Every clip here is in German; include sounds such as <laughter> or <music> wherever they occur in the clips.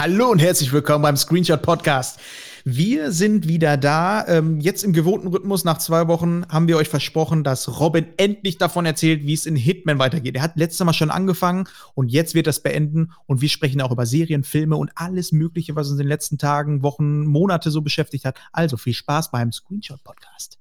Hallo und herzlich willkommen beim Screenshot Podcast. Wir sind wieder da. Ähm, jetzt im gewohnten Rhythmus. Nach zwei Wochen haben wir euch versprochen, dass Robin endlich davon erzählt, wie es in Hitman weitergeht. Er hat letztes Mal schon angefangen und jetzt wird das beenden. Und wir sprechen auch über Serien, Filme und alles Mögliche, was uns in den letzten Tagen, Wochen, Monate so beschäftigt hat. Also viel Spaß beim Screenshot Podcast.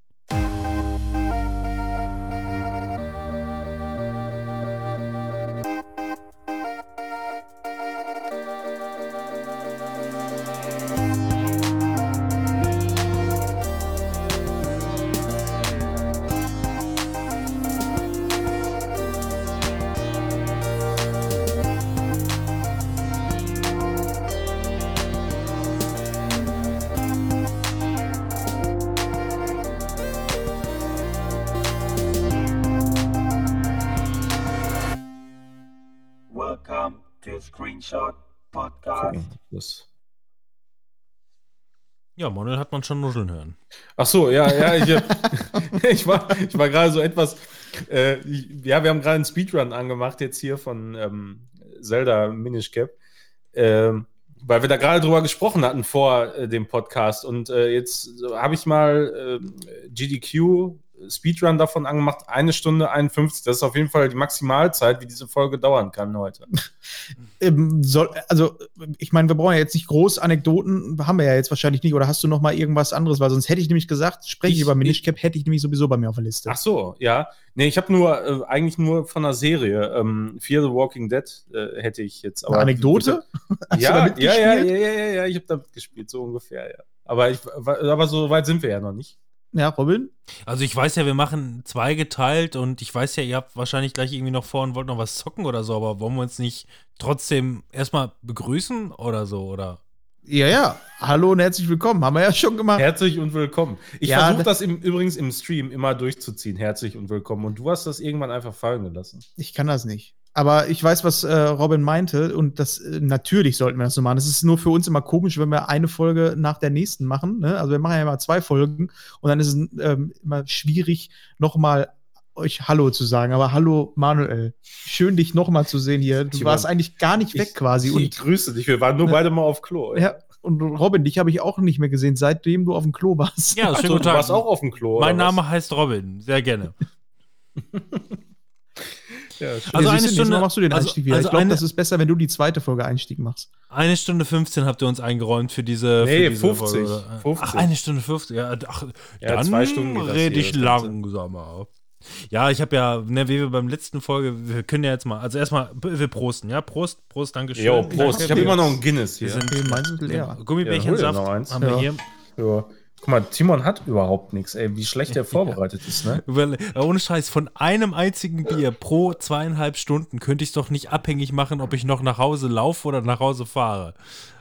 Ja, Manuel hat man schon nuscheln hören. Ach so, ja, ja, ich, <laughs> ich war, ich war gerade so etwas. Äh, ich, ja, wir haben gerade einen Speedrun angemacht jetzt hier von ähm, Zelda Minish Cap, ähm, weil wir da gerade drüber gesprochen hatten vor äh, dem Podcast und äh, jetzt habe ich mal äh, GDQ Speedrun davon angemacht, eine Stunde 51. Das ist auf jeden Fall die Maximalzeit, wie diese Folge dauern kann heute. <laughs> Ähm, soll, also, ich meine, wir brauchen ja jetzt nicht groß Anekdoten, haben wir ja jetzt wahrscheinlich nicht. Oder hast du noch mal irgendwas anderes? Weil sonst hätte ich nämlich gesagt, spreche ich, über Minish Cap, hätte ich nämlich sowieso bei mir auf der Liste. Ach so, ja. Nee, ich habe nur, äh, eigentlich nur von einer Serie. Ähm, Fear the Walking Dead äh, hätte ich jetzt. Eine Anekdote? <laughs> Ja, ja, ja, ja, ja, ja, ja, ich habe da mitgespielt, so ungefähr, ja. Aber, ich, aber so weit sind wir ja noch nicht. Ja, Robin? Also ich weiß ja, wir machen zwei geteilt und ich weiß ja, ihr habt wahrscheinlich gleich irgendwie noch vor und wollt noch was zocken oder so, aber wollen wir uns nicht trotzdem erstmal begrüßen oder so, oder? Ja, ja. Hallo und herzlich willkommen. Haben wir ja schon gemacht. Herzlich und willkommen. Ich Ja, versuche da- das im, übrigens im Stream immer durchzuziehen. Herzlich und willkommen. Und du hast das irgendwann einfach fallen gelassen. Ich kann das nicht. Aber ich weiß, was äh, Robin meinte und das äh, natürlich sollten wir das so machen. Es ist nur für uns immer komisch, wenn wir eine Folge nach der nächsten machen. Ne? Also wir machen ja immer zwei Folgen und dann ist es ähm, immer schwierig, nochmal euch Hallo zu sagen. Aber hallo Manuel, schön dich nochmal zu sehen hier. Du Timon, warst eigentlich gar nicht weg Ich- quasi. Ich Und, grüße dich. Wir waren nur Ja. beide mal auf Klo. ja, und Robin, dich habe ich auch nicht mehr gesehen, seitdem du auf dem Klo warst. Ja, schönen so, guten du Tag. warst auch auf dem Klo. mein oder was? Name heißt Robin, sehr gerne. <laughs> Ja. Also Ja, eine Stunde- machst du den also- Einstieg wieder. also ich glaube, das ist besser, wenn du die zweite Folge Einstieg machst. Eine Stunde 15 habt ihr uns eingeräumt für diese. Nee, für diese 50, Folge, oder? 50. Ach, eine Stunde 50. Ja, ach, Ja, dann zwei Stunden rede ich langsamer. Ja, ich habe ja, ne, wie wir beim letzten Folge, wir können ja jetzt mal, also erstmal, wir prosten, ja, Prost, Prost, Dankeschön. Jo, Prost. Ich habe immer noch ein Guinness Wir hier. sind ist leer. Ja, hol Gummibärchensaft eins. haben wir Ja. hier. Ja. Guck mal, Timon hat überhaupt nichts, ey, wie schlecht er <laughs> vorbereitet ist, ne? Ohne Scheiß, von einem einzigen Bier pro zweieinhalb Stunden könnte ich es doch nicht abhängig machen, ob ich noch nach Hause laufe oder nach Hause fahre.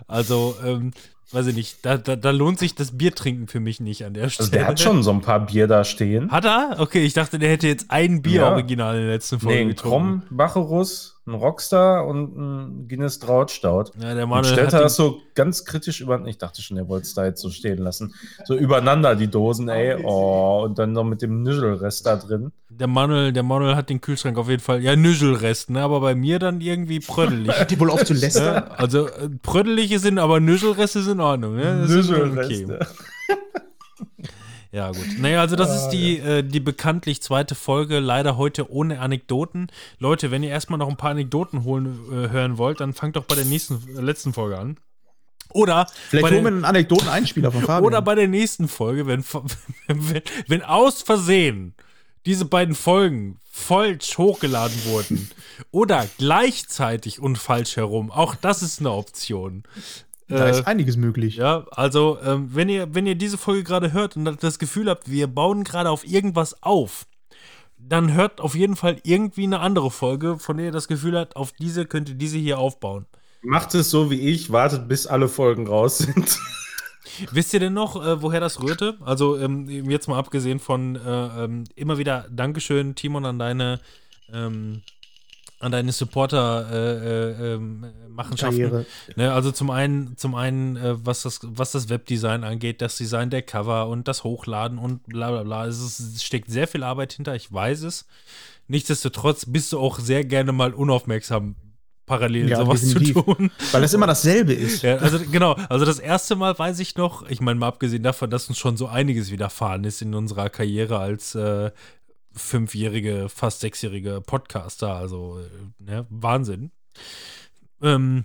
Also, ähm, weiß ich nicht, da, da, da lohnt sich das Biertrinken für mich nicht an der Stelle. Also der hat schon so ein paar Bier da stehen. Hat er? Okay, ich dachte, der hätte jetzt ein Bier Ja. original in der letzten Folge Nee, getrunken. Krom, Bacherus, ein Rockstar und ein Guinness Trautstaud. Ja, der Manuel stellt hat er das so ganz kritisch über. Ich dachte schon, er wollte es da jetzt so stehen lassen. So übereinander die Dosen, ey. Oh, und dann noch mit dem Nüschelrest da drin. Der Manuel, der Manuel hat den Kühlschrank auf jeden Fall, ja, Nüschelrest, ne? Aber bei mir dann irgendwie prödelig. <laughs> Die wohl auf zu lästern. ja, also äh, prödelige sind, aber Nüschelreste sind in Ordnung, ne? Das ist Nüschelreste. <laughs> Ja, gut. Naja, also das Ah, ist die, äh, die bekanntlich zweite Folge, leider heute ohne Anekdoten. Leute, wenn ihr erstmal noch ein paar Anekdoten holen, äh, hören wollt, dann fangt doch bei der nächsten, äh, letzten Folge an. Oder Vielleicht bei holen wir der, einen Anekdoten-Einspieler von Fabian. oder bei der nächsten Folge, <laughs> wenn, wenn, wenn aus Versehen diese beiden Folgen falsch hochgeladen wurden oder gleichzeitig und falsch herum, auch das ist eine Option. Da Äh, ist einiges möglich. ja, also ähm, wenn ihr wenn ihr diese Folge gerade hört und das Gefühl habt, wir bauen gerade auf irgendwas auf, dann hört auf jeden Fall irgendwie eine andere Folge, von der ihr das Gefühl habt, auf diese könnt ihr diese hier aufbauen. Macht es so wie ich, wartet bis alle Folgen raus sind. <laughs> Wisst ihr denn noch, äh, woher das rührte? Also ähm, jetzt mal abgesehen von äh, ähm, immer wieder Dankeschön, Timon, an deine ähm, an deine Supporter äh, äh, ähm. Ne, also zum einen, zum einen, äh, was das, was das Webdesign angeht, das Design der Cover und das Hochladen und bla bla bla. Es, ist, es steckt sehr viel Arbeit hinter, ich weiß es. Nichtsdestotrotz bist du auch sehr gerne mal unaufmerksam parallel Ja, sowas zu tun. Weil das immer dasselbe ist. Ja, also genau, also das erste Mal weiß ich noch, ich meine mal abgesehen davon, dass uns schon so einiges widerfahren ist in unserer Karriere als äh, fünfjährige, fast sechsjährige Podcaster, also äh, ne, Wahnsinn. Ähm,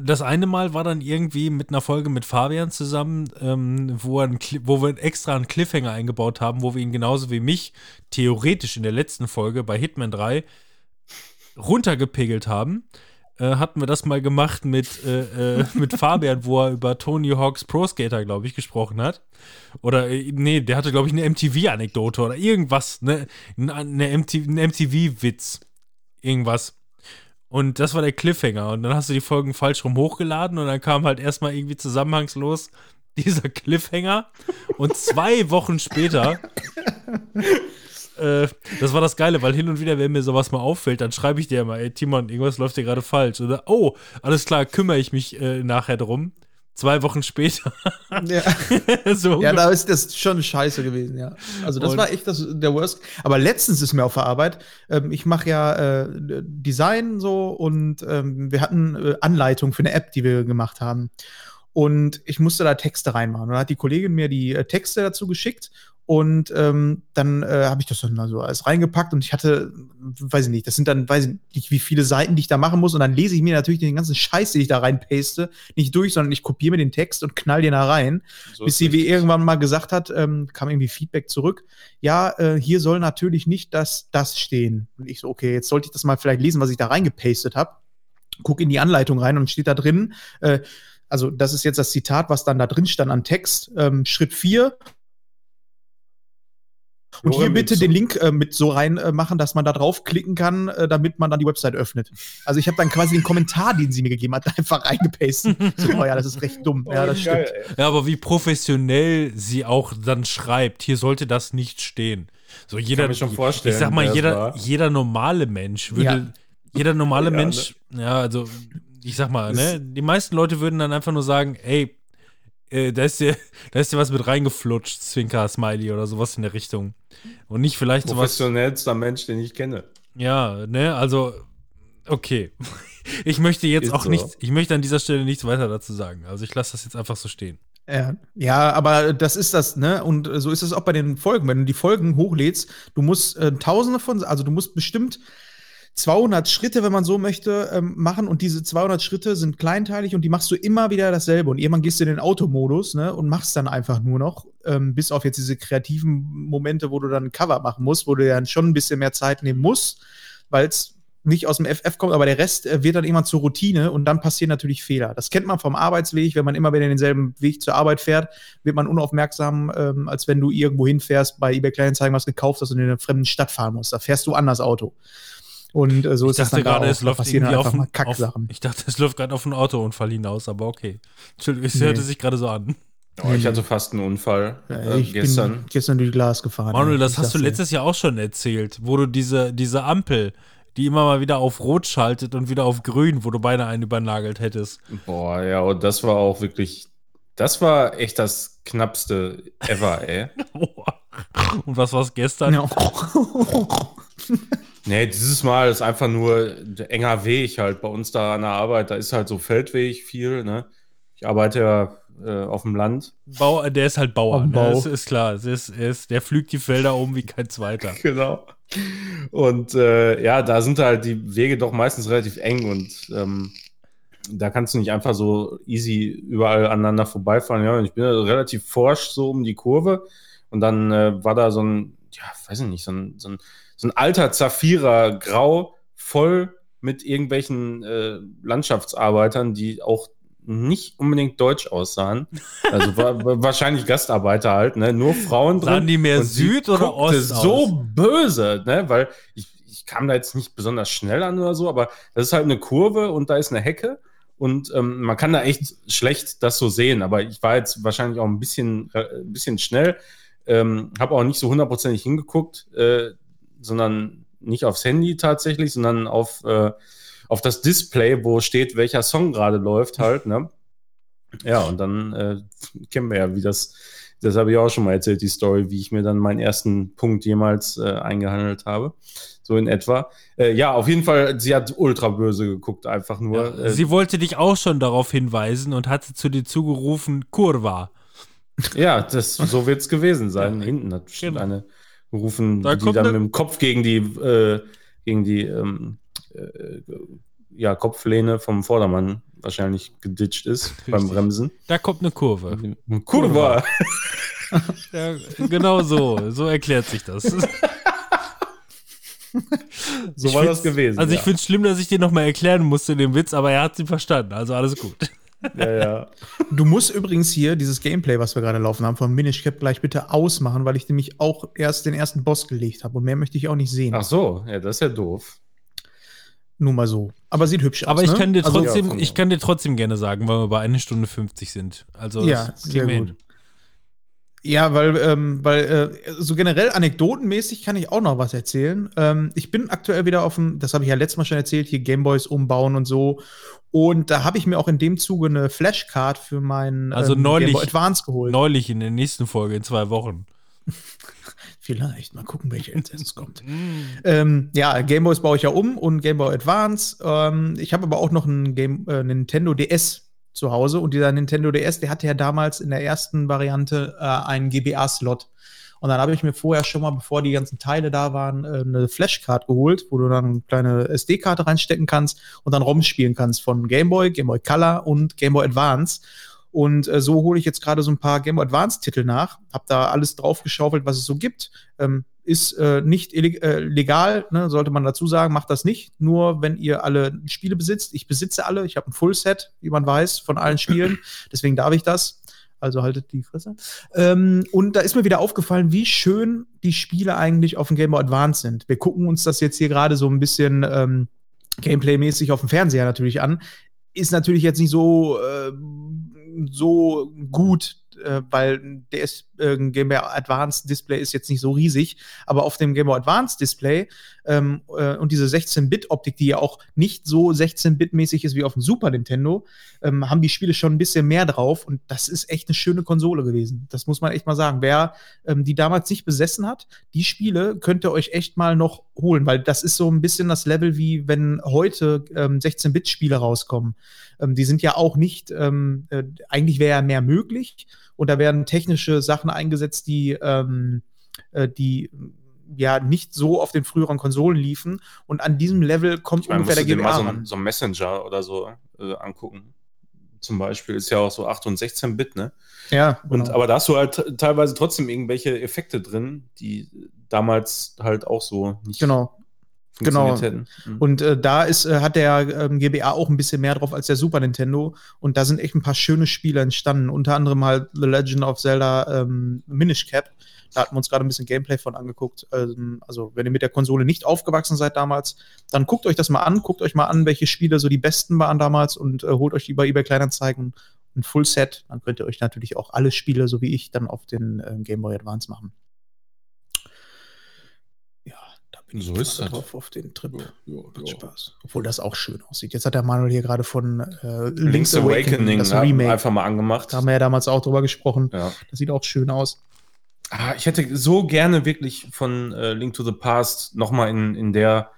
das eine Mal war dann irgendwie mit einer Folge mit Fabian zusammen, ähm, wo, Cli- wo wir extra einen Cliffhanger eingebaut haben, wo wir ihn genauso wie mich theoretisch in der letzten Folge bei Hitman 3 runtergepegelt haben. Äh, hatten wir das mal gemacht mit, äh, äh, <laughs> mit Fabian, wo er über Tony Hawks Pro Skater, glaube ich, gesprochen hat. Oder, äh, nee, der hatte, glaube ich, eine MTV-Anekdote oder irgendwas, ne? Eine MTV, ein MTV-Witz. Irgendwas. Und das war der Cliffhanger. Und dann hast du die Folgen falsch rum hochgeladen und dann kam halt erstmal irgendwie zusammenhangslos dieser Cliffhanger. Und zwei Wochen später, <laughs> äh, das war das Geile, weil hin und wieder, wenn mir sowas mal auffällt, dann schreibe ich dir immer, ey Timon, irgendwas läuft dir gerade falsch. Oder, oh, alles klar, kümmere ich mich äh, nachher drum. Zwei Wochen später. Ja. <laughs> so Ja, da ist das schon scheiße gewesen, ja. Also das Und- war echt das, der Worst. Aber letztens ist mir auf der Arbeit, ähm, ich mache ja äh, Design so und ähm, wir hatten äh, Anleitung für eine App, die wir gemacht haben. Und ich musste da Texte reinmachen. Und dann hat die Kollegin mir die äh, Texte dazu geschickt und ähm, dann äh, habe ich das dann mal so alles reingepackt und ich hatte, weiß ich nicht, das sind dann, weiß ich nicht, wie viele Seiten, die ich da machen muss. Und dann lese ich mir natürlich den ganzen Scheiß, den ich da reinpaste, nicht durch, sondern ich kopiere mir den Text und knall den da rein So bis sie wie irgendwann mal gesagt hat, ähm, kam irgendwie Feedback zurück, ja, äh, hier soll natürlich nicht das, das stehen. Und ich so, okay, jetzt sollte ich das mal vielleicht lesen, was ich da reingepastet habe. Guck in die Anleitung rein und steht da drin, äh, also das ist jetzt das Zitat, was dann da drin stand an Text, ähm, Schritt 4. Und hier bitte den Link äh, mit so rein äh, machen, dass man da draufklicken kann, äh, damit man dann die Website öffnet. Also ich habe dann quasi den Kommentar, den sie mir gegeben hat, <laughs> einfach reingepastet. So, oh ja, das ist recht dumm. Ja, das Geil, stimmt. ey. Ja, aber wie professionell sie auch dann schreibt, hier sollte das nicht stehen. So jeder, mir schon vorstellen, ich sag mal, jeder, jeder normale Mensch würde, Ja. jeder normale Ja, Mensch, ja, also ich sag mal, ne, die meisten Leute würden dann einfach nur sagen, ey, äh, da ist dir, <laughs> da ist dir was mit reingeflutscht, Zwinker, Smiley oder sowas in der Richtung. Und nicht vielleicht sowas. Professionellster Mensch, den ich kenne. Ja, ne, also, okay. <laughs> Ich möchte jetzt Ist auch so. nichts, ich möchte an dieser Stelle nichts weiter dazu sagen. Also ich lasse das jetzt einfach so stehen. Ja, ja, aber das ist das, ne? Und äh, so ist es auch bei den Folgen. Wenn du die Folgen hochlädst, du musst äh, Tausende von, also du musst bestimmt 200 Schritte, wenn man so möchte, ähm, machen. Und diese 200 Schritte sind kleinteilig und die machst du immer wieder dasselbe. Und irgendwann gehst du in den Automodus, ne? Und machst dann einfach nur noch, ähm, bis auf jetzt diese kreativen Momente, wo du dann ein Cover machen musst, wo du ja schon ein bisschen mehr Zeit nehmen musst, weil es nicht aus dem FF kommt, aber der Rest äh, wird dann irgendwann zur Routine und dann passieren natürlich Fehler. Das kennt man vom Arbeitsweg, wenn man immer wieder denselben Weg zur Arbeit fährt, wird man unaufmerksam, ähm, als wenn du irgendwo hinfährst, bei eBay Kleinanzeigen was gekauft hast und in einer fremden Stadt fahren musst. Da fährst du anders Auto. Und äh, so Ich ist das dachte dann da gerade, auch. es Da läuft irgendwie dann auf, einfach mal ein- auf. Ich dachte, es läuft gerade auf einen Autounfall hinaus, aber okay. Entschuldigung, es Nee. hörte sich gerade so an. Oh, ich hatte fast einen Unfall äh, ich gestern. bin gestern durch Glas gefahren. Manuel, das hast du letztes Jahr auch schon erzählt, wo du diese, diese Ampel, die immer mal wieder auf Rot schaltet und wieder auf Grün, wo du beinahe einen übernagelt hättest. Boah, ja, und das war auch wirklich, das war echt das knappste ever, ey. <laughs> Und was war's gestern? Ja. <laughs> Nee, dieses Mal ist einfach nur ein enger Weg halt bei uns da an der Arbeit. Da ist halt so Feldweg viel, ne? Ich arbeite ja äh, auf dem Land. Bau, der ist halt Bauer, ne? Bau. Das ist klar. Das ist, ist, der pflügt die Felder um wie kein zweiter. <laughs> Genau. Und äh, ja, da sind halt die Wege doch meistens relativ eng und ähm, da kannst du nicht einfach so easy überall aneinander vorbeifahren. Ja, und ich bin ja relativ forsch so um die Kurve und dann äh, war da so ein, ja, weiß ich nicht, so ein, so ein, so ein alter Zafira Grau voll mit irgendwelchen äh, Landschaftsarbeitern, die auch nicht unbedingt deutsch aussahen. Also war, war wahrscheinlich Gastarbeiter halt, ne? Nur Frauen drin. Sahen die mehr Süd oder Ost so aus? böse, ne? Weil ich, ich kam da jetzt nicht besonders schnell an oder so, aber das ist halt eine Kurve und da ist eine Hecke und ähm, man kann da echt schlecht das so sehen. Aber ich war jetzt wahrscheinlich auch ein bisschen, äh, ein bisschen schnell, ähm, habe auch nicht so hundertprozentig hingeguckt, äh, sondern nicht aufs Handy tatsächlich, sondern auf, äh, auf das Display, wo steht, welcher Song gerade läuft halt, ne? Ja, und dann äh, kennen wir ja, wie das, Das habe ich auch schon mal erzählt, die Story, wie ich mir dann meinen ersten Punkt jemals äh, eingehandelt habe. So in etwa. Äh, ja, auf jeden Fall, sie hat ultra böse geguckt, einfach nur. Ja, äh, sie wollte dich auch schon darauf hinweisen und hatte zu dir zugerufen, Kurva. ja, das, so wird es gewesen sein. Hinten hat bestimmt Genau. eine gerufen, Da die dann mit dem Kopf gegen die, äh, gegen die ähm, äh, ja, Kopflehne vom Vordermann wahrscheinlich geditscht ist beim Richtig. Bremsen. Da kommt eine Kurve. Kurva! <laughs> Ja, genau so. So erklärt sich das. <laughs> So Ich war das gewesen. Also ich ja. finde es schlimm, dass ich dir nochmal erklären musste den Witz, aber er hat sie verstanden. Also alles gut. Ja, ja. Du musst übrigens hier dieses Gameplay, was wir gerade laufen haben, von Minish Cap gleich bitte ausmachen, weil ich nämlich auch erst den ersten Boss gelegt habe und mehr möchte ich auch nicht sehen. Ach so, ja, das ist ja doof. Nur mal so. Aber sieht hübsch aus. Aber ich ne? kann dir Also, trotzdem, ja, von- ich kann dir trotzdem gerne sagen, weil wir bei 1 Stunde 50 sind. Also Ja, das sehr gut. hin. Ja, weil, ähm, weil äh, so generell anekdotenmäßig kann ich auch noch was erzählen. Ähm, ich bin aktuell wieder auf dem, das habe ich ja letztes Mal schon erzählt, hier Gameboys umbauen und so. Und da habe ich mir auch in dem Zuge eine Flashcard für meinen Also ähm, neulich- Game Boy Advance geholt. Neulich in der nächsten Folge in zwei Wochen. <laughs> Vielleicht, mal gucken, welche erst kommt. Ähm, ja, Gameboys baue ich ja um und Game Boy Advance. Ähm, ich habe aber auch noch einen Game, äh, Nintendo DS zu Hause und dieser Nintendo DS, der hatte ja damals in der ersten Variante äh, einen GBA-Slot. Und dann habe ich mir vorher schon mal, bevor die ganzen Teile da waren, äh, eine Flashcard geholt, wo du dann eine kleine SD-Karte reinstecken kannst und dann ROM spielen kannst von Game Boy, Game Boy Color und Game Boy Advance. Und äh, so hole ich jetzt gerade so ein paar Game Boy Advance-Titel nach, habe da alles draufgeschaufelt, was es so gibt. Ähm, ist äh, nicht äh, legal, ne, sollte man dazu sagen, macht das nicht. Nur wenn ihr alle Spiele besitzt. Ich besitze alle, ich habe ein Fullset, wie man weiß, von allen Spielen. <clears throat> Deswegen darf ich das. Also haltet die Fresse. Ähm, und da ist mir wieder aufgefallen, wie schön die Spiele eigentlich auf dem Game Boy Advance sind. Wir gucken uns das jetzt hier gerade so ein bisschen ähm, Gameplay-mäßig auf dem Fernseher natürlich an. Ist natürlich jetzt nicht so, äh, so gut, äh, weil der ist, äh, Game Boy Advance Display ist jetzt nicht so riesig, aber auf dem Game Boy Advance Display ähm, äh, und diese 16-Bit-Optik, die ja auch nicht so 16-Bit-mäßig ist wie auf dem Super Nintendo, ähm, haben die Spiele schon ein bisschen mehr drauf und das ist echt eine schöne Konsole gewesen. Das muss man echt mal sagen. Wer ähm, die damals nicht besessen hat, die Spiele könnt ihr euch echt mal noch holen, weil das ist so ein bisschen das Level, wie wenn heute ähm, 16-Bit-Spiele rauskommen. Ähm, die sind ja auch nicht, ähm, äh, eigentlich wäre ja mehr möglich und da werden technische Sachen eingesetzt, die, ähm, äh, die ja nicht so auf den früheren Konsolen liefen und an diesem Level kommt Ich meine, ungefähr der dir mal GBA so, so einen Messenger oder so äh, angucken. Zum Beispiel ist ja auch so 8 und 16 Bit, ne? Ja, Und genau. aber da hast du halt teilweise trotzdem irgendwelche Effekte drin, die damals halt auch so nicht genau. Genau. Mhm. Und äh, da ist, äh, hat der ähm, GBA auch ein bisschen mehr drauf als der Super Nintendo. Und da sind echt ein paar schöne Spiele entstanden. Unter anderem halt The Legend of Zelda ähm, Minish Cap. Da hatten wir uns gerade ein bisschen Gameplay von angeguckt. Ähm, also, wenn ihr mit der Konsole nicht aufgewachsen seid damals, dann guckt euch das mal an. Guckt euch mal an, welche Spiele so die besten waren damals und äh, holt euch die bei eBay Kleinanzeigen ein Full Set. Dann könnt ihr euch natürlich auch alle Spiele, so wie ich, dann auf den äh, Game Boy Advance machen. Ja, da bin So ist das. drauf auf den Trip. Ja, Macht Spaß. Obwohl das auch schön aussieht. Jetzt hat der Manuel hier gerade von äh, Link's Awakening das ne, Remake. einfach mal angemacht. Da haben wir ja damals auch drüber gesprochen. Ja. Das sieht auch schön aus. Ah, ich hätte so gerne wirklich von äh, Link to the Past nochmal in, in der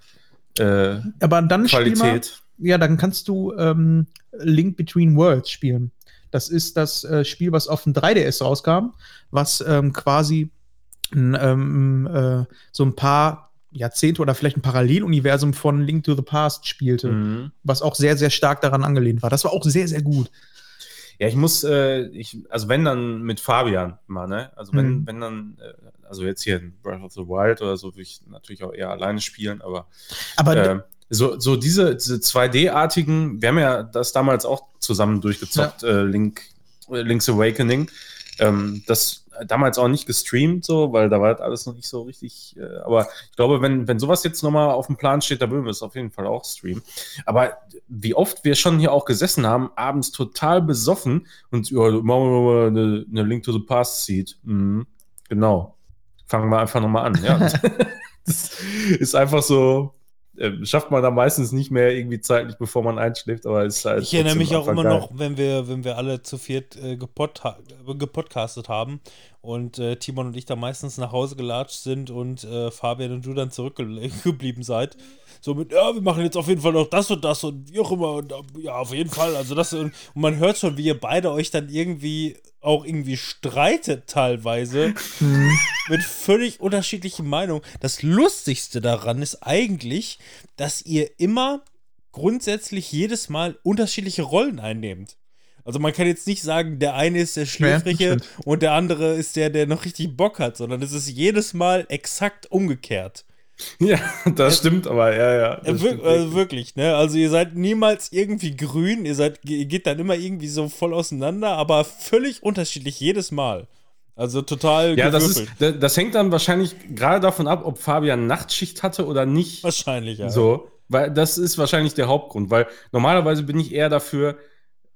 äh, Aber dann spiel mal, Qualität. ja, dann kannst du ähm, Link Between Worlds spielen. Das ist das äh, Spiel, was auf dem 3DS rauskam, was ähm, quasi ähm, äh, so ein paar Jahrzehnte oder vielleicht ein Paralleluniversum von Link to the Past spielte, Mhm. was auch sehr, sehr stark daran angelehnt war. Das war auch sehr, sehr gut. Ja, ich muss, äh, ich, also wenn dann mit Fabian mal, ne? Also wenn, Mhm. wenn dann, äh, also jetzt hier in Breath of the Wild oder so, würde ich natürlich auch eher alleine spielen, aber Aber äh, so, so diese, diese 2D-artigen, wir haben ja das damals auch zusammen durchgezockt, äh, Link, äh, Link's Awakening. Ähm, das damals auch nicht gestreamt, so, weil da war das alles noch nicht so richtig. Äh, aber ich glaube, wenn, wenn sowas jetzt nochmal auf dem Plan steht, da würden wir es auf jeden Fall auch streamen. Aber wie oft wir schon hier auch gesessen haben, abends total besoffen und ja, machen wir mal eine, eine Link to the Past Seed. Mhm, genau. Fangen wir einfach nochmal an. Ja. <laughs> das ist einfach so. Äh, schafft man da meistens nicht mehr irgendwie zeitlich, bevor man einschläft, aber es ist halt. Ich erinnere mich auch immer geil. noch, wenn wir, wenn wir alle zu viert äh, gepod gepodcastet haben und äh, Timon und ich da meistens nach Hause gelatscht sind und äh, Fabian und du dann zurückgeblieben seid. So mit, ja, wir machen jetzt auf jeden Fall noch das und das und wie auch immer. Und, ja, auf jeden Fall. Also das und, und man hört schon, wie ihr beide euch dann irgendwie auch irgendwie streitet teilweise mit völlig unterschiedlichen Meinungen. Das Lustigste daran ist eigentlich, dass ihr immer grundsätzlich jedes Mal unterschiedliche Rollen einnehmt. Also man kann jetzt nicht sagen, der eine ist der Schläfrige stimmt. und der andere ist der, der noch richtig Bock hat, sondern es ist jedes Mal exakt umgekehrt. <laughs> Ja, das stimmt, aber ja, ja. Äh, wir, stimmt äh, wirklich, ne? Also ihr seid niemals irgendwie grün, ihr seid, ihr geht dann immer irgendwie so voll auseinander, aber völlig unterschiedlich jedes Mal. Also total Ja, das, ist, da- das hängt dann wahrscheinlich gerade davon ab, ob Fabian Nachtschicht hatte oder nicht. wahrscheinlich, ja. So, weil das ist wahrscheinlich der Hauptgrund, weil normalerweise bin ich eher dafür,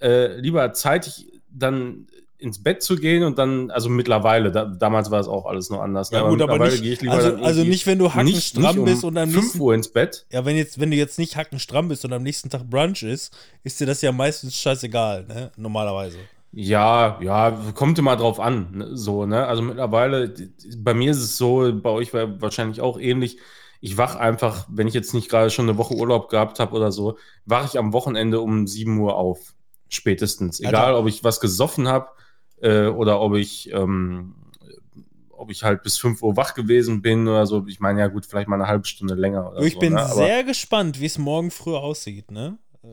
äh, lieber zeitig dann ins Bett zu gehen und dann, also mittlerweile, da, damals war es auch alles noch anders. ne, Ja, gut, aber mittlerweile nicht- gehe ich lieber also- also nicht, wenn du hackenstramm um bist und am 5 nächsten- Uhr ins Bett. Ja, wenn jetzt, wenn du jetzt nicht hackenstramm bist und am nächsten Tag Brunch ist, ist dir das ja meistens scheißegal, ne? Normalerweise. Ja, ja, kommt immer drauf an, ne, so, ne? Also mittlerweile, bei mir ist es so, bei euch war wahrscheinlich auch ähnlich. Ich wach einfach, wenn ich jetzt nicht gerade schon eine Woche Urlaub gehabt habe oder so, wache ich am Wochenende um 7 Uhr auf. Spätestens. Egal, Alter. ob ich was gesoffen habe äh, oder ob ich, ähm, ob ich halt bis 5 Uhr wach gewesen bin oder so. Ich meine, ja gut, vielleicht mal eine halbe Stunde länger oder ich so. bin ne? Aber- sehr gespannt, wie es morgen früh aussieht, ne? Äh,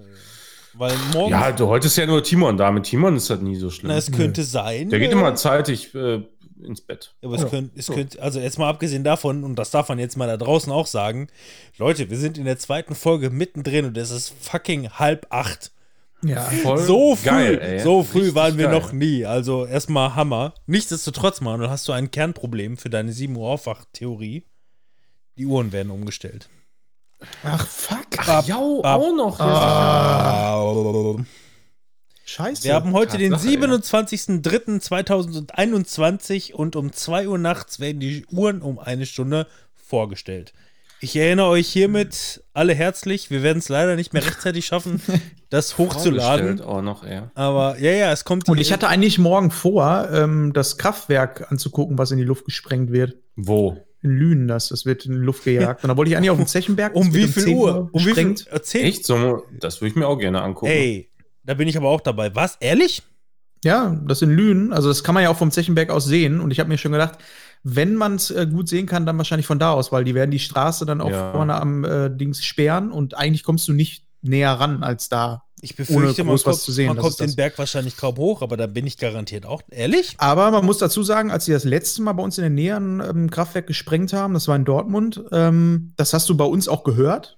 Weil morgen. Ja, du, heute ist ja nur Timon da. Mit Timon ist das nie so schlimm. na, es könnte sein. Der geht äh, immer zeitig äh, ins Bett. Aber es, könnte, es könnte, also jetzt mal abgesehen davon, und das darf man jetzt mal da draußen auch sagen, Leute, wir sind in der zweiten Folge mittendrin und es ist fucking halb acht. Ja. Voll So früh, geil, ey. so früh Richtig waren wir geil. noch nie. Also erstmal Hammer. Nichtsdestotrotz, Manuel, hast du ein Kernproblem für deine 7 Uhr Aufwach-Theorie. Die Uhren werden umgestellt. Ach, fuck. Ach, ja, auch noch. Scheiße. Wir haben heute den Tatsache, ja. 27.03.2021 und um 2 Uhr nachts werden die Uhren um eine Stunde vorgestellt. Ich erinnere euch hiermit alle herzlich. Wir werden es leider nicht mehr rechtzeitig schaffen, <laughs> das hochzuladen. Auch noch, ja. Aber ja, ja, es kommt. Und ich hatte eigentlich morgen vor, ähm, das Kraftwerk anzugucken, was in die Luft gesprengt wird. Wo? In Lünen das, das wird in die Luft gejagt. Und da wollte ich eigentlich auf den <laughs> Zechenberg. um wie viel 10 Uhr? Um wie viel? Erzähl. Echt? So, das würde ich mir auch gerne angucken. Ey, da bin ich aber auch dabei. Was? Ehrlich? Ja, das in Lünen. Also das kann man ja auch vom Zechenberg aus sehen. Und ich habe mir schon gedacht, wenn man es äh, gut sehen kann, dann wahrscheinlich von da aus, weil die werden die Straße dann auch Ja. vorne am äh, Dings sperren und eigentlich kommst du nicht näher ran als da. Ich Ohne befürchte, man kommt, zu sehen, man kommt den. Berg wahrscheinlich kaum hoch, aber da bin ich garantiert auch. Ehrlich? Aber man muss dazu sagen, als sie das letzte Mal bei uns in der Nähe ein ähm, Kraftwerk gesprengt haben, das war in Dortmund, ähm, das hast du bei uns auch gehört.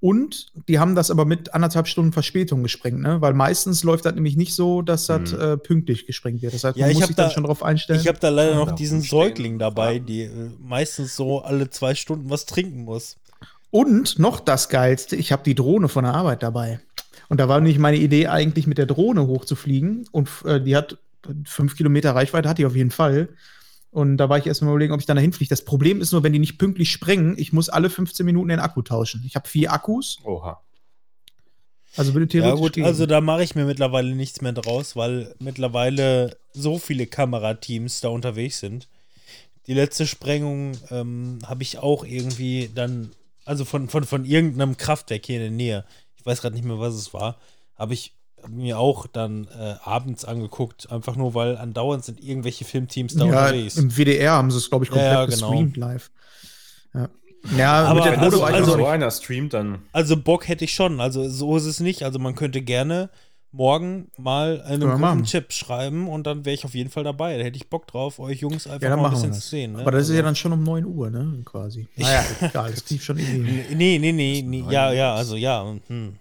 Und die haben das aber mit anderthalb Stunden Verspätung gesprengt, ne? Weil meistens läuft das nämlich nicht so, dass das Hm. äh, pünktlich gesprengt wird. Das heißt, Ja, man ich muss sich dann da- schon drauf einstellen. Ich habe da leider Ja, noch diesen Säugling dabei, warten. die äh, meistens so alle zwei Stunden was trinken muss. Und noch das Geilste, ich habe die Drohne von der Arbeit dabei. Und da war nämlich meine Idee, eigentlich mit der Drohne hochzufliegen. Und äh, die hat fünf Kilometer Reichweite, hat die auf jeden Fall. Und da war ich erst mal überlegen, ob ich dann dahin fliege. Das Problem ist nur, wenn die nicht pünktlich sprengen, ich muss alle 15 Minuten den Akku tauschen. Ich habe vier Akkus, Oha. also würde Ja theoretisch gut, gehen. also da mache ich mir mittlerweile nichts mehr draus, weil mittlerweile so viele Kamerateams da unterwegs sind. Die letzte Sprengung ähm, habe ich auch irgendwie dann, also von, von, von irgendeinem Kraftwerk hier in der Nähe, ich weiß gerade nicht mehr, was es war, habe ich mir auch dann äh, abends angeguckt, einfach nur, weil andauernd sind irgendwelche Filmteams da ja, unterwegs. im WDR haben sie es, glaube ich, Ja, komplett ja, genau. gestreamt live. Ja, ja Aber mit der also- also- so einer streamt, dann. Also Bock hätte ich schon. Also so ist es nicht. Also man könnte gerne morgen mal einen machen. guten Chip schreiben und dann wäre ich auf jeden Fall dabei. Da hätte ich Bock drauf, euch Jungs einfach ja, mal ein bisschen zu sehen. Ne? Aber das ist ja Also- dann schon um 9 Uhr, ne? Quasi. Naja, egal, das ich schon irgendwie. <laughs> Nee, nee, nee, nee. Ja, ja, also ja. Hm.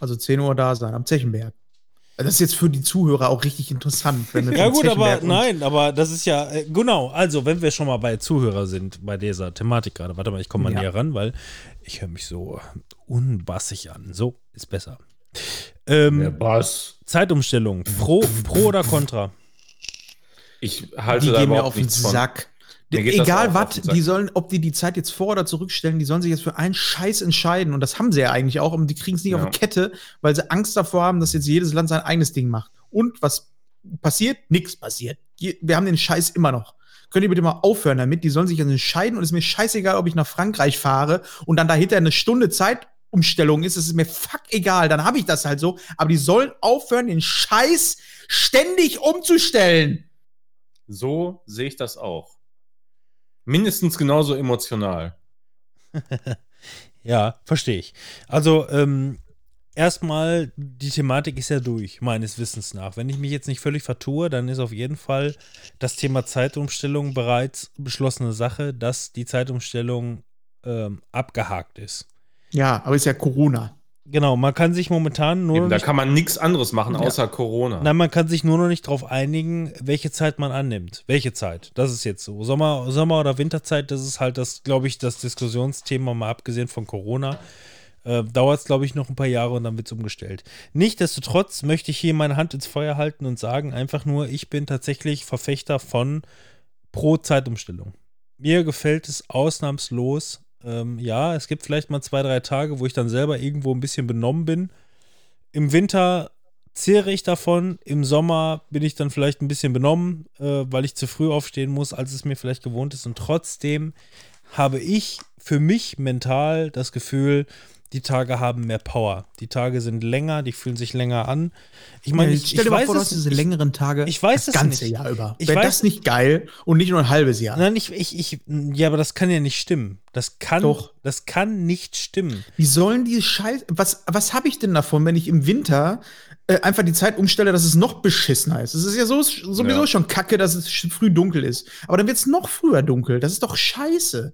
Also 10 Uhr da sein, am Zechenberg. Das ist jetzt für die Zuhörer auch richtig interessant. <laughs> Ja gut, aber nein, aber das ist ja, äh, genau, also wenn wir schon mal bei Zuhörer sind, bei dieser Thematik gerade, warte mal, ich komme mal Ja. näher ran, weil ich höre mich so unbassig an. So, ist besser. Ähm, Der Bass. Zeitumstellung, pro, pro oder contra? Ich halte Die da gehen mir auf den. Sack. Egal was, die sollen, ob die die Zeit jetzt vor- oder zurückstellen, die sollen sich jetzt für einen Scheiß entscheiden. Und das haben sie ja eigentlich auch, und die kriegen es nicht Ja. auf die Kette, weil sie Angst davor haben, dass jetzt jedes Land sein eigenes Ding macht. Und was passiert? Nichts passiert. Wir haben den Scheiß immer noch. Könnt ihr bitte mal aufhören damit? Die sollen sich jetzt entscheiden und es ist mir scheißegal, ob ich nach Frankreich fahre und dann dahinter eine Stunde Zeitumstellung ist. Es ist mir fuck egal, dann habe ich das halt so. Aber die sollen aufhören, den Scheiß ständig umzustellen. So sehe ich das auch. Mindestens genauso emotional. <laughs> Ja, verstehe ich. Also, ähm, erstmal, die Thematik ist ja durch, meines Wissens nach. Wenn ich mich jetzt nicht völlig vertue, dann ist auf jeden Fall das Thema Zeitumstellung bereits beschlossene Sache, dass die Zeitumstellung ähm, abgehakt ist. Ja, aber ist ja Corona. Genau, man kann sich momentan nur Eben, da kann man nichts anderes machen, Ja. außer Corona. nein, man kann sich nur noch nicht darauf einigen, welche Zeit man annimmt. Welche Zeit? Das ist jetzt so. Sommer, Sommer oder Winterzeit, das ist halt das, glaube ich, das Diskussionsthema, mal abgesehen von Corona. Äh, Dauert es, glaube ich, noch ein paar Jahre und dann wird es umgestellt. Nichtsdestotrotz möchte ich hier meine Hand ins Feuer halten und sagen einfach nur, ich bin tatsächlich Verfechter von pro Zeitumstellung. Mir gefällt es ausnahmslos. Ähm, ja, es gibt vielleicht mal zwei, drei Tage, wo ich dann selber irgendwo ein bisschen benommen bin. Im Winter zehre ich davon. Im Sommer bin ich dann vielleicht ein bisschen benommen, äh, weil ich zu früh aufstehen muss, als es mir vielleicht gewohnt ist. Und trotzdem habe ich für mich mental das Gefühl, die Tage haben mehr Power. Die Tage sind länger, die fühlen sich länger an. Ich meine, Ja, ich, stell ich dir mal weiß vor, hast diese längeren Tage ich weiß das ganze nicht. Jahr über. Ich Wäre weiß- das nicht geil und nicht nur ein halbes Jahr? Nein, ich, ich, ich, ja, aber das kann ja nicht stimmen. Das kann, Doch. das kann nicht stimmen. Wie sollen die Scheiß. Was, was habe ich denn davon, wenn ich im Winter äh, einfach die Zeit umstelle, dass es noch beschissener ist? Es ist ja so, sowieso Ja. schon kacke, dass es früh dunkel ist. Aber dann wird es noch früher dunkel. Das ist doch scheiße.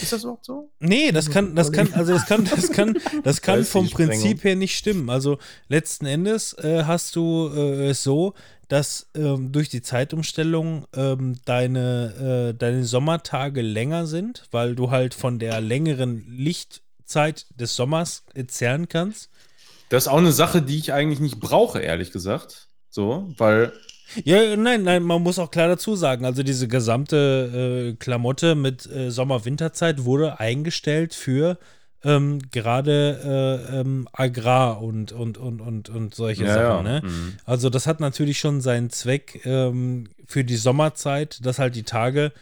Ist das überhaupt so? Nee, das kann, das kann, also das kann, das kann, das kann <laughs> vom. Prinzip her nicht stimmen. Also letzten Endes äh, hast du äh, es so, dass ähm, durch die Zeitumstellung ähm, deine, äh, deine Sommertage länger sind, weil du halt von der längeren Lichtzeit des Sommers äh, zehren kannst. Das ist auch eine Sache, die ich eigentlich nicht brauche, ehrlich gesagt. So, weil Ja, nein, nein, man muss auch klar dazu sagen, also diese gesamte äh, Klamotte mit äh, Sommer-Winterzeit wurde eingestellt für ähm, gerade äh, ähm, Agrar und, und, und, und, und solche Ja, Sachen. ja. Ne? Mhm. Also das hat natürlich schon seinen Zweck ähm, für die Sommerzeit, dass halt die Tage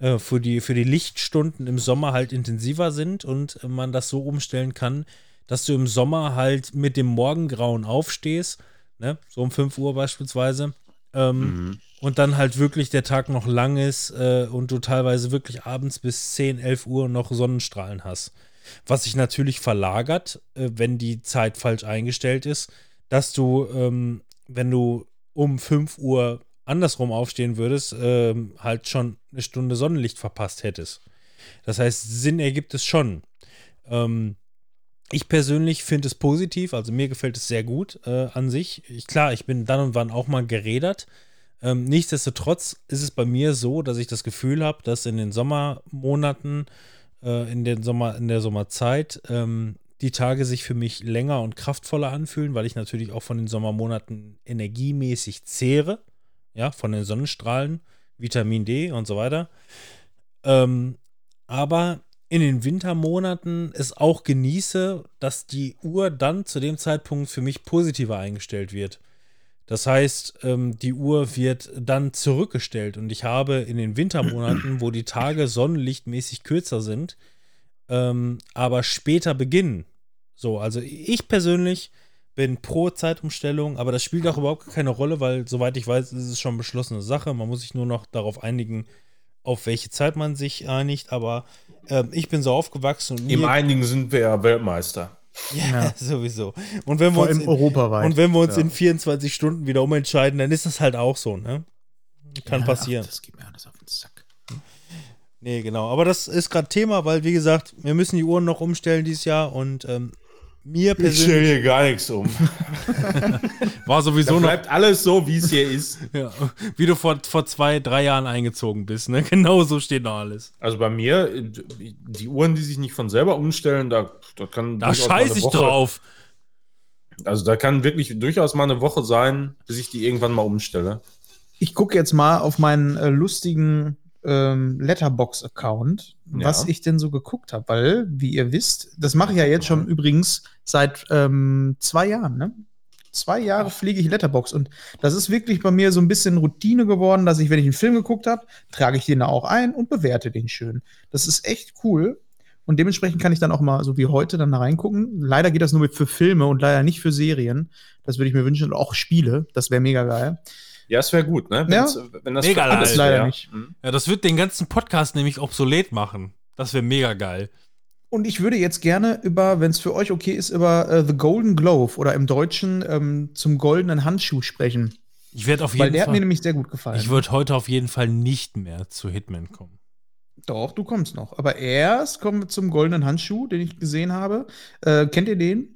äh, für, die, für die Lichtstunden im Sommer halt intensiver sind und man das so umstellen kann, dass du im Sommer halt mit dem Morgengrauen aufstehst, ne? so um 5 Uhr beispielsweise, ähm, Mhm. und dann halt wirklich der Tag noch lang ist äh, und du teilweise wirklich abends bis 10, 11 Uhr noch Sonnenstrahlen hast. Was sich natürlich verlagert, äh, wenn die Zeit falsch eingestellt ist, dass du, ähm, wenn du um 5 Uhr andersrum aufstehen würdest, ähm, halt schon eine Stunde Sonnenlicht verpasst hättest. Das heißt, Sinn ergibt es schon. Ähm, ich persönlich finde es positiv, also mir gefällt es sehr gut äh, an sich. Ich, klar, ich bin dann und wann auch mal gerädert. Ähm, nichtsdestotrotz ist es bei mir so, dass ich das Gefühl habe, dass in den Sommermonaten, äh, in, den Sommer, in der Sommerzeit, ähm, die Tage sich für mich länger und kraftvoller anfühlen, weil ich natürlich auch von den Sommermonaten energiemäßig zehre, ja, von den Sonnenstrahlen, Vitamin D und so weiter. Ähm, aber in den Wintermonaten es auch genieße, dass die Uhr dann zu dem Zeitpunkt für mich positiver eingestellt wird. Das heißt, ähm, die Uhr wird dann zurückgestellt und ich habe in den Wintermonaten, wo die Tage sonnenlichtmäßig kürzer sind, ähm, aber später beginnen. So, also ich persönlich bin pro Zeitumstellung, aber das spielt auch überhaupt keine Rolle, weil soweit ich weiß, ist es schon beschlossene Sache. Man muss sich nur noch darauf einigen, auf welche Zeit man sich einigt. Aber ähm, ich bin so aufgewachsen und Im Einigen sind wir ja Weltmeister. ja, <laughs> sowieso. Und wenn wir Vor uns allem in, europaweit. und wenn wir uns Ja. in 24 Stunden wieder umentscheiden, dann ist das halt auch so, ne? Kann Ja, passieren. Ach, das geht mir alles auf den Sack. Nee, genau. Aber das ist gerade Thema, weil, wie gesagt, wir müssen die Uhren noch umstellen dieses Jahr und ähm, mir Ich stelle persönlich hier gar nichts um. <laughs> war Da sowieso noch, bleibt alles so, wie es hier ist. <laughs> ja, wie du vor, vor zwei, drei Jahren eingezogen bist, ne? <laughs> Genau so steht noch alles. Also bei mir, die Uhren, die sich nicht von selber umstellen, da, da kann Da durchaus mal eine scheiß ich Woche- drauf. Also da kann wirklich durchaus mal eine Woche sein, bis ich die irgendwann mal umstelle. Ich gucke jetzt mal auf meinen äh, lustigen ähm, Letterbox-Account, Ja. was ich denn so geguckt habe, weil, wie ihr wisst, das mache ich ja jetzt schon übrigens seit ähm, zwei Jahren, ne? Zwei Jahre pflege ich Letterbox und das ist wirklich bei mir so ein bisschen Routine geworden, dass ich, wenn ich einen Film geguckt habe, trage ich den da auch ein und bewerte den schön. Das ist echt cool und dementsprechend kann ich dann auch mal, so wie heute, dann da reingucken. Leider geht das nur für Filme und leider nicht für Serien. Das würde ich mir wünschen und auch Spiele. Das wäre mega geil. Ja, es wäre gut, ne? Ja. Wenn's- wenn das Mega für alles geil. Leider wär. nicht. Mhm. Ja, das wird den ganzen Podcast nämlich obsolet machen. Das wäre mega geil. Und ich würde jetzt gerne über, wenn es für euch okay ist, über äh, The Golden Glove oder im Deutschen ähm, zum goldenen Handschuh sprechen. Ich werde auf Weil jeden der hat mir Fall. nämlich sehr gut gefallen. Ich würde heute auf jeden Fall nicht mehr zu Hitman kommen. Doch, du kommst noch. Aber erst kommen wir zum goldenen Handschuh, den ich gesehen habe. Äh, kennt ihr den?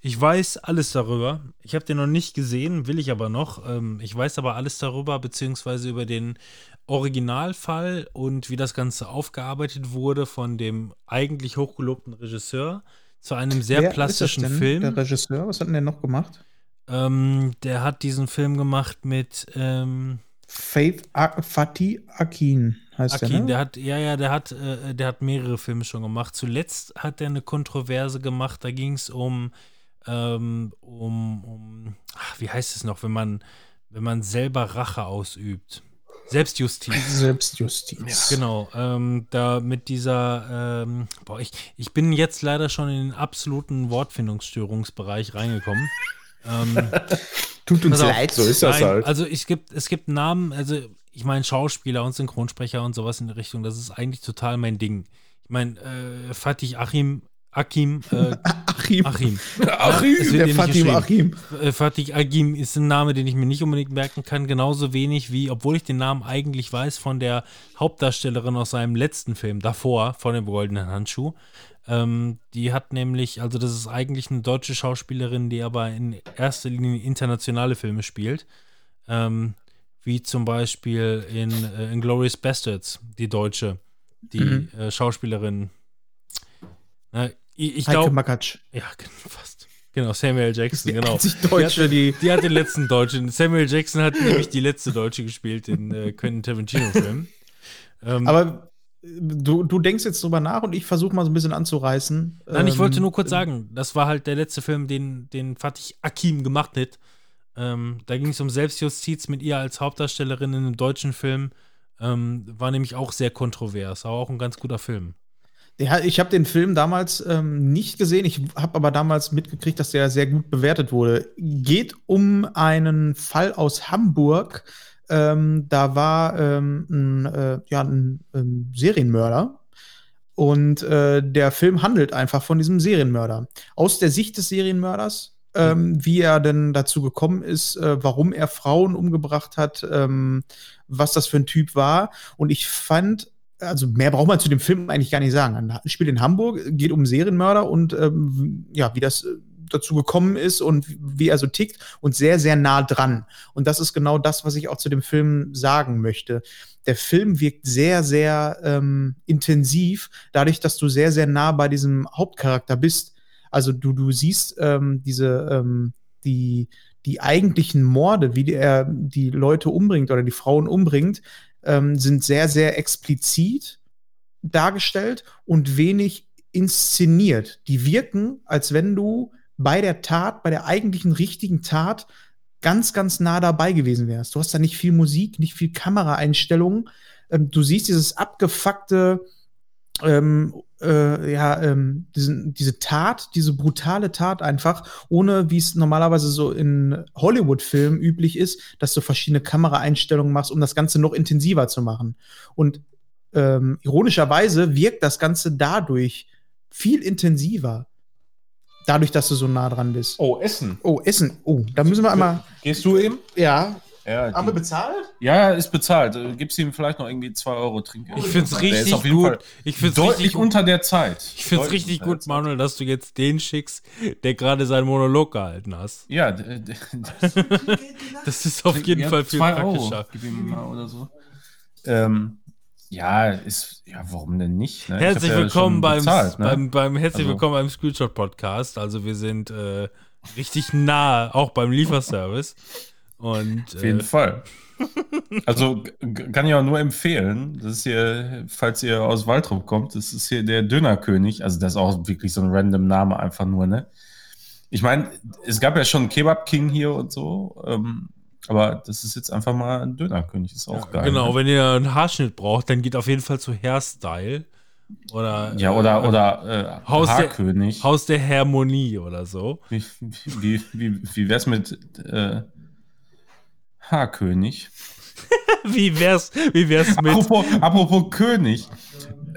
Ich weiß alles darüber. Ich habe den noch nicht gesehen, will ich aber noch. Ähm, ich weiß aber alles darüber, beziehungsweise über den Originalfall und wie das Ganze aufgearbeitet wurde von dem eigentlich hochgelobten Regisseur zu einem sehr Wer plastischen Film. Der Regisseur, was hat denn der noch gemacht? Ähm, der hat diesen Film gemacht mit ähm, Faith A Fatih Akin heißt Akin. der, ne? Der hat, ja, ja, der hat, äh, der hat mehrere Filme schon gemacht. Zuletzt hat er eine Kontroverse gemacht. Da ging es um, ähm, um, um, ach, wie heißt es noch, wenn man, wenn man selber Rache ausübt. Selbstjustiz. Selbstjustiz. Genau, ähm, da mit dieser, ähm, boah, ich, ich bin jetzt leider schon in den absoluten Wortfindungsstörungsbereich reingekommen. Ähm, <laughs> Tut uns leid. So ist das Nein, halt. Also es gibt, es gibt Namen, also ich meine Schauspieler und Synchronsprecher und sowas in der Richtung, das ist eigentlich total mein Ding. Ich meine, äh, Fatih Achim, Akim, äh, <laughs> Achim. Achim. <laughs> Achim, der ja nicht Fatih. Achim. Äh, Fatih Agim ist ein Name, den ich mir nicht unbedingt merken kann, genauso wenig wie, obwohl ich den Namen eigentlich weiß, von der Hauptdarstellerin aus seinem letzten Film davor, von dem goldenen Handschuh. Ähm, die hat nämlich, also das ist eigentlich eine deutsche Schauspielerin, die aber in erster Linie internationale Filme spielt. Ähm, wie zum Beispiel in äh, Inglourious Bastards, die Deutsche, die Mhm. äh, Schauspielerin. Na, ich ich glaube, Makatsch. ja, <laughs> fast. Genau, Samuel Jackson, Die genau. Deutsche, die. Die hat den letzten Deutschen. Samuel Jackson hat nämlich die letzte Deutsche gespielt in äh, Quentin Tarantino-Filmen. Ähm, Aber du, du denkst jetzt drüber nach und ich versuche mal so ein bisschen anzureißen. nein, ich wollte Ähm, nur kurz sagen, das war halt der letzte Film, den, den Fatih Akim gemacht hat. Ähm, da ging es um Selbstjustiz mit ihr als Hauptdarstellerin in einem deutschen Film. Ähm, war nämlich auch sehr kontrovers, aber auch ein ganz guter Film. Ja, ich habe den Film damals ähm, nicht gesehen. Ich habe aber damals mitgekriegt, dass der sehr gut bewertet wurde. Geht um einen Fall aus Hamburg. Ähm, da war ähm, ein, äh, ja, ein, ähm, Serienmörder. Und äh, der Film handelt einfach von diesem Serienmörder. Aus der Sicht des Serienmörders, ähm, wie er denn dazu gekommen ist, äh, warum er Frauen umgebracht hat, ähm, was das für ein Typ war. Und ich fand, also mehr braucht man zu dem Film eigentlich gar nicht sagen. Er spielt in Hamburg, geht um Serienmörder und ähm, ja, wie das äh, dazu gekommen ist und wie er so tickt und sehr, sehr nah dran. Und das ist genau das, was ich auch zu dem Film sagen möchte. Der Film wirkt sehr, sehr ähm, intensiv, dadurch, dass du sehr, sehr nah bei diesem Hauptcharakter bist. Also du, du siehst ähm, diese, ähm, die, die eigentlichen Morde, wie er die Leute umbringt oder die Frauen umbringt, ähm, sind sehr, sehr explizit dargestellt und wenig inszeniert. Die wirken, als wenn du bei der Tat, bei der eigentlichen richtigen Tat ganz, ganz nah dabei gewesen wärst. Du hast da nicht viel Musik, nicht viel Kameraeinstellungen. Ähm, du siehst dieses abgefuckte, ähm, äh, ja, ähm, diesen, diese Tat, diese brutale Tat einfach, ohne wie es normalerweise so in Hollywood-Filmen üblich ist, dass du verschiedene Kameraeinstellungen machst, um das Ganze noch intensiver zu machen. Und ähm, ironischerweise wirkt das Ganze dadurch viel intensiver. Dadurch, dass du so nah dran bist. Oh, Essen. Oh, Essen. Oh, da müssen wir einmal. Gehst du eben? Ja. Ja, Haben wir bezahlt? ja ist bezahlt. Äh, Gibst ihm vielleicht noch irgendwie 2 Euro Trinkgeld. Ich find's Der richtig ist auf jeden gut. Fall Ich find's deutlich richtig gut. unter der Zeit. Ich finde es Deutlich richtig gut. Manuel, dass du jetzt den schickst, der gerade seinen Monolog gehalten hast. Ja, <laughs> Das ist auf jeden ja, Fall viel zwei Euro. praktischer. Gib ihm mal oder so. Ähm, ja, ist, ja, warum denn nicht? Ne? Ich Herzlich ja willkommen beim, bezahlt, ne? beim, beim Herzlich Also- willkommen beim Screenshot Podcast. Also wir sind äh, richtig nah, auch beim Lieferservice. Und Auf jeden äh, Fall. <laughs> Also kann ich auch nur empfehlen. Das ist hier, falls ihr aus Waldrop kommt, das ist hier der Dönerkönig. Also das ist auch wirklich so ein random Name einfach nur, ne? Ich meine, es gab ja schon Kebab King hier und so, ähm, aber das ist jetzt einfach mal ein Dönerkönig. Ist auch geil. genau, ne? wenn ihr einen Haarschnitt braucht, dann geht auf jeden Fall zu Hairstyle. Oder, Ja, oder, oder äh, Haus der- Haarkönig. Haus der Harmonie oder so. Wie, wie, wie, wie wär's mit äh, Haarkönig? <laughs> Wie wär's, wie wär's mit. Apropos, apropos König.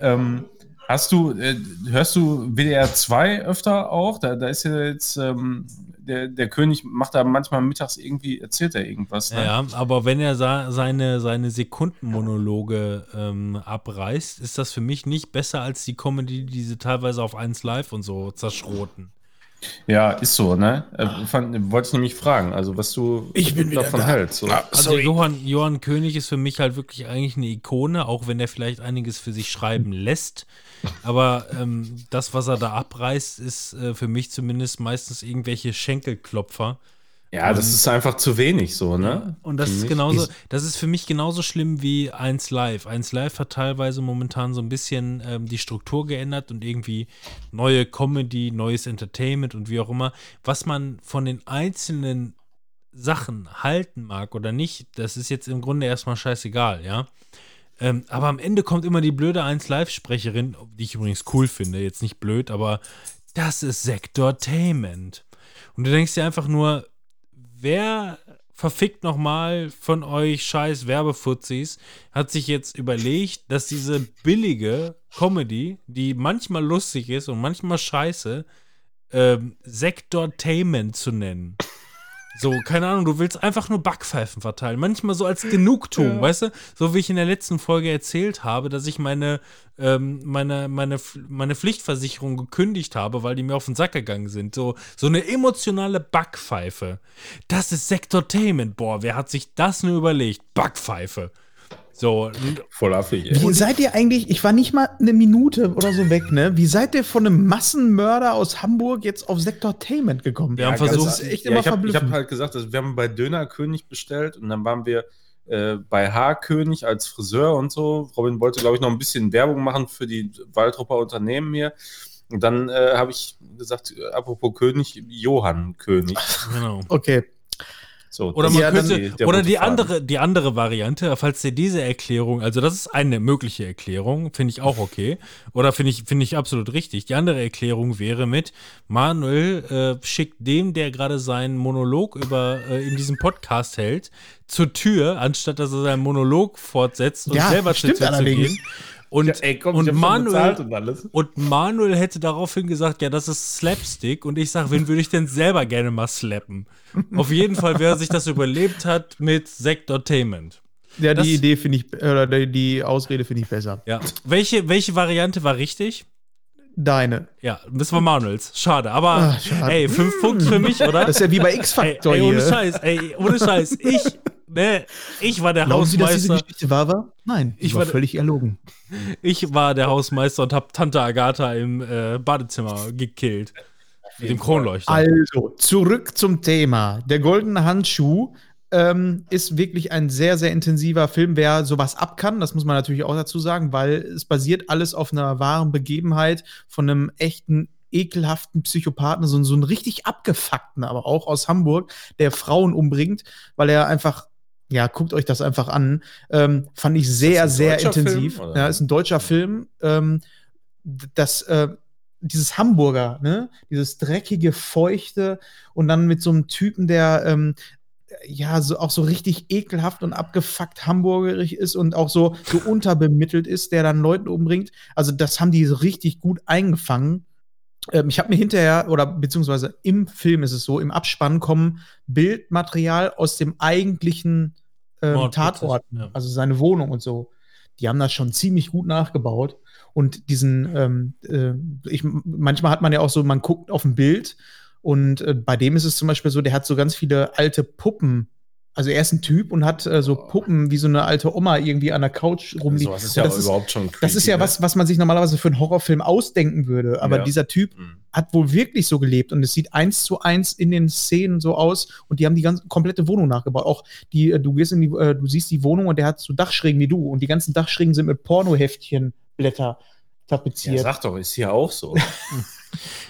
Ähm, hast du, äh, hörst du WDR 2 öfter auch? Da, da ist ja jetzt, ähm, der, der König macht da manchmal mittags irgendwie, erzählt er irgendwas. Ne? Ja, aber wenn er sa seine, seine Sekundenmonologe ähm, abreißt, ist das für mich nicht besser als die Comedy, die sie teilweise auf 1 Live und so zerschroten. Ja, ist so, ne? Äh, fand, wollte ich nämlich fragen, also was du Ich bin davon da. hältst. So. Also Johann, Johann König ist für mich halt wirklich eigentlich eine Ikone, auch wenn er vielleicht einiges für sich schreiben lässt. Aber ähm, das, was er da abreißt, ist äh, für mich zumindest meistens irgendwelche Schenkelklopfer. Ja, das ist einfach zu wenig so, ne? Und das Für ist genauso, das ist für mich genauso schlimm wie 1 Live. 1 Live hat teilweise momentan so ein bisschen ähm, die Struktur geändert und irgendwie neue Comedy, neues Entertainment und wie auch immer. Was man von den einzelnen Sachen halten mag oder nicht, das ist jetzt im Grunde erstmal scheißegal, ja. Ähm, aber am Ende kommt immer die blöde 1 Live-Sprecherin, die ich übrigens cool finde, jetzt nicht blöd, aber das ist Sektortainment. Und du denkst dir einfach nur, wer verfickt nochmal von euch scheiß Werbefuzis hat sich jetzt überlegt, dass diese billige Comedy, die manchmal lustig ist und manchmal scheiße, ähm, Sektortainment zu nennen. So, keine Ahnung, du willst einfach nur Backpfeifen verteilen. Manchmal so als Genugtuung, weißt du? So wie ich in der letzten Folge erzählt habe, dass ich meine, ähm, meine, meine, meine Pflichtversicherung gekündigt habe, weil die mir auf den Sack gegangen sind. So, so eine emotionale Backpfeife. Das ist Sektortainment. Boah, wer hat sich das nur überlegt? Backpfeife. So, Voll affig, ey. Wie seid ihr eigentlich, ich war nicht mal eine Minute oder so weg, ne? Wie seid ihr von einem Massenmörder aus Hamburg jetzt auf Sektortainment gekommen? Wir haben Ja, versucht- ganz- das ist echt ja, immer ich habe hab halt gesagt, also wir haben bei Dönerkönig bestellt und dann waren wir äh, bei Haarkönig als Friseur und so. Robin wollte, glaube ich, noch ein bisschen Werbung machen für die Waldropper Unternehmen hier. Und dann äh, habe ich gesagt, apropos König, Johann König. genau. Okay. So, Oder man Ja, könnte, die- oder die andere, die andere Variante, falls dir diese Erklärung, also das ist eine mögliche Erklärung, finde ich auch okay. Oder finde ich, finde ich absolut richtig. Die andere Erklärung wäre mit, Manuel äh, schickt dem, der gerade seinen Monolog über äh, in diesem Podcast hält, zur Tür, anstatt dass er seinen Monolog fortsetzt und Ja, selber zur Tür zu allerdings. gehen. Und, Ja, ey, komm, und Manuel, und und Manuel hätte daraufhin gesagt, ja, das ist Slapstick. Und ich sage, wen würde ich denn selber gerne mal slappen? Auf jeden Fall, wer sich das überlebt hat mit Sektortainment. Ja, Das- die Idee finde ich, oder die, Ausrede finde ich besser. Ja. Welche, welche Variante war richtig? Deine. Ja, das war Manuels. Schade. Aber Ah, schade. ey, fünf Punkte für mich, oder? Das ist ja wie bei ey, X-Factor ey, ohne hier. Scheiß, ey, ohne Scheiß. Ich, ne, ich war der Glauben Sie, dass diese Hausmeister. Geschichte wahr war? Nein, Ich war war- völlig erlogen. Ich war der Hausmeister und hab Tante Agatha im äh, Badezimmer gekillt. Mit dem Kronleuchter. Also, zurück zum Thema. Der goldene Handschuh ähm, ist wirklich ein sehr, sehr intensiver Film. Wer sowas ab kann, das muss man natürlich auch dazu sagen, weil es basiert alles auf einer wahren Begebenheit von einem echten ekelhaften Psychopathen, so, so einen richtig abgefuckten, aber auch aus Hamburg, der Frauen umbringt, weil er einfach, ja, guckt euch das einfach an. Ähm, fand ich sehr, sehr intensiv. Film, ja, ist ein deutscher Film. Ähm, das, äh, dieses Hamburger, ne? Dieses dreckige, feuchte und dann mit so einem Typen, der ähm, ja so, auch so richtig ekelhaft und abgefuckt hamburgerig ist und auch so, so <laughs> unterbemittelt ist, der dann Leuten umbringt. Also, das haben die so richtig gut eingefangen. Ähm, ich habe mir hinterher, oder beziehungsweise im Film ist es so, im Abspann kommen Bildmaterial aus dem eigentlichen ähm, Tatort, ja. also seine Wohnung und so. Die haben das schon ziemlich gut nachgebaut. Und diesen, ähm, äh, ich, manchmal hat man ja auch so, man guckt auf ein Bild und äh, bei dem ist es zum Beispiel so, der hat so ganz viele alte Puppen Also er ist ein Typ und hat äh, so Puppen wie so eine alte Oma irgendwie an der Couch rumliegen. Sowas ist ja das, ist, überhaupt schon das ist ja creepy, ne? was, was man sich normalerweise für einen Horrorfilm ausdenken würde. Aber Ja. dieser Typ Mhm. hat wohl wirklich so gelebt und es sieht eins zu eins in den Szenen so aus und die haben die ganze komplette Wohnung nachgebaut. Auch die, äh, du gehst in die, äh, du siehst die Wohnung und der hat so Dachschrägen wie du und die ganzen Dachschrägen sind mit Pornoheftchenblätter Ja, tapeziert. sag doch, ist hier auch so. <laughs>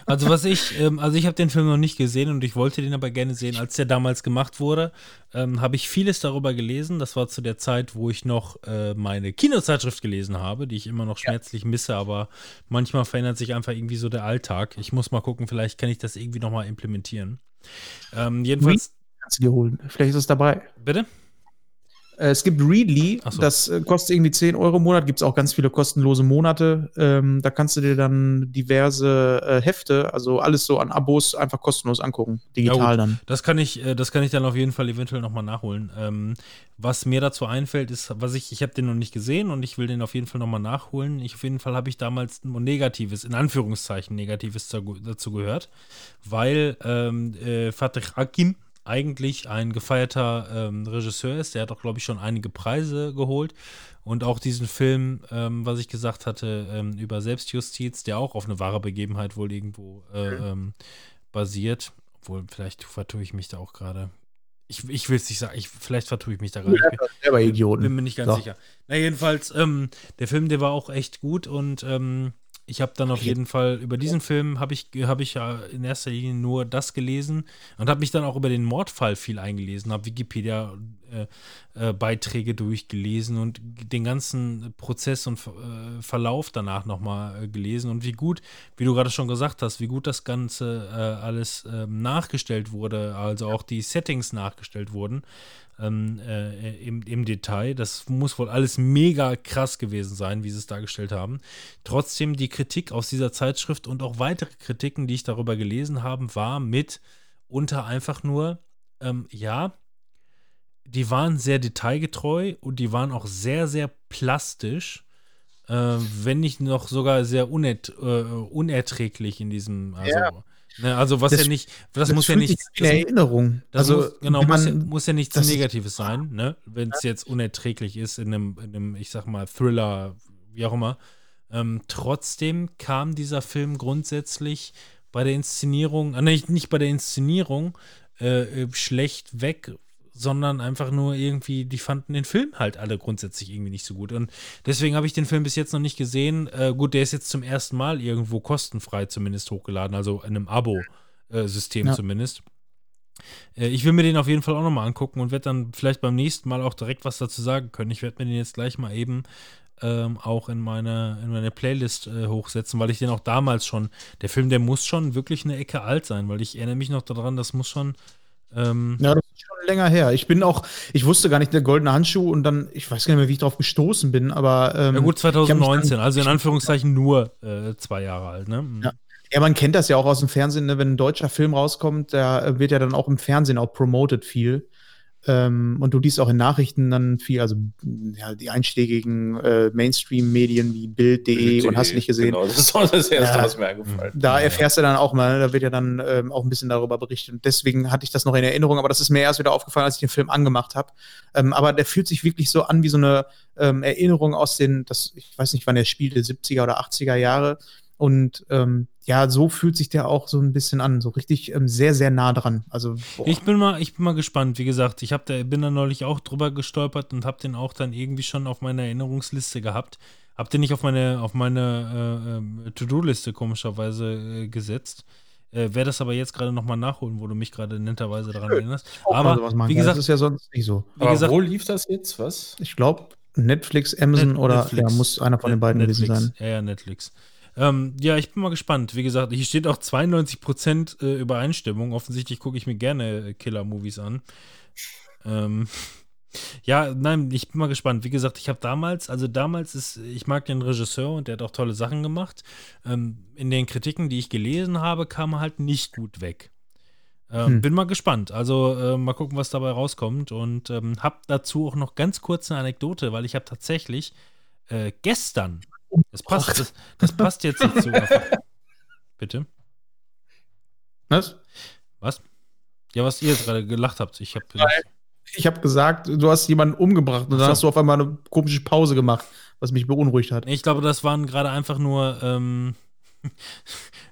Also was ich, ähm, also ich habe den Film noch nicht gesehen und ich wollte den aber gerne sehen, als der damals gemacht wurde, ähm, habe ich vieles darüber gelesen. Das war zu der Zeit, wo ich noch äh, meine Kinozeitschrift gelesen habe, die ich immer noch schmerzlich misse, aber manchmal verändert sich einfach irgendwie so der Alltag. Ich muss mal gucken, vielleicht kann ich das irgendwie noch mal implementieren. Ähm, jedenfalls, Kannst du dir holen. Vielleicht ist es dabei. bitte? Äh, Es gibt Readly, so. das äh, kostet irgendwie 10 Euro im Monat, gibt es auch ganz viele kostenlose Monate. Ähm, da kannst du dir dann diverse äh, Hefte, also alles so an Abos, einfach kostenlos angucken. Digital gut. dann. Das kann ich, äh, das kann ich dann auf jeden Fall eventuell nochmal nachholen. Ähm, was mir dazu einfällt, ist, was ich, ich habe den noch nicht gesehen und ich will den auf jeden Fall nochmal nachholen. Ich, auf jeden Fall habe ich damals ein Negatives, in Anführungszeichen Negatives dazu, gehört, weil ähm, äh, Fatih Akim eigentlich ein gefeierter ähm, Regisseur ist. Der hat auch, glaube ich, schon einige Preise geholt. Und auch diesen Film, ähm, was ich gesagt hatte, ähm, über Selbstjustiz, der auch auf eine wahre Begebenheit wohl irgendwo äh, ähm, basiert. Obwohl, vielleicht vertue ich mich da auch gerade. Ich, ich will es nicht sagen, ich, vielleicht vertue ich mich da gerade. Ich bin, Selber bin mir nicht ganz So. sicher. Na, jedenfalls, ähm, der Film, der war auch echt gut und ähm, ich habe dann auf jeden Fall über diesen Film habe ich habe ich in erster Linie nur das gelesen und habe mich dann auch über den Mordfall viel eingelesen, habe Wikipedia äh, äh, Beiträge durchgelesen und den ganzen Prozess und äh, Verlauf danach nochmal äh, gelesen. Und wie gut, wie du gerade schon gesagt hast, wie gut das Ganze äh, alles ähm, nachgestellt wurde, also auch die Settings nachgestellt wurden ähm, äh, im, im Detail. Das muss wohl alles mega krass gewesen sein, wie sie es dargestellt haben. Trotzdem die Kritik aus dieser Zeitschrift und auch weitere Kritiken, die ich darüber gelesen habe, war mit unter einfach nur, ähm, ja, die waren sehr detailgetreu und die waren auch sehr, sehr plastisch. Äh, wenn nicht noch sogar sehr unet, äh, unerträglich in diesem, also, Ja. Ne, also was Das- ja nicht, das, muss ja nicht, in Erinnerung. das also, muss, genau, wenn muss, ja, man, muss ja nichts das Negatives sein, ne? Wenn es jetzt unerträglich ist in einem, in einem, ich sag mal, Thriller, wie auch immer. Ähm, trotzdem kam dieser Film grundsätzlich bei der Inszenierung, äh, nicht, nicht bei der Inszenierung äh, äh, schlecht weg, sondern einfach nur irgendwie, die fanden den Film halt alle grundsätzlich irgendwie nicht so gut. Und deswegen habe ich den Film bis jetzt noch nicht gesehen. Äh, gut, der ist jetzt zum ersten Mal irgendwo kostenfrei zumindest hochgeladen, also in einem Abo-System Ja. zumindest. Äh, Ich will mir den auf jeden Fall auch nochmal angucken und werde dann vielleicht beim nächsten Mal auch direkt was dazu sagen können. Ich werde mir den jetzt gleich mal eben ähm, auch in meine, in meine Playlist äh, hochsetzen, weil ich den auch damals schon, der Film, der muss schon wirklich eine Ecke alt sein, weil ich erinnere mich noch daran, das muss schon, ähm, Ja, das länger her. Ich bin auch, ich wusste gar nicht, der goldene Handschuh und dann, ich weiß gar nicht mehr, wie ich drauf gestoßen bin, aber. Ähm, ja gut, ich hab mich 2019, dann- also in Anführungszeichen nur äh, zwei Jahre alt, ne? Ja. Ja, man kennt das ja auch aus dem Fernsehen, ne? wenn ein deutscher Film rauskommt, der äh, wird ja dann auch im Fernsehen auch promoted viel. Ähm, und du liest auch in Nachrichten dann viel, also ja, die einschlägigen äh, Mainstream-Medien wie Bild.de und hast nicht gesehen. Genau, das ist auch das Erste, Ja. was mir eingefallen ist. Da erfährst du dann auch mal, da wird ja dann ähm, auch ein bisschen darüber berichtet. Und deswegen hatte ich das noch in Erinnerung, aber das ist mir erst wieder aufgefallen, als ich den Film angemacht habe. Ähm, aber der fühlt sich wirklich so an wie so eine ähm, Erinnerung aus den, das, ich weiß nicht, wann der spielte, 70er oder 80er Jahre. Und ähm, ja, so fühlt sich der auch so ein bisschen an, so richtig ähm, sehr, sehr nah dran. Also, boah. Ich bin mal, ich bin mal gespannt. Wie gesagt, ich hab da, bin da neulich auch drüber gestolpert und habe den auch dann irgendwie schon auf meiner Erinnerungsliste gehabt. Hab den nicht auf meine, auf meine äh, ähm, To-Do-Liste komischerweise äh, gesetzt. Äh, Werde das aber jetzt gerade nochmal nachholen, wo du mich gerade netterweise daran <laughs> erinnerst. Aber wie gesagt, das ist ja sonst nicht so. wie Aber gesagt, wo lief das jetzt? Was? Ich glaube, Netflix, Amazon Net- oder Netflix. ja, muss einer von den beiden Netflix. gewesen sein. Ja, ja, Netflix. Ähm, ja, ich bin mal gespannt. Wie gesagt, hier steht auch 92% äh, Übereinstimmung. Offensichtlich gucke ich mir gerne äh, Killer-Movies an. Ähm, <laughs> ja, nein, ich bin mal gespannt. Wie gesagt, ich habe damals, also damals ist, ich mag den Regisseur und der hat auch tolle Sachen gemacht. Ähm, in den Kritiken, die ich gelesen habe, kam er halt nicht gut weg. Ähm, Hm. Bin mal gespannt. Also äh, mal gucken, was dabei rauskommt. Und ähm, habe dazu auch noch ganz kurz eine Anekdote, weil ich habe tatsächlich äh, gestern, das passt, das, das passt jetzt dazu. Bitte? Was? Was? Ja, was ihr jetzt gerade gelacht habt. Ich habe. Ich habe gesagt, du hast jemanden umgebracht und dann So. hast du auf einmal eine komische Pause gemacht, was mich beunruhigt hat. Ich glaube, das waren gerade einfach nur ähm, <laughs>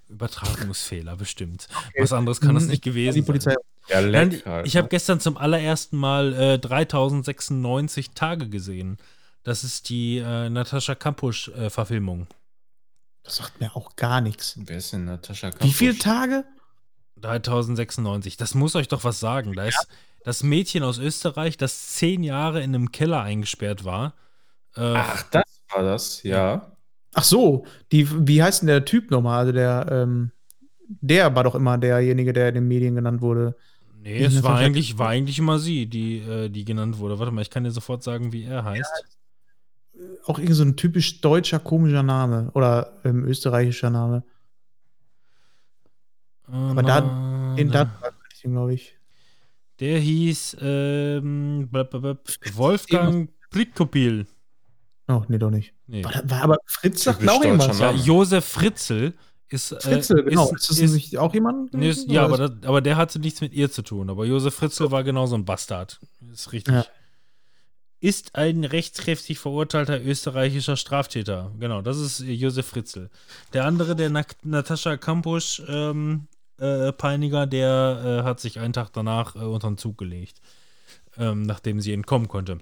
Übertragungsfehler, bestimmt. Was anderes kann das Mhm, nicht gewesen Die sein. Polizei. Ja, Nein, leck halt. ich habe gestern zum allerersten Mal äh, 3096 Tage gesehen. Das ist die äh, Natascha Kampusch-Verfilmung. Das sagt mir auch gar nichts. Wer ist denn Natascha Wie viele Tage? 3096. Das muss euch doch was sagen. Da ist das Mädchen aus Österreich, das zehn Jahre in einem Keller eingesperrt war. Äh, Ach, das war das, ja. Ach so, die, wie heißt denn der Typ nochmal? Also der, ähm, der war doch immer derjenige, der in den Medien genannt wurde. nee, es war eigentlich, war eigentlich immer sie, die, äh, die genannt wurde. Warte mal, ich kann dir sofort sagen, wie er heißt. Auch irgend so ein typisch deutscher, komischer Name. Oder ähm, österreichischer Name. Aber da- Den da glaube ich. Der hieß ähm, Wolfgang Plitkopil. Oh, nee, doch nicht. Nee. War, war aber Fritz sagt auch irgendwas. deutscher Ja. Josef Fritzel ist. äh, Fritzel, genau. Ist, Ist, das ist, nicht auch jemand? nee, ist, ja, aber, das, aber der hatte nichts mit ihr zu tun. Aber Josef Fritzel war genauso ein Bastard. Ist richtig. Ja. Ist ein rechtskräftig verurteilter österreichischer Straftäter. Genau, das ist Josef Fritzel. Der andere, der Natascha Kampusch ähm, äh, Peiniger, der äh, hat sich einen Tag danach äh, unter den Zug gelegt, ähm, nachdem sie entkommen konnte.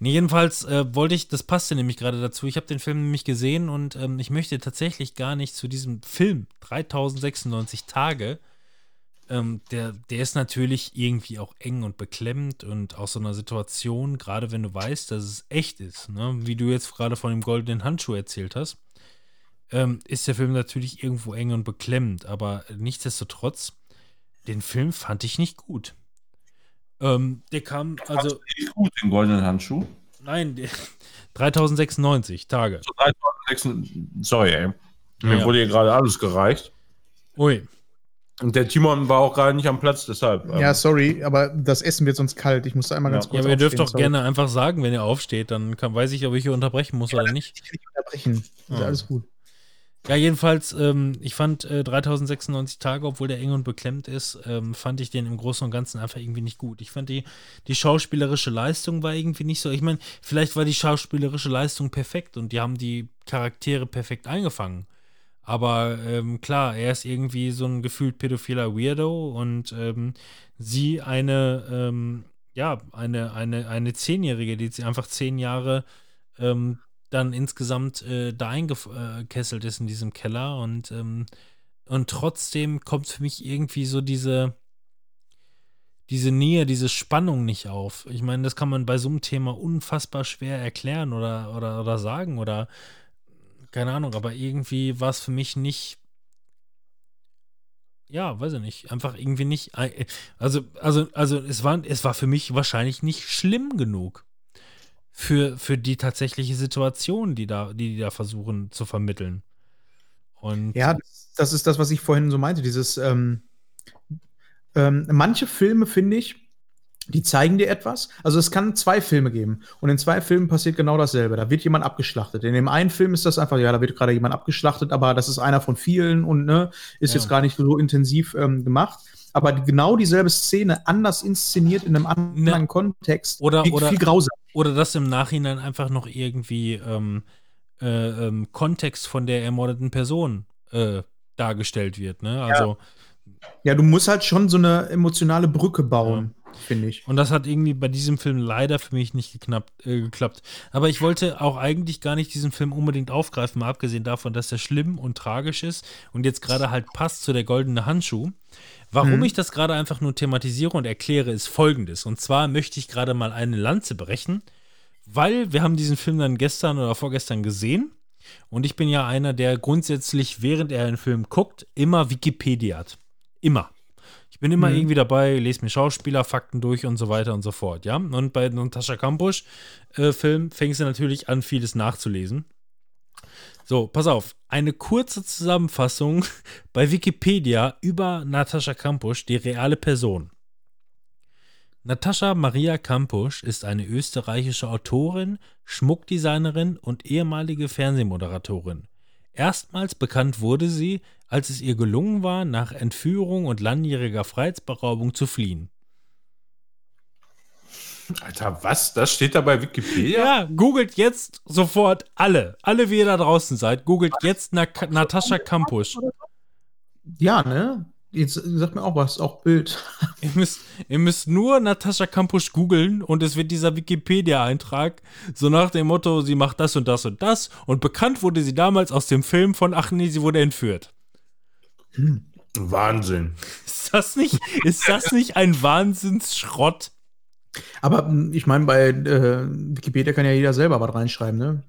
Nee, jedenfalls äh, wollte ich, das passte nämlich gerade dazu. Ich habe den Film nämlich gesehen und ähm, ich möchte tatsächlich gar nicht zu diesem Film 3096 Tage. Ähm, der, der ist natürlich irgendwie auch eng und beklemmend und aus so einer Situation, gerade wenn du weißt, dass es echt ist, ne? wie du jetzt gerade von dem goldenen Handschuh erzählt hast, ähm, ist der Film natürlich irgendwo eng und beklemmend, aber nichtsdestotrotz, den Film fand ich nicht gut. Ähm, der kam, also, Nicht gut, den goldenen Handschuh. nein, der, <laughs> 3096 Tage. So 3006 Sorry, ey. Mir Ja. wurde hier gerade alles gereicht. Ui. Und der Timon war auch gerade nicht am Platz, deshalb. ähm, Ja, sorry, aber das Essen wird sonst kalt. Ich muss da einmal Ja. ganz kurz Ja, aber ihr dürft doch sorry. gerne einfach sagen, wenn ihr aufsteht, dann kann, weiß ich, ob ich hier unterbrechen muss oder nicht. Ich kann nicht unterbrechen. Ist alles gut. Ja, jedenfalls, ähm, ich fand äh, 3096 Tage, obwohl der eng und beklemmt ist, ähm, fand ich den im Großen und Ganzen einfach irgendwie nicht gut. Ich fand die, die schauspielerische Leistung war irgendwie nicht so. Ich meine, vielleicht war die schauspielerische Leistung perfekt und die haben die Charaktere perfekt eingefangen. Aber ähm, klar, er ist irgendwie so ein gefühlt pädophiler Weirdo und ähm, sie eine, ähm, ja, eine, eine, eine Zehnjährige, die einfach zehn Jahre ähm, dann insgesamt äh, da eingekesselt ist in diesem Keller und, ähm, und trotzdem kommt für mich irgendwie so diese, diese Nähe, diese Spannung nicht auf. Ich meine, das kann man bei so einem Thema unfassbar schwer erklären oder, oder, oder sagen oder keine Ahnung, aber irgendwie war es für mich nicht. Ja, weiß ich nicht. Einfach irgendwie nicht. Also, also, also es war, es war für mich wahrscheinlich nicht schlimm genug für, für die tatsächliche Situation, die da, die, die da versuchen zu vermitteln. Und Ja, das, das ist das, was ich vorhin so meinte. Dieses, ähm, ähm, manche Filme, finde ich, die zeigen dir etwas. Also es kann zwei Filme geben. Und in zwei Filmen passiert genau dasselbe. Da wird jemand abgeschlachtet. In dem einen Film ist das einfach, ja, da wird gerade jemand abgeschlachtet, aber das ist einer von vielen und ne, ist Ja. jetzt gar nicht so intensiv ähm, gemacht. Aber genau dieselbe Szene anders inszeniert in einem anderen Ne. Kontext. Oder- viel, oder- viel grausamer. Oder dass im Nachhinein einfach noch irgendwie ähm, äh, ähm, Kontext von der ermordeten Person äh, dargestellt wird. Ne? Also, Ja, du musst halt schon so eine emotionale Brücke bauen, finde ich. und das hat irgendwie bei diesem Film leider für mich nicht geknappt, äh, geklappt. Aber ich wollte auch eigentlich gar nicht diesen Film unbedingt aufgreifen, mal abgesehen davon, dass er schlimm und tragisch ist und jetzt gerade halt passt zu der goldene Handschuh. Warum Mhm. ich das gerade einfach nur thematisiere und erkläre, ist folgendes. Und zwar möchte ich gerade mal eine Lanze brechen, weil wir haben diesen Film dann gestern oder vorgestern gesehen. Und ich bin ja einer, der grundsätzlich, während er einen Film guckt, immer Wikipedia hat. Immer. Ich bin immer Mhm. irgendwie dabei, lese mir Schauspielerfakten durch und so weiter und so fort, ja. Und bei Natascha Kampusch-Film fängst du natürlich an, vieles nachzulesen. So, pass auf. Eine kurze Zusammenfassung <laughs> bei Wikipedia über Natascha Kampusch, die reale Person. Natascha Maria Kampusch ist eine österreichische Autorin, Schmuckdesignerin und ehemalige Fernsehmoderatorin. Erstmals bekannt wurde sie, als es ihr gelungen war, nach Entführung und langjähriger Freiheitsberaubung zu fliehen. Alter, was? Das steht da bei Wikipedia? Ja, googelt jetzt sofort alle, alle, wie ihr da draußen seid, googelt jetzt Na Natascha Kampusch. Ja, ne? Jetzt sagt mir auch was, auch Bild. <laughs> Ihr müsst, ihr müsst nur Natascha Kampusch googeln und es wird dieser Wikipedia-Eintrag so nach dem Motto, sie macht das und das und das und bekannt wurde sie damals aus dem Film von, ach nee, sie wurde entführt. Wahnsinn. Ist das nicht, ist das nicht ein Wahnsinnsschrott? Aber mh, ich meine, bei äh, Wikipedia kann ja jeder selber was reinschreiben, ne?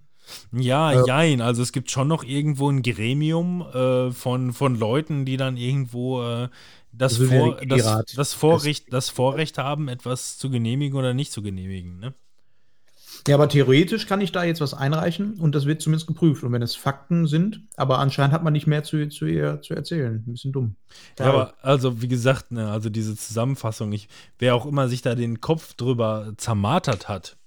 Ja, Äh, jein. Also es gibt schon noch irgendwo ein Gremium äh, von, von Leuten, die dann irgendwo äh, das, der Vor, das, das, Vorrecht, das Vorrecht haben, etwas zu genehmigen oder nicht zu genehmigen. Ne? Ja, aber theoretisch kann ich da jetzt was einreichen und das wird zumindest geprüft. Und wenn es Fakten sind, aber anscheinend hat man nicht mehr zu, zu ihr zu erzählen. Ein bisschen dumm. Ja, aber also wie gesagt, ne, also diese Zusammenfassung, ich, wer auch immer sich da den Kopf drüber zermartert hat,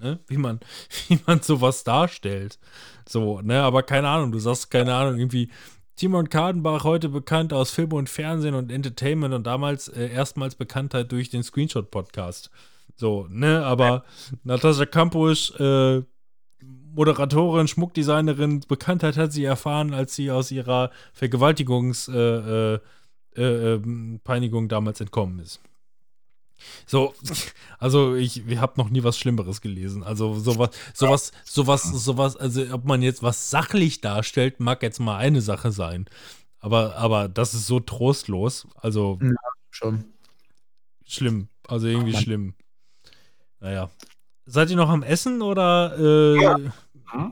ne, wie man, <laughs> wie man sowas darstellt. So, ne, aber keine Ahnung, du sagst, keine Ahnung, irgendwie Timon Kadenbach, heute bekannt aus Film und Fernsehen und Entertainment und damals äh, erstmals Bekanntheit durch den Screenshot-Podcast. So, ne, aber Natascha Kampusch, äh, Moderatorin, Schmuckdesignerin, Bekanntheit hat sie erfahren, als sie aus ihrer Vergewaltigungs- äh, äh, äh, ähm, damals entkommen ist. So, also ich, ich habe noch nie was Schlimmeres gelesen. Also sowas, sowas, sowas, sowas, also ob man jetzt was sachlich darstellt, mag jetzt mal eine Sache sein. Aber, aber das ist so trostlos. Also Schon. schlimm. Also irgendwie Mann. schlimm. Naja. Seid ihr noch am Essen oder äh,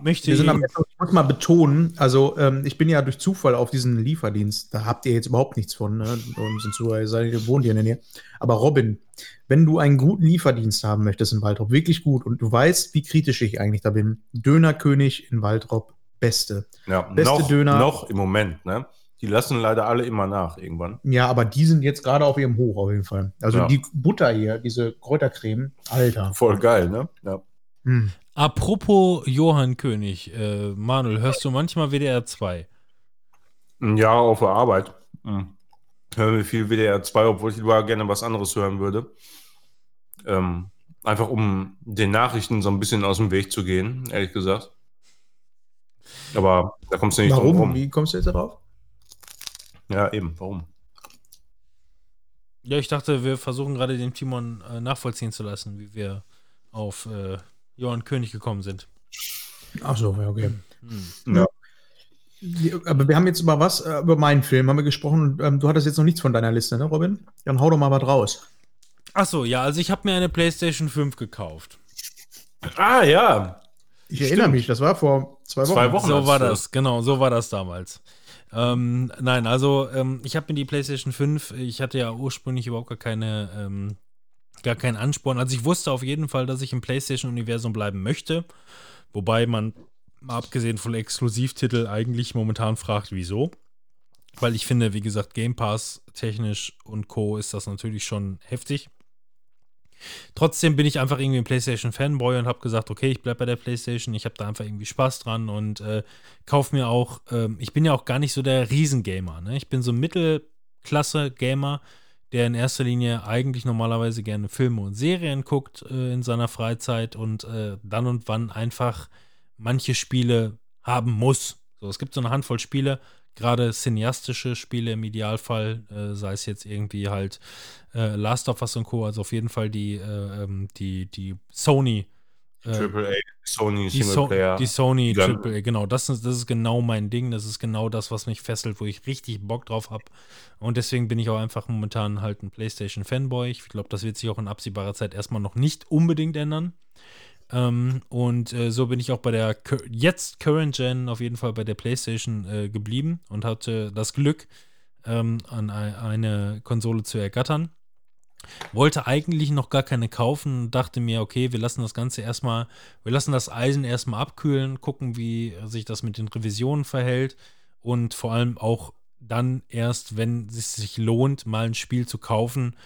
möchte Wir sind am ihr. Ende, ich muss mal betonen, also ähm, ich bin ja durch Zufall auf diesen Lieferdienst, da habt ihr jetzt überhaupt nichts von, ne? Und sind zu, ihr wohnt hier in der Nähe. Aber Robin, wenn du einen guten Lieferdienst haben möchtest in Waldrop, wirklich gut, und du weißt, wie kritisch ich eigentlich da bin, Dönerkönig in Waldrop, beste. Ja, Beste noch, Döner. noch im Moment, ne? Die lassen leider alle immer nach irgendwann. Ja, aber die sind jetzt gerade auf ihrem Hoch auf jeden Fall. Also Ja. die Butter hier, diese Kräutercreme, Alter. Voll geil, ne? Ja. Hm. Apropos Johann König, äh, Manuel, hörst du manchmal WDR 2? Ja, auf der Arbeit. Mhm. Hören wir viel WDR 2, obwohl ich lieber gerne was anderes hören würde. Ähm, einfach um den Nachrichten so ein bisschen aus dem Weg zu gehen, ehrlich gesagt. Aber da kommst du nicht drum Warum? rum. Wie kommst du jetzt darauf? Ja, eben, warum? Ja, ich dachte, wir versuchen gerade den Timon äh, nachvollziehen zu lassen, wie wir auf äh, Johann König gekommen sind. Ach so, ja, okay. Hm. Ja. Wir- Aber wir haben jetzt über was, äh, über meinen Film haben wir gesprochen. Ähm, du hattest jetzt noch nichts von deiner Liste, ne, Robin? Dann hau doch mal was raus. Achso, ja, also ich habe mir eine PlayStation 5 gekauft. Ah, ja. Ich erinnere Stimmt. mich, das war vor zwei Wochen. Zwei Wochen. So war das, genau, so war das damals. Ähm, nein, also ähm, ich habe mir die PlayStation 5, ich hatte ja ursprünglich überhaupt gar keine, ähm, gar keinen Ansporn. Also ich wusste auf jeden Fall, dass ich im PlayStation-Universum bleiben möchte. Wobei man, abgesehen von Exklusivtitel, eigentlich momentan fragt, wieso. Weil ich finde, wie gesagt, Game Pass technisch und Co. ist das natürlich schon heftig. Trotzdem bin ich einfach irgendwie ein PlayStation-Fanboy und habe gesagt, okay, ich bleibe bei der PlayStation, ich habe da einfach irgendwie Spaß dran und äh, kauf mir auch, ähm, ich bin ja auch gar nicht so der Riesengamer, ne? Ich bin so ein Mittelklasse-Gamer, der in erster Linie eigentlich normalerweise gerne Filme und Serien guckt äh, in seiner Freizeit und äh, dann und wann einfach manche Spiele haben muss. So, es gibt so eine Handvoll Spiele, gerade cineastische Spiele im Idealfall, äh, sei es jetzt irgendwie halt äh, Last of Us und Co., also auf jeden Fall die, äh, ähm, die, die Sony äh, Triple A, Sony, die, so Singleplayer. die Sony Triple, genau, das ist, das ist genau mein Ding, das ist genau das, was mich fesselt, wo ich richtig Bock drauf habe. Und deswegen bin ich auch einfach momentan halt ein PlayStation-Fanboy. Ich glaube, das wird sich auch in absehbarer Zeit erstmal noch nicht unbedingt ändern. Ähm, und äh, so bin ich auch bei der jetzt Current Gen auf jeden Fall bei der PlayStation äh, geblieben und hatte das Glück, ähm, an ei- eine Konsole zu ergattern. Wollte eigentlich noch gar keine kaufen dachte mir, okay, wir lassen das Ganze erstmal, wir lassen das Eisen erstmal abkühlen, gucken, wie sich das mit den Revisionen verhält und vor allem auch dann erst, wenn es sich lohnt, mal ein Spiel zu kaufen,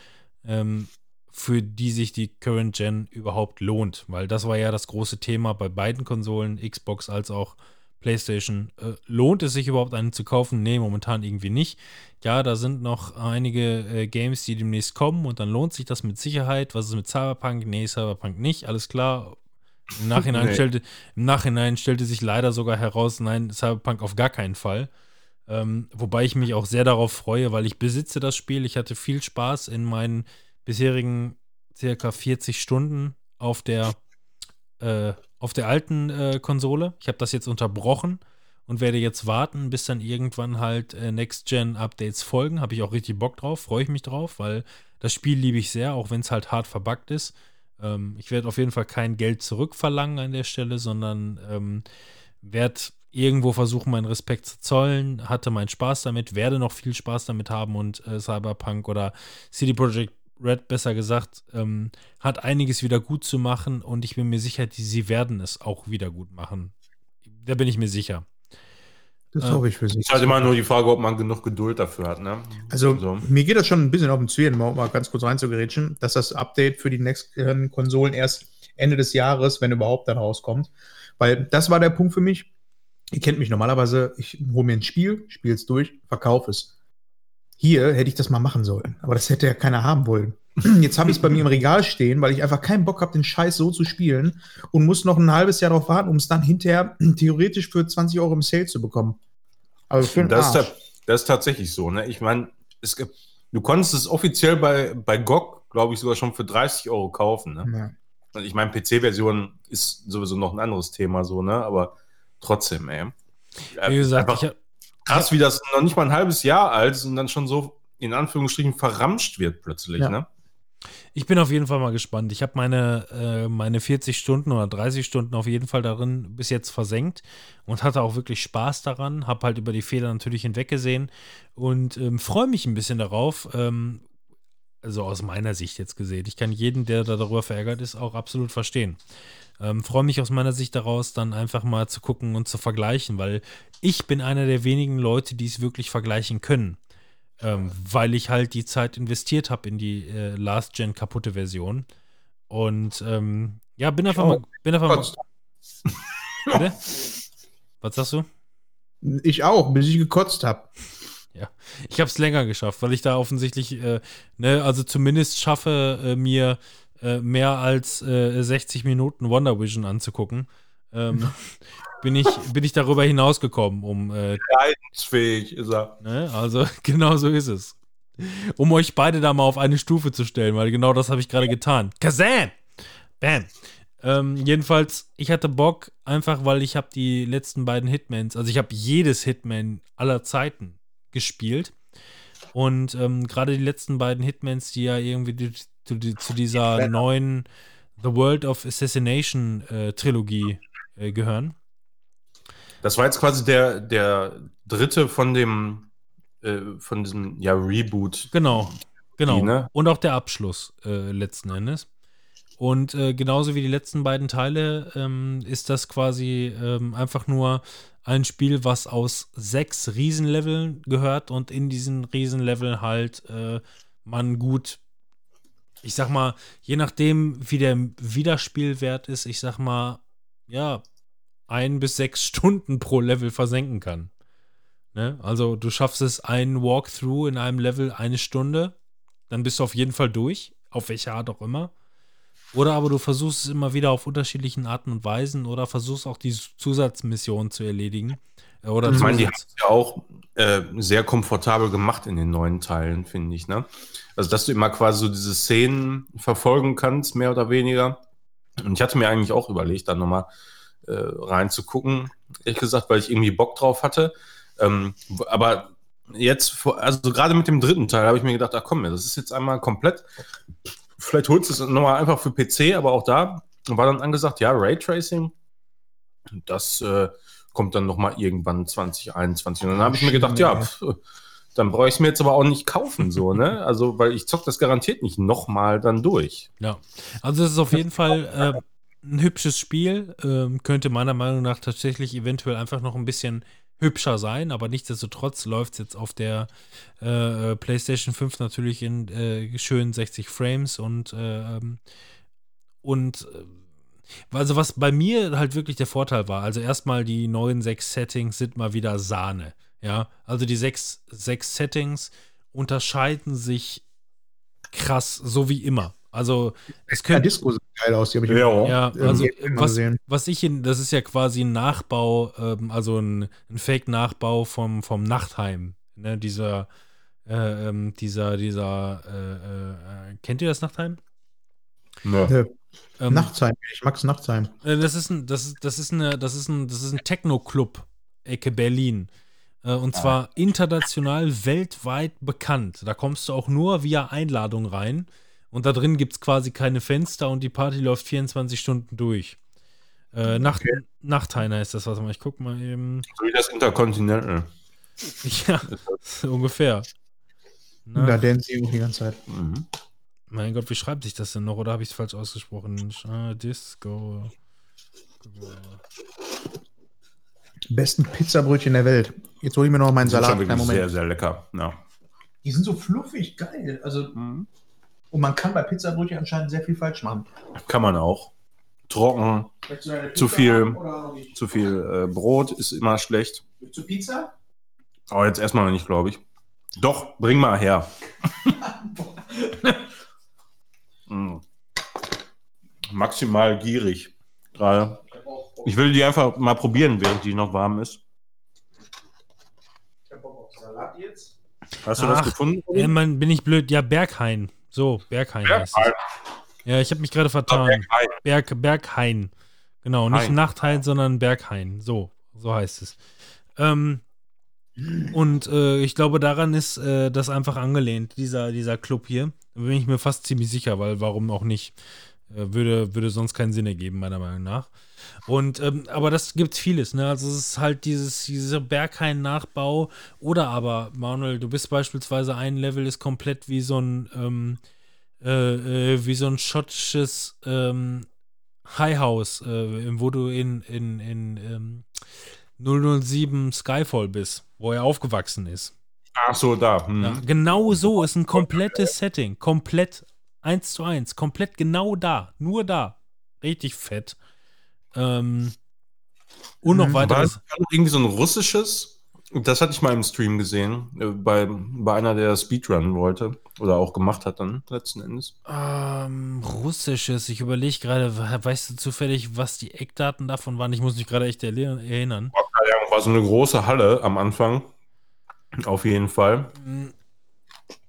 ähm, für die sich die Current Gen überhaupt lohnt. Weil das war ja das große Thema bei beiden Konsolen, Xbox als auch PlayStation. Äh, lohnt es sich überhaupt einen zu kaufen? Nee, momentan irgendwie nicht. Ja, da sind noch einige äh, Games, die demnächst kommen und dann lohnt sich das mit Sicherheit. Was ist mit Cyberpunk? Nee, Cyberpunk nicht, alles klar. Im Nachhinein, <laughs> Nee. stellte, Im Nachhinein stellte sich leider sogar heraus, nein, Cyberpunk auf gar keinen Fall. Ähm, wobei ich mich auch sehr darauf freue, weil ich besitze das Spiel. Ich hatte viel Spaß in meinen bisherigen circa 40 Stunden auf der, äh, auf der alten äh, Konsole. Ich habe das jetzt unterbrochen und werde jetzt warten, bis dann irgendwann halt äh, Next-Gen-Updates folgen. Habe ich auch richtig Bock drauf, freue ich mich drauf, weil das Spiel liebe ich sehr, auch wenn es halt hart verbuggt ist. Ähm, ich werde auf jeden Fall kein Geld zurückverlangen an der Stelle, sondern ähm, werde irgendwo versuchen, meinen Respekt zu zollen, hatte meinen Spaß damit, werde noch viel Spaß damit haben und äh, Cyberpunk oder CD Projekt Red, besser gesagt, ähm, hat einiges wieder gut zu machen und ich bin mir sicher, die, sie werden es auch wieder gut machen. Da bin ich mir sicher. Das Ja. hoffe ich für Sie. Ist halt immer nur die Frage, ob man genug Geduld dafür hat, ne? Also, So. mir geht das schon ein bisschen auf den Zwirn, um mal ganz kurz reinzugerätschen, dass das Update für die nächsten Konsolen erst Ende des Jahres, wenn überhaupt, dann rauskommt. Weil das war der Punkt für mich. Ihr kennt mich normalerweise, ich hole mir ein Spiel, spiele es durch, verkaufe es. Hier hätte ich das mal machen sollen, aber das hätte ja keiner haben wollen. <clears throat> Jetzt habe ich es bei mir im Regal stehen, weil ich einfach keinen Bock habe, den Scheiß so zu spielen und muss noch ein halbes Jahr darauf warten, um es dann hinterher <clears throat> theoretisch für 20 Euro im Sale zu bekommen. Also für Das ist, Arsch. ta- das ist tatsächlich so, ne? Ich meine, du konntest es offiziell bei, bei GOG, glaube ich, sogar schon für 30 Euro kaufen, ne? Ja. Und ich meine, PC-Version ist sowieso noch ein anderes Thema, so, ne? Aber trotzdem, ey. Wie gesagt, einfach ich hab, krass, wie das noch nicht mal ein halbes Jahr alt ist und dann schon so in Anführungsstrichen verramscht wird plötzlich, Ja. ne? Ich bin auf jeden Fall mal gespannt. Ich habe meine, äh, meine 40 Stunden oder 30 Stunden auf jeden Fall darin bis jetzt versenkt und hatte auch wirklich Spaß daran. Habe halt über die Fehler natürlich hinweggesehen und ähm, freue mich ein bisschen darauf. Ähm, also aus meiner Sicht jetzt gesehen. Ich kann jeden, der da darüber verärgert ist, auch absolut verstehen. Ähm, freue mich aus meiner Sicht daraus, dann einfach mal zu gucken und zu vergleichen, weil ich bin einer der wenigen Leute, die es wirklich vergleichen können ähm, weil ich halt die Zeit investiert habe in die äh, Last-Gen kaputte Version. Und ähm, ja, bin einfach auch. mal. Bin einfach mal Kotzt. Was sagst du? Ich auch, bis ich gekotzt habe. Ich habe es länger geschafft, weil ich da offensichtlich, äh, ne, also zumindest schaffe, äh, mir äh, mehr als äh, 60 Minuten Wonder Vision anzugucken. Ähm, <laughs> bin, ich, bin ich darüber hinausgekommen, um äh, Leidensfähig ist er. Ne? Also <laughs> genau so ist es. Um euch beide da mal auf eine Stufe zu stellen, weil genau das habe ich gerade getan. Kazan! Bam! Ähm, jedenfalls, ich hatte Bock, einfach weil ich habe die letzten beiden Hitmans, also ich habe jedes Hitman aller Zeiten gespielt. Und ähm, gerade die letzten beiden Hitmans, die ja irgendwie die, zu, die, zu dieser neuen The World of Assassination äh, Trilogie äh, gehören. Das war jetzt quasi der, der dritte von dem, äh, von diesem, ja, Reboot. Genau, genau. Die, ne? Und auch der Abschluss äh, letzten Endes. Und äh, genauso wie die letzten beiden Teile ähm, ist das quasi ähm, einfach nur ein Spiel, was aus sechs Riesenleveln gehört und in diesen Riesenleveln halt äh, man gut, ich sag mal, je nachdem, wie der Wiederspielwert ist, ich sag mal, ja, ein bis sechs <laughs> Stunden pro Level versenken kann. Ne? Also du schaffst es, einen Walkthrough in einem Level eine Stunde, dann bist du auf jeden Fall durch, auf welche Art auch immer. Oder aber du versuchst es immer wieder auf unterschiedlichen Arten und Weisen oder versuchst auch die Zusatzmissionen zu erledigen. Äh, Oder Ich meine, die haben es ja auch äh, sehr komfortabel gemacht in den neuen Teilen, finde ich. Ne? Also, dass du immer quasi so diese Szenen verfolgen kannst, mehr oder weniger. Und ich hatte mir eigentlich auch überlegt, dann nochmal äh, reinzugucken, ehrlich gesagt, weil ich irgendwie Bock drauf hatte. Ähm, aber jetzt, also gerade mit dem dritten Teil, habe ich mir gedacht, ach komm, das ist jetzt einmal komplett. Vielleicht holst du es nochmal einfach für PC, aber auch da war dann angesagt, ja, Raytracing, das äh, kommt dann nochmal irgendwann 2021. Und dann habe ich mir gedacht, ja, pf, dann brauche ich es mir jetzt aber auch nicht kaufen, so, ne? <laughs> Also, weil ich zock das garantiert nicht nochmal dann durch. Ja, also es ist auf jeden Fall äh, ein hübsches Spiel. Ähm, könnte meiner Meinung nach tatsächlich eventuell einfach noch ein bisschen hübscher sein, aber nichtsdestotrotz läuft es jetzt auf der äh, PlayStation 5 natürlich in äh, schönen 60 Frames und, äh, ähm, und äh, Also was bei mir halt wirklich der Vorteil war, also erstmal die neuen sechs Settings sind mal wieder Sahne. Ja, also die sechs, sechs Settings unterscheiden sich krass, so wie immer. Also es Ja, könnte Disco sieht geil aus, die habe ich Ja. ja, also was, gesehen. was ich in, das ist ja quasi ein Nachbau, ähm, also ein, ein Fake-Nachbau vom, vom Nachtheim. Ne, dieser, äh, ähm, dieser, dieser, äh, äh, kennt ihr das Nachtheim? Ne. Nö. Ähm, Nachtsheim, ich mag's Nachtsheim. Äh, Das ist ein, das ist, das ist eine, das ist ein, das ist ein Techno-Club, Ecke Berlin. Äh, Und zwar international weltweit bekannt. Da kommst du auch nur via Einladung rein. Und da drin gibt es quasi keine Fenster und die Party läuft 24 Stunden durch. Äh, Nacht, Nachtheiner ist das, was mal. Ich guck mal eben. So wie das Intercontinental. <laughs> Ja, <laughs> ungefähr. Da Na, dance ich auch die ganze Zeit. Mhm. mein Gott, wie schreibt sich das denn noch? Oder habe ich es falsch ausgesprochen? Ah, Disco. Besten Pizzabrötchen der Welt. Jetzt hole ich mir noch meinen Salat. schon wirklich Moment. sehr, sehr lecker. Ja. Die sind so fluffig, geil. Also, und man kann bei Pizzabrötchen anscheinend sehr viel falsch machen. Kann man auch. Trocken, Zu viel. zu viel äh, Brot ist immer schlecht. Zu Pizza? Aber jetzt erstmal noch nicht, glaube ich. Doch, bring mal her. Mm. <laughs> Maximal gierig. Gerade. Ich will die einfach mal probieren, während die noch warm ist. Ich hab Bock auf Salat jetzt. Hast du Ach, das gefunden? Äh, man, bin ich blöd. Ja, Berghain. So, Berghain. heißt es. Ja, ich habe mich gerade vertan. Berghain. Berg, Berghain. Genau, nicht Hain. Nachthain, sondern Berghain. So, so heißt es. Ähm, und äh, ich glaube, daran ist äh, das einfach angelehnt, dieser, dieser Club hier. Da bin ich mir fast ziemlich sicher, weil warum auch nicht? Äh, würde, würde sonst keinen Sinn ergeben, meiner Meinung nach. Und, ähm, aber das gibt vieles, ne? Also es ist halt dieses, dieser Berghain-Nachbau. Oder aber, Manuel, du bist beispielsweise ein Level ist komplett wie so ein, ähm, äh, äh, wie so ein schottisches ähm, Highhouse, äh, wo du in, in, in ähm, 007 Skyfall bist, wo er aufgewachsen ist. Ach so, da. Hm. Ja, genau so ist ein komplettes Setting. Komplett eins zu eins. Komplett genau da. Nur da. Richtig fett. Ähm, und noch Mhm. War weiteres. irgendwie so ein russisches? Das hatte ich mal im Stream gesehen, äh, bei, bei einer, der Speedrun wollte oder auch gemacht hat dann letzten Endes. Ähm, Russisches. Ich überlege gerade, we- weißt du zufällig, was die Eckdaten davon waren? Ich muss mich gerade echt erinnern. War so eine große Halle am Anfang. Auf jeden Fall.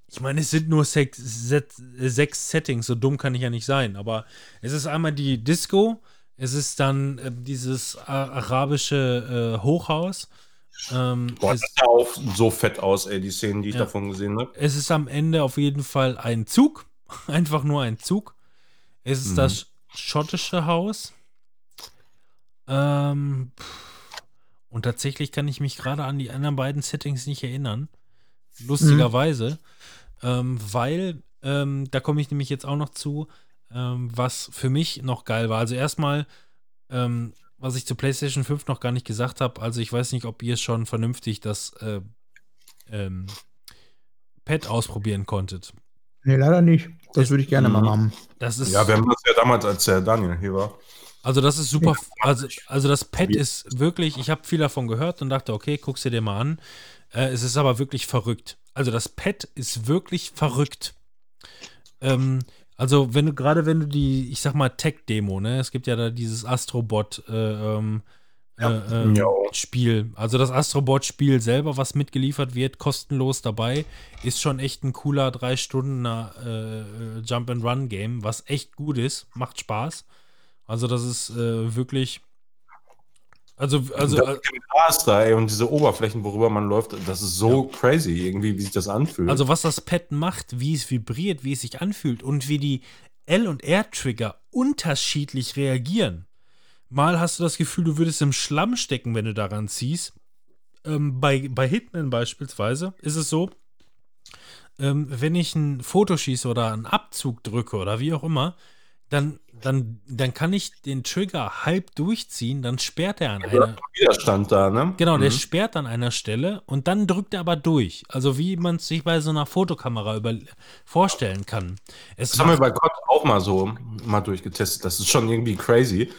Ich meine, es sind nur sechs, sechs, sechs Settings, so dumm kann ich ja nicht sein. Aber es ist einmal die Disco, es ist dann äh, dieses äh, arabische äh, Hochhaus. Ähm, Boah, es, das sah auch so fett aus, ey, die Szenen, die ich Ja. davon gesehen habe. es ist am Ende auf jeden Fall ein Zug. <laughs> Einfach nur ein Zug. Es ist Mhm. das schottische Haus. Ähm, und tatsächlich kann ich mich gerade an die anderen beiden Settings nicht erinnern. Lustigerweise. Ähm, weil, ähm, da komme ich nämlich jetzt auch noch zu, ähm, was für mich noch geil war. Also erstmal, ähm, was ich zu PlayStation 5 noch gar nicht gesagt habe, also ich weiß nicht, ob ihr schon vernünftig das äh, ähm, Pad ausprobieren konntet. Nee, leider nicht. Das würde ich gerne mal Mhm. machen. Das ist, Ja, wir haben das ja damals, als der Daniel hier war. also das ist super, also, also das Pad ist wirklich, ich habe viel davon gehört und dachte, okay, guck's dir dir mal an. Äh, es ist aber wirklich verrückt. Also das Pad ist wirklich verrückt. Ähm, also wenn du, gerade wenn du die, ich sag mal, Tech-Demo, ne, es gibt ja da dieses Astrobot, äh, ähm, Ja. äh, Ja. Spiel. Also das Astrobot-Spiel selber, was mitgeliefert wird, kostenlos dabei, ist schon echt ein cooler drei Stunden äh, äh, Jump-and-Run-Game, was echt gut ist, macht Spaß. Also das ist äh, wirklich, also, also, das Gras da, ey, und diese Oberflächen, worüber man läuft, das ist so crazy, irgendwie, wie sich das anfühlt. also was das Pad macht, wie es vibriert, wie es sich anfühlt und wie die L- und R-Trigger unterschiedlich reagieren. Mal hast du das Gefühl, du würdest im Schlamm stecken, wenn du daran ziehst. Ähm, bei, bei Hitman beispielsweise ist es so, ähm, wenn ich ein Foto schieße oder einen Abzug drücke oder wie auch immer, dann, dann, dann kann ich den Trigger halb durchziehen, dann sperrt er an einer. Widerstand da, ne? Genau, der Mhm. sperrt an einer Stelle und dann drückt er aber durch. Also wie man es sich bei so einer Fotokamera über vorstellen kann. Es Das haben wir bei COD auch mal so. mal durchgetestet. Das ist schon irgendwie crazy.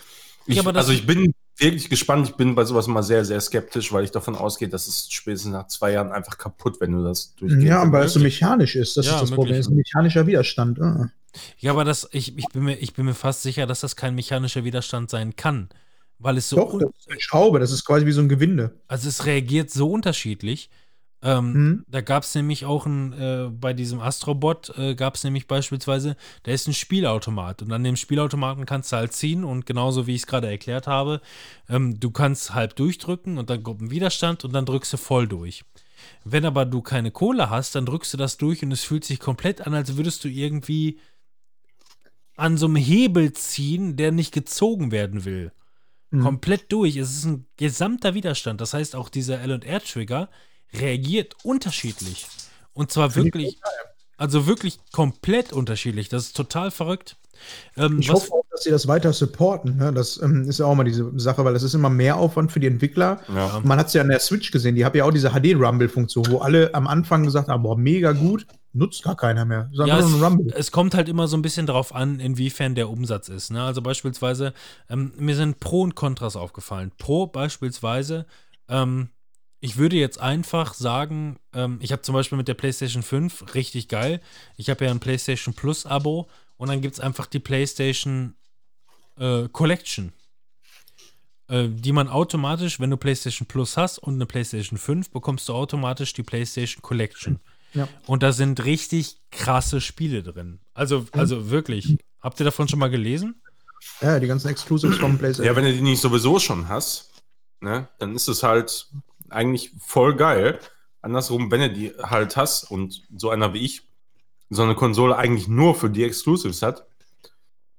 Ich, Ja, also ich bin wirklich gespannt. Ich bin bei sowas mal sehr, sehr skeptisch, weil ich davon ausgehe, dass es spätestens nach zwei Jahren einfach kaputt, wenn du das durchgehst. Ja, weil es so mechanisch ist. Das Ja, ist das Problem. möglich. Es ist ein mechanischer Widerstand. Ah. Ja, aber das, ich, ich, bin mir, ich bin mir fast sicher, dass das kein mechanischer Widerstand sein kann. Weil es so. Doch, das ist eine Schraube. Das ist quasi wie so ein Gewinde. also es reagiert so unterschiedlich. Ähm, Mhm. Da gab es nämlich auch ein, äh, bei diesem Astrobot äh, gab es nämlich beispielsweise, da ist ein Spielautomat und an dem Spielautomaten kannst du halt ziehen und genauso wie ich es gerade erklärt habe, ähm, du kannst halb durchdrücken und dann kommt ein Widerstand und dann drückst du voll durch. Wenn aber du keine Kohle hast, dann drückst du das durch und es fühlt sich komplett an, als würdest du irgendwie an so einem Hebel ziehen, der nicht gezogen werden will. Mhm. Komplett durch. Es ist ein gesamter Widerstand. Das heißt, auch dieser L&R-Trigger reagiert unterschiedlich. Und zwar wirklich, also wirklich komplett unterschiedlich. Das ist total verrückt. Ähm, Ich hoffe auch, dass sie das weiter supporten. Ne? Das ähm, ist ja auch mal diese Sache, weil es ist immer mehr Aufwand für die Entwickler. Ja. Man hat es ja an der Switch gesehen, die haben ja auch diese HD-Rumble-Funktion, wo alle am Anfang gesagt haben, boah, mega gut, nutzt gar keiner mehr. Das Ja, Rumble. es kommt halt immer so ein bisschen darauf an, inwiefern der Umsatz ist. Ne? Also beispielsweise, ähm, mir sind Pro und Kontras aufgefallen. Pro beispielsweise, ähm, ich würde jetzt einfach sagen, ähm, ich habe zum Beispiel mit der PlayStation 5 richtig geil. Ich habe ja ein PlayStation Plus Abo und dann gibt es einfach die PlayStation äh, Collection. Äh, die man automatisch, wenn du PlayStation Plus hast und eine PlayStation 5, bekommst du automatisch die PlayStation Collection. Ja. Und da sind richtig krasse Spiele drin. Also, also wirklich. Habt ihr davon schon mal gelesen? Ja, die ganzen Exclusives vom PlayStation. Ja, wenn du die nicht sowieso schon hast, ne, dann ist es halt eigentlich voll geil. Andersrum, wenn du die halt hast und so einer wie ich so eine Konsole eigentlich nur für die Exclusives hat,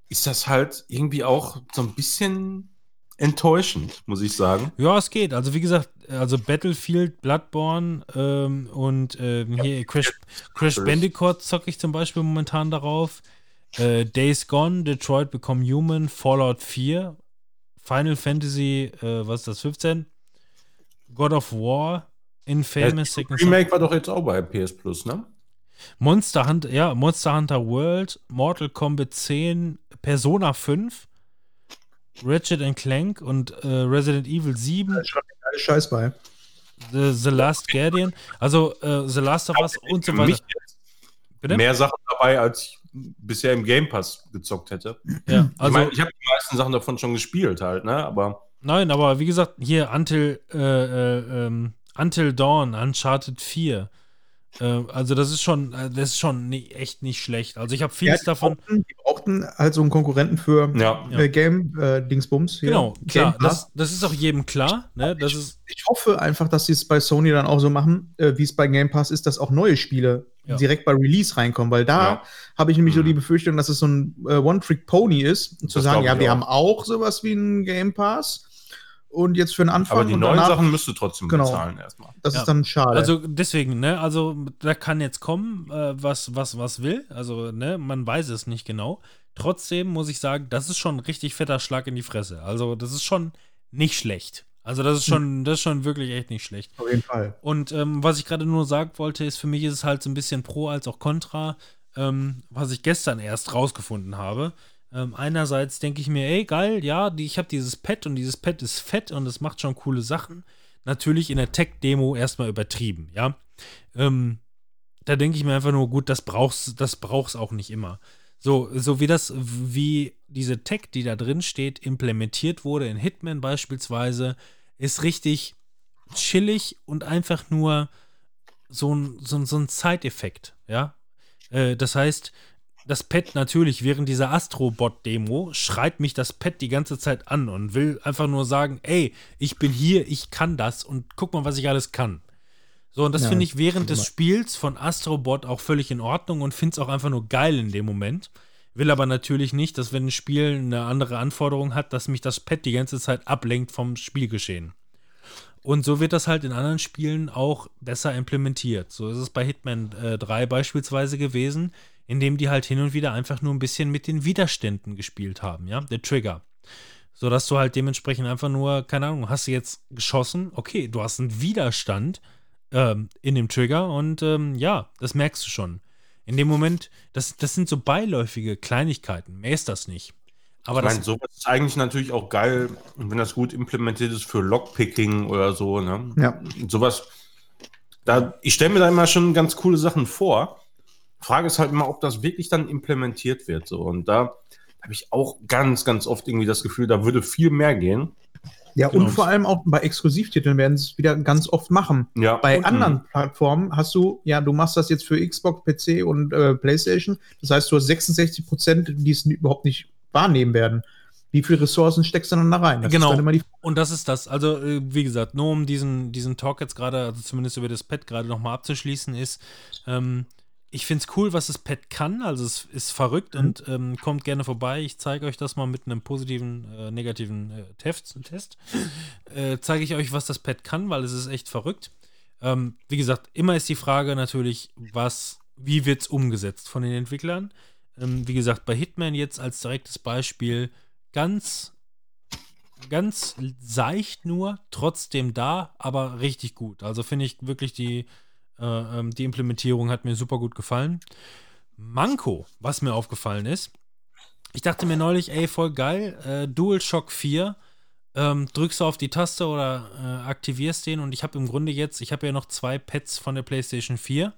ist das halt irgendwie auch so ein bisschen enttäuschend, muss ich sagen. Ja, es geht. Also wie gesagt, also Battlefield, Bloodborne ähm, und ähm, hier Crash, Crash Bandicoot zocke ich zum Beispiel momentan darauf. Äh, Days Gone, Detroit Become Human, Fallout 4, Final Fantasy, äh, was ist das, 15? God of War, Infamous, Second Son- Remake war doch jetzt auch bei PS Plus, ne? Monster Hunter, ja, Monster Hunter World, Mortal Kombat 10, Persona 5, Ratchet and Clank und äh, Resident Evil 7, Da ist schon Scheiß bei. The, The Last Guardian, also äh, The Last of Us und so weiter. mehr Sachen dabei, als ich bisher im Game Pass gezockt hätte. Ja, ich also, meine, ich habe die meisten Sachen davon schon gespielt halt, ne? Aber nein, aber wie gesagt, hier Until, äh, äh, ähm, Until Dawn, Uncharted 4. Äh, also das ist schon, äh, das ist schon nie, echt nicht schlecht. Also ich habe Ja, vieles die, davon. brauchten, die brauchten halt so einen Konkurrenten für ja, Ja. äh, Game äh, Dingsbums. hier. Genau, klar, das, das ist auch jedem klar. Ne? Das ist, Ich hoffe einfach, dass sie es bei Sony dann auch so machen, äh, wie es bei Game Pass ist, dass auch neue Spiele Ja. direkt bei Release reinkommen, weil da Ja. habe ich nämlich so Mhm. die Befürchtung, dass es so ein äh, One-Trick-Pony ist, und zu Das sagen, ja, ich wir auch. haben auch sowas wie einen Game Pass und jetzt für den Anfang aber die und neuen danach, Sachen müsst du trotzdem Genau. bezahlen erstmal. das Ja. ist dann schade. Also deswegen, ne, also da kann jetzt kommen, äh, was, was, was will. Also, ne, man weiß es nicht genau. Trotzdem muss ich sagen, das ist schon ein richtig fetter Schlag in die Fresse. Also, das ist schon nicht schlecht. Also, das ist schon, das ist schon wirklich echt nicht schlecht. auf jeden Fall. Und ähm, was ich gerade nur sagen wollte, ist, für mich ist es halt so ein bisschen Pro als auch Contra, ähm, was ich gestern erst rausgefunden habe. Ähm, einerseits denke ich mir, ey, geil, ja, die, ich habe dieses Pad und dieses Pad ist fett und es macht schon coole Sachen. Natürlich in der Tech-Demo erstmal übertrieben, ja. Ähm, da denke ich mir einfach nur, gut, das brauchst das brauchst auch nicht immer. So, so wie das, wie diese Tech, die da drin steht, implementiert wurde in Hitman beispielsweise, ist richtig chillig und einfach nur so ein, so ein, so ein Zeiteffekt, ja. Äh, das heißt, das Pad natürlich während dieser Astrobot-Demo schreit mich das Pad die ganze Zeit an und will einfach nur sagen, ey, ich bin hier, ich kann das und guck mal, was ich alles kann. So, und das Ja, finde ich während des. Spiels von Astrobot auch völlig in Ordnung und finde es auch einfach nur geil in dem Moment. Will aber natürlich nicht, dass wenn ein Spiel eine andere Anforderung hat, dass mich das Pad die ganze Zeit ablenkt vom Spielgeschehen. Und so wird das halt in anderen Spielen auch besser implementiert. So ist es bei Hitman äh, 3 beispielsweise gewesen, indem die halt hin und wieder einfach nur ein bisschen mit den Widerständen gespielt haben, ja, der Trigger. So dass du halt dementsprechend einfach nur, keine Ahnung, hast du jetzt geschossen, okay, du hast einen Widerstand ähm, in dem Trigger und ähm, ja, das merkst du schon. In dem Moment, das, das sind so beiläufige Kleinigkeiten. Mehr ist das nicht. Aber ich das, meine, sowas ist eigentlich natürlich auch geil, wenn das gut implementiert ist für Lockpicking oder so. Ne? Ja. Sowas, da, ich stelle mir da immer schon ganz coole Sachen vor. Frage ist halt immer, ob das wirklich dann implementiert wird. So. Und da habe ich auch ganz, ganz oft irgendwie das Gefühl, da würde viel mehr gehen. Ja, Genau. und vor allem auch bei Exklusivtiteln werden sie es wieder ganz oft machen. Ja. Bei Und- anderen Plattformen hast du, ja, du machst das jetzt für Xbox, PC und äh, PlayStation. Das heißt, du hast 66 Prozent, die es überhaupt nicht wahrnehmen werden. Wie viele Ressourcen steckst du dann da rein? Das Genau. ist dann immer die Und das ist das. Also, äh, wie gesagt, nur um diesen, diesen Talk jetzt gerade, also zumindest über das Pad gerade nochmal abzuschließen, ist, ähm, ich finde es cool, was das Pad kann. Also, es ist verrückt und ähm, kommt gerne vorbei. Ich zeige euch das mal mit einem positiven, äh, negativen äh, Test. Test. Äh, zeige ich euch, was das Pad kann, weil es ist echt verrückt. Ähm, wie gesagt, immer ist die Frage natürlich, was, wie wird es umgesetzt von den Entwicklern? Ähm, wie gesagt, bei Hitman jetzt als direktes Beispiel ganz ganz seicht nur, trotzdem da, aber richtig gut. Also finde ich wirklich die, äh, ähm, die Implementierung hat mir super gut gefallen. Manko, was mir aufgefallen ist, ich dachte mir neulich, ey, voll geil, äh, DualShock 4, ähm, drückst du auf die Taste oder äh, aktivierst den und ich habe im Grunde jetzt, ich habe ja noch zwei Pads von der PlayStation 4.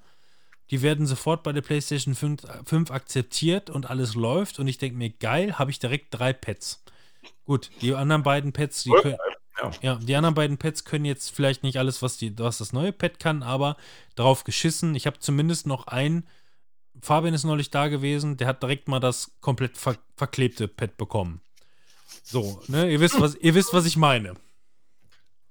Die werden sofort bei der PlayStation 5, 5 akzeptiert und alles läuft und ich denke mir, geil, habe ich direkt drei Pads. Gut, die anderen beiden Pads, die können, Ja. ja, die anderen beiden Pads können jetzt vielleicht nicht alles, was, die, was das neue Pad kann, aber drauf geschissen. Ich habe zumindest noch ein. Fabian ist neulich da gewesen, der hat direkt mal das komplett ver verklebte Pad bekommen. So, ne, ihr wisst, was, ihr wisst, was ich meine.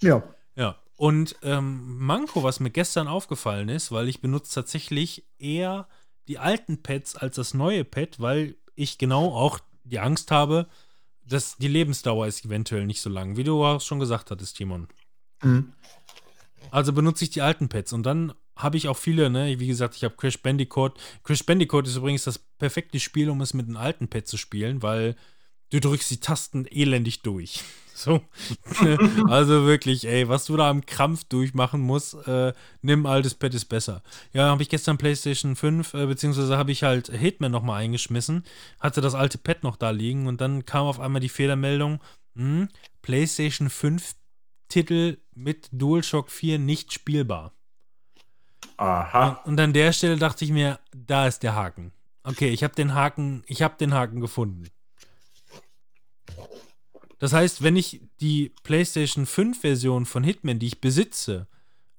Ja. Ja. Und ähm, Manko, was mir gestern aufgefallen ist, weil ich benutze tatsächlich eher die alten Pads als das neue Pad, weil ich genau auch die Angst habe, dass die Lebensdauer ist eventuell nicht so lang, wie du auch schon gesagt hattest, Timon. Mhm. Also benutze ich die alten Pads und dann habe ich auch viele, ne, wie gesagt, ich habe Crash Bandicoot. Crash Bandicoot ist übrigens das perfekte Spiel, um es mit einem alten Pad zu spielen, weil du drückst die Tasten elendig durch. So. <laughs> also wirklich, ey, was du da am Krampf durchmachen musst, äh, nimm altes Pad ist besser. Ja, habe ich gestern PlayStation 5, äh, beziehungsweise habe ich halt Hitman nochmal eingeschmissen, hatte das alte Pad noch da liegen und dann kam auf einmal die Fehlermeldung, hm, PlayStation 5 Titel mit DualShock 4 nicht spielbar. Aha. Und an der Stelle dachte ich mir, da ist der Haken. Okay, ich habe den Haken, ich habe den Haken gefunden. Das heißt, wenn ich die PlayStation 5 Version von Hitman, die ich besitze,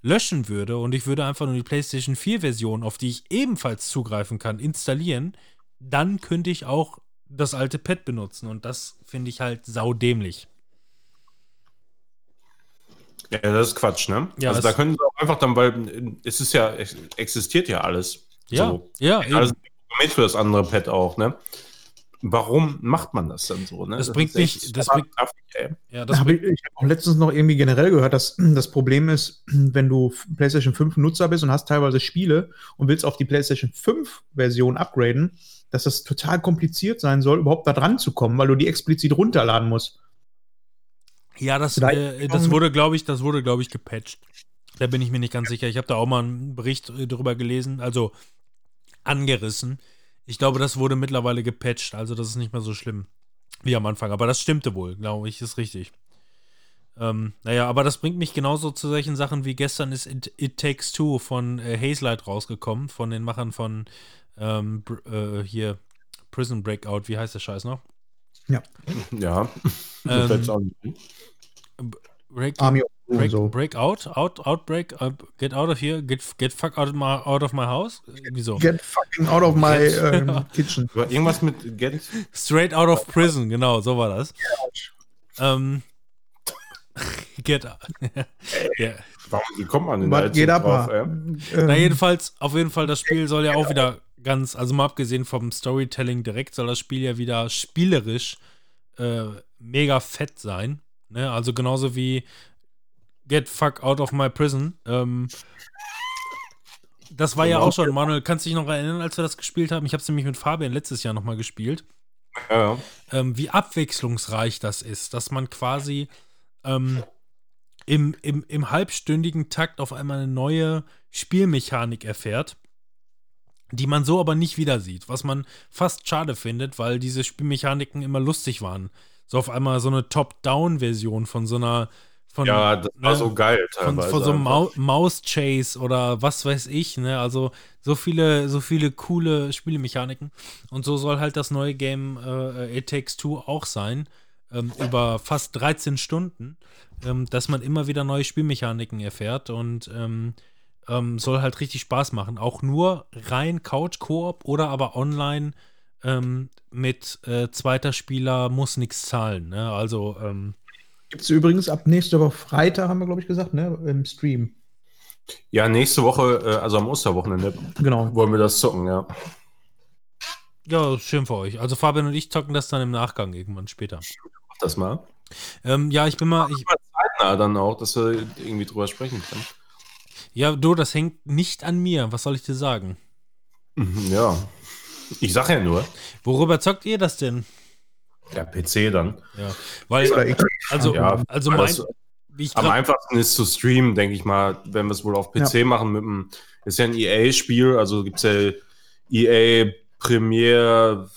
löschen würde und ich würde einfach nur die PlayStation 4 Version, auf die ich ebenfalls zugreifen kann, installieren, dann könnte ich auch das alte Pad benutzen und das finde ich halt saudämlich. Ja, das ist Quatsch, ne? Ja, also da können sie auch einfach dann, weil äh, es ist ja, existiert ja alles. Ja, So. ja, eben. Alles programmiert für das andere Pad auch, ne? Warum macht man das dann so, ne? Das bringt ist echt nicht- das bringt- ja, Das das hab ich ich habe auch letztens noch irgendwie generell gehört, dass <clears throat> das Problem ist, <clears throat> wenn du PlayStation 5 Nutzer bist und hast teilweise Spiele und willst auf die PlayStation 5 Version upgraden, dass das total kompliziert sein soll, überhaupt da dran zu kommen, weil du die explizit runterladen musst. Ja, das, äh, das wurde, glaube ich, das wurde, glaube ich, gepatcht. Da bin ich mir nicht ganz sicher. Ich habe da auch mal einen Bericht äh, drüber gelesen, also angerissen. Ich glaube, das wurde mittlerweile gepatcht, also das ist nicht mehr so schlimm wie am Anfang. Aber das stimmte wohl, glaube ich, ist richtig. Ähm, naja, aber das bringt mich genauso zu solchen Sachen wie gestern ist It, It Takes Two von äh, Hazelight rausgekommen, von den Machern von ähm, Br- äh, hier Prison Breakout, wie heißt der Scheiß noch? Ja. Ähm, Break, Army Break, so. break out, out, outbreak, uh, get out of here, get, get fuck out of my, out of my house. Wieso? Get fucking out of my Get- ähm, <laughs> kitchen. Irgendwas mit Get. Straight out of prison, genau, so war das. Ähm, <laughs> get out. ja. Warum, wie kommt man denn da jetzt drauf? Ähm, Na, jedenfalls, auf jeden Fall, das Spiel soll ja auch wieder ganz, also mal abgesehen vom Storytelling direkt, soll das Spiel ja wieder spielerisch äh, mega fett sein. Ne? Also genauso wie Get fuck out of my prison. Ähm, das war ja auch schon, Manuel, kannst du dich noch erinnern, als wir das gespielt haben? Ich habe es nämlich mit Fabian letztes Jahr nochmal gespielt. Ja, ja. ähm, wie abwechslungsreich das ist, dass man quasi ähm, im, im, im halbstündigen Takt auf einmal eine neue Spielmechanik erfährt. die man so aber nicht wieder sieht, was man fast schade findet, weil diese Spielmechaniken immer lustig waren. So auf einmal so eine Top-Down-Version von so einer von, ja, das war ne, so geil von, teilweise. von so einem Maus-Chase oder was weiß ich, ne? Also so viele, so viele coole Spielemechaniken. Und so soll halt das neue Game äh, It Takes Two auch sein. Ähm, über fast 13 Stunden, ähm, dass man immer wieder neue Spielmechaniken erfährt und ähm, ähm, soll halt richtig Spaß machen. Auch nur rein Couch-Koop oder aber online ähm, mit äh, zweiter Spieler muss nichts zahlen. Ne? Also ähm, Gibt es übrigens ab nächste Woche Freitag, haben wir, glaube ich, gesagt, ne? Im Stream. Ja, nächste Woche, äh, also am Osterwochenende, Genau. wollen wir das zocken, ja. Ja, schön für euch. Also Fabian und ich zocken das dann im Nachgang irgendwann später. Mach das mal. Ähm, ja, ich bin mal. Ich, Na, dann auch, dass wir irgendwie drüber sprechen können. ja, du, das hängt nicht an mir. Was soll ich dir sagen? Ja. Ich sag ja nur, Worüber zockt ihr das denn? der PC dann. Ja, weil, also, Ja, also mein, das wie ich am einfachsten ist zu streamen, denke ich mal, wenn wir es wohl auf PC machen mit dem, ist ja ein EA-Spiel, also gibt es ja EA Premiere,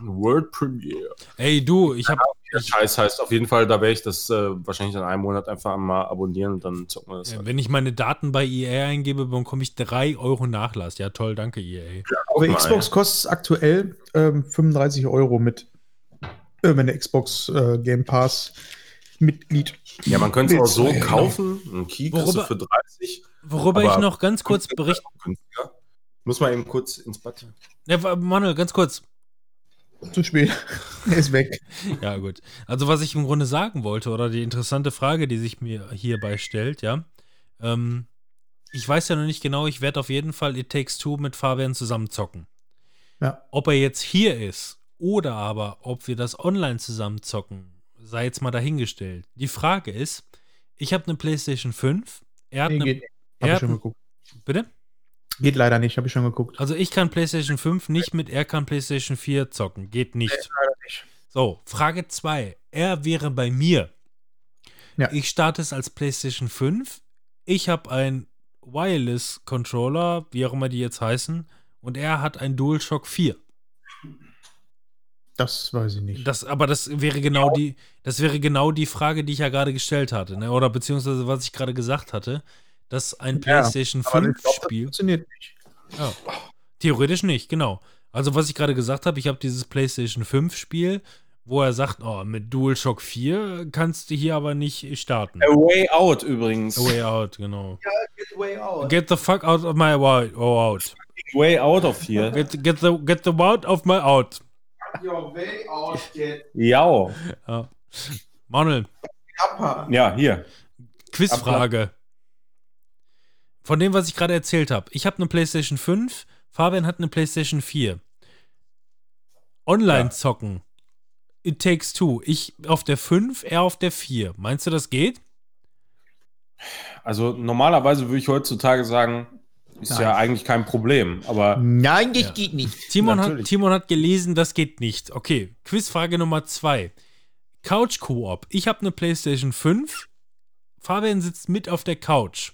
World Premiere. ey, du, ich habe Der Scheiß heißt auf jeden Fall, da werde ich das äh, wahrscheinlich in einem Monat einfach mal abonnieren und dann zocken wir das. halt. wenn ich meine Daten bei EA eingebe, bekomme ich 3 Euro Nachlass. Ja, toll, danke EA. aber mal, Xbox kostet es aktuell ähm, 35 Euro mit, äh, wenn der Xbox äh, Game Pass Mitglied. Ja, man könnte es auch so Genau. kaufen, einen Key kriegst du Worüber- für 30. Worüber Aber- ich noch ganz kurz berichten. Muss man eben kurz ins Bad. Ja, Manuel, ganz kurz. Zu spät. er <laughs> ist weg. <laughs> Ja, gut. Also, was ich im Grunde sagen wollte, oder die interessante Frage, die sich mir hierbei stellt, ja. Ähm, ich weiß ja noch nicht genau, ich werde auf jeden Fall It Takes Two mit Fabian zusammen zocken. Ja. Ob er jetzt hier ist oder aber ob wir das online zusammen zocken, sei jetzt mal dahingestellt. Die Frage ist, ich habe eine PlayStation 5, er hat Nee, eine. er hat. Bitte? Geht leider nicht, habe ich schon geguckt. Also ich kann PlayStation 5 nicht mit, er kann PlayStation 4 zocken. Geht nicht. Leider nicht. So, Frage 2. Er wäre bei mir. Ja. Ich starte es als PlayStation 5. Ich habe einen Wireless-Controller, wie auch immer die jetzt heißen, und er hat einen DualShock 4. Das weiß ich nicht. Das, aber das wäre genau die, das wäre genau die Frage, die ich ja gerade gestellt hatte, ne? Oder beziehungsweise was ich gerade gesagt hatte, dass ein Ja, PlayStation Aber ich 5 glaub, das Spiel. funktioniert nicht. Ja. Theoretisch nicht, genau. Also, was ich gerade gesagt habe, ich habe dieses PlayStation 5 Spiel, wo er sagt, oh, mit DualShock 4 kannst du hier aber nicht starten. A Way Out übrigens. A way out, genau. Get way out. Get the fuck out of my way out. Way Out of hier. Get, get the get the out of my out. Your way out, get Ja. Ja. Manuel. Ja, hier. Quizfrage. Von dem, was ich gerade erzählt habe. Ich habe eine PlayStation 5, Fabian hat eine PlayStation 4. Online Ja. zocken. It takes two. Ich auf der 5, er auf der 4. Meinst du, das geht? Also normalerweise würde ich heutzutage sagen, ist Nein. ja eigentlich kein Problem. Aber Nein, das Ja. geht nicht. Timon hat. Timon hat gelesen, das geht nicht. Okay, Quizfrage Nummer 2. Couch Koop. Ich habe eine PlayStation 5. Fabian sitzt mit auf der Couch.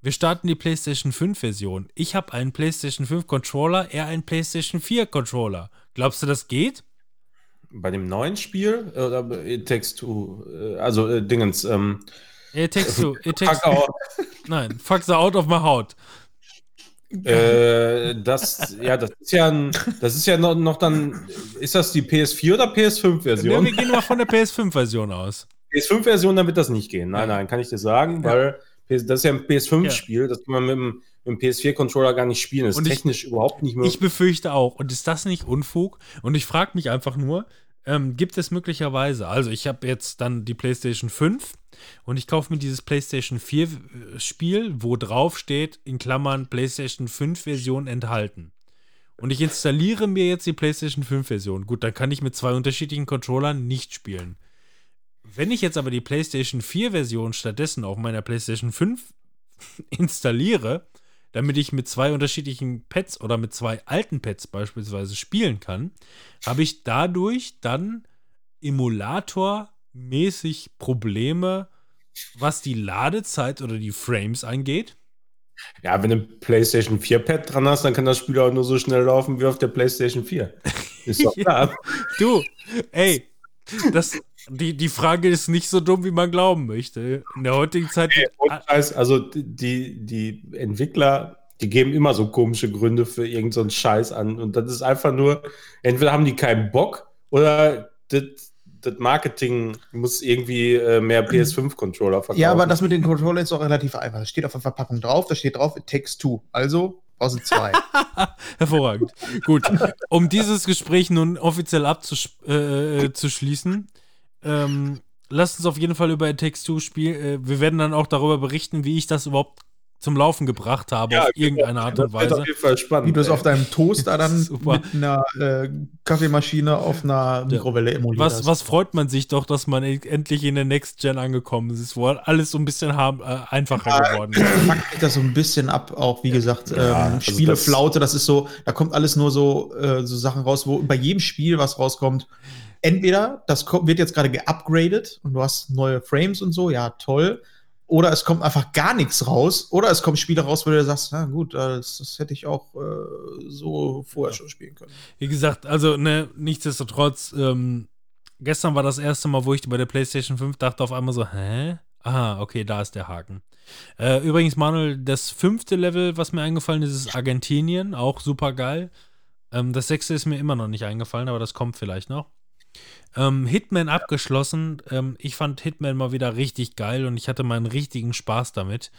Wir starten die PlayStation 5 Version. Ich habe einen PlayStation 5 Controller, er einen PlayStation 4 Controller. Glaubst du, das geht? bei dem neuen Spiel, äh, oder It Takes Two, äh, also äh, Dingens, ähm, It takes two. It <laughs> takes, fuck out, <laughs> nein, fuck the out of my haut. äh, das, ja, das ist ja ein, das ist ja noch, noch dann, ist das die PS4 oder Ja, PS5-Version? wir gehen mal von der PS5-Version aus. PS5-Version, dann wird das nicht gehen. Nein, nein, kann ich dir sagen, weil PS das ist ja ein PS5-Spiel, das kann man mit dem, mit dem PS4-Controller gar nicht spielen. Das ist Und ich- technisch überhaupt nicht möglich. Ich befürchte auch. Und ist das nicht Unfug? Und ich frage mich einfach nur, ähm, gibt es möglicherweise, also ich habe jetzt dann die PlayStation 5 und ich kaufe mir dieses PlayStation 4 äh, Spiel, wo drauf steht, in Klammern PlayStation 5 Version enthalten. Und ich installiere mir jetzt die PlayStation 5 Version. Gut, dann kann ich mit zwei unterschiedlichen Controllern nicht spielen. Wenn ich jetzt aber die PlayStation 4 Version stattdessen auf meiner PlayStation 5 <laughs> installiere, damit ich mit zwei unterschiedlichen Pads oder mit zwei alten Pads beispielsweise spielen kann, habe ich dadurch dann emulatormäßig Probleme, was die Ladezeit oder die Frames angeht. Ja, wenn du ein PlayStation 4 Pad dran hast, dann kann das Spiel auch nur so schnell laufen wie auf der PlayStation 4. <laughs> Ist doch klar. Du, ey, das, die, die Frage ist nicht so dumm, wie man glauben möchte. In der heutigen Zeit. Scheiß, also die, die Entwickler, die geben immer so komische Gründe für irgendeinen so Scheiß an. Und das ist einfach nur, entweder haben die keinen Bock oder das, das Marketing muss irgendwie äh, mehr PS5-Controller verkaufen. Ja, aber das mit den Controllern ist auch relativ einfach. Das steht auf der Verpackung drauf, da steht drauf, it takes two. Also brauchst du zwei. <laughs> Hervorragend. Gut. Um dieses Gespräch nun offiziell abzuschließen, äh, ähm, lasst uns auf jeden Fall über It Takes Two spielen. Äh, wir werden dann auch darüber berichten, wie ich das überhaupt zum Laufen gebracht habe, Ja, auf genau. irgendeine Art und Das Weise. auf jeden Fall spannend. Wie du es auf deinem Toaster dann <laughs> Super. mit einer äh, Kaffeemaschine auf einer Mikrowelle emuliert Was, hast. was freut man sich doch, dass man e- endlich in der Next Gen angekommen ist, wo alles so ein bisschen haben, äh, einfacher geworden <laughs> ist. fuckt mich das so ein bisschen ab, auch wie gesagt, Ja, ähm, also Spieleflaute, das ist so, da kommt alles nur so, äh, so Sachen raus, wo bei jedem Spiel, was rauskommt, entweder das wird jetzt gerade geupgradet und du hast neue Frames und so, ja, toll. Oder es kommt einfach gar nichts raus. Oder es kommen Spiele raus, wo du sagst, na gut, das, das hätte ich auch äh, so vorher schon spielen können. Wie gesagt, also ne, nichtsdestotrotz, ähm, gestern war das erste Mal, wo ich bei der PlayStation 5 dachte auf einmal so, hä? Aha, okay, da ist der Haken. Äh, übrigens, Manuel, das fünfte Level, was mir eingefallen ist, ist Argentinien, auch super geil. Ähm, das sechste ist mir immer noch nicht eingefallen, aber das kommt vielleicht noch. Ähm, Hitman abgeschlossen. Ähm, ich fand Hitman mal wieder richtig geil und ich hatte meinen richtigen Spaß damit.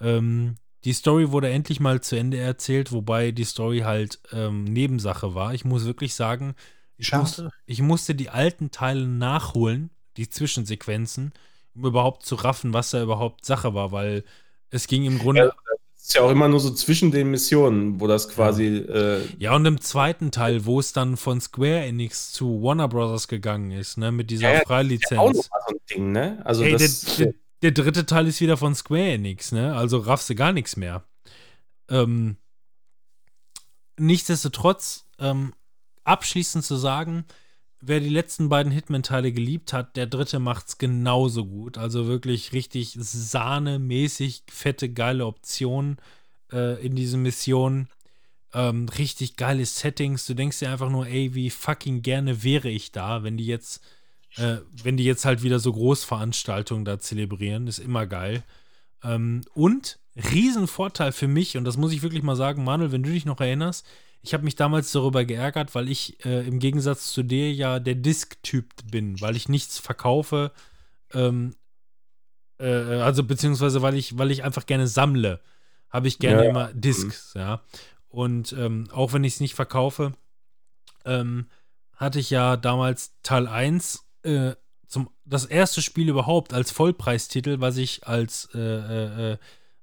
Ähm, die Story wurde endlich mal zu Ende erzählt, wobei die Story halt ähm, Nebensache war. Ich muss wirklich sagen, ich musste, ich musste die alten Teile nachholen, die Zwischensequenzen, um überhaupt zu raffen, was da überhaupt Sache war, weil es ging im Grunde. Das ist ja auch immer nur so zwischen den Missionen, wo das quasi. Äh, Ja, und im zweiten Teil, wo es dann von Square Enix zu Warner Bros. gegangen ist, ne, mit dieser Ja, ja, Freilizenz. auch noch mal so ein Ding, ne? Also Hey, der, das, der, der dritte Teil ist wieder von Square Enix, ne? Also raffst du gar nichts mehr. Ähm, nichtsdestotrotz, ähm, abschließend zu sagen, wer die letzten beiden Hitman-Teile geliebt hat, der dritte macht's genauso gut. Also wirklich richtig sahnemäßig fette, geile Optionen äh, in diesen Missionen. Ähm, richtig geile Settings. Du denkst dir einfach nur, ey, wie fucking gerne wäre ich da, wenn die jetzt äh, wenn die jetzt halt wieder so Großveranstaltungen da zelebrieren, ist immer geil. Ähm, und Riesenvorteil für mich, und das muss ich wirklich mal sagen, Manuel, wenn du dich noch erinnerst, ich habe mich damals darüber geärgert, weil ich äh, im Gegensatz zu dir ja der Disk-Typ bin, weil ich nichts verkaufe, ähm, äh, also beziehungsweise weil ich, weil ich einfach gerne sammle, habe ich gerne Ja, immer Discs, ja. Und ähm, auch wenn ich es nicht verkaufe, ähm, hatte ich ja damals Teil 1 äh, zum, das erste Spiel überhaupt als Vollpreistitel, was ich als, äh, äh, äh,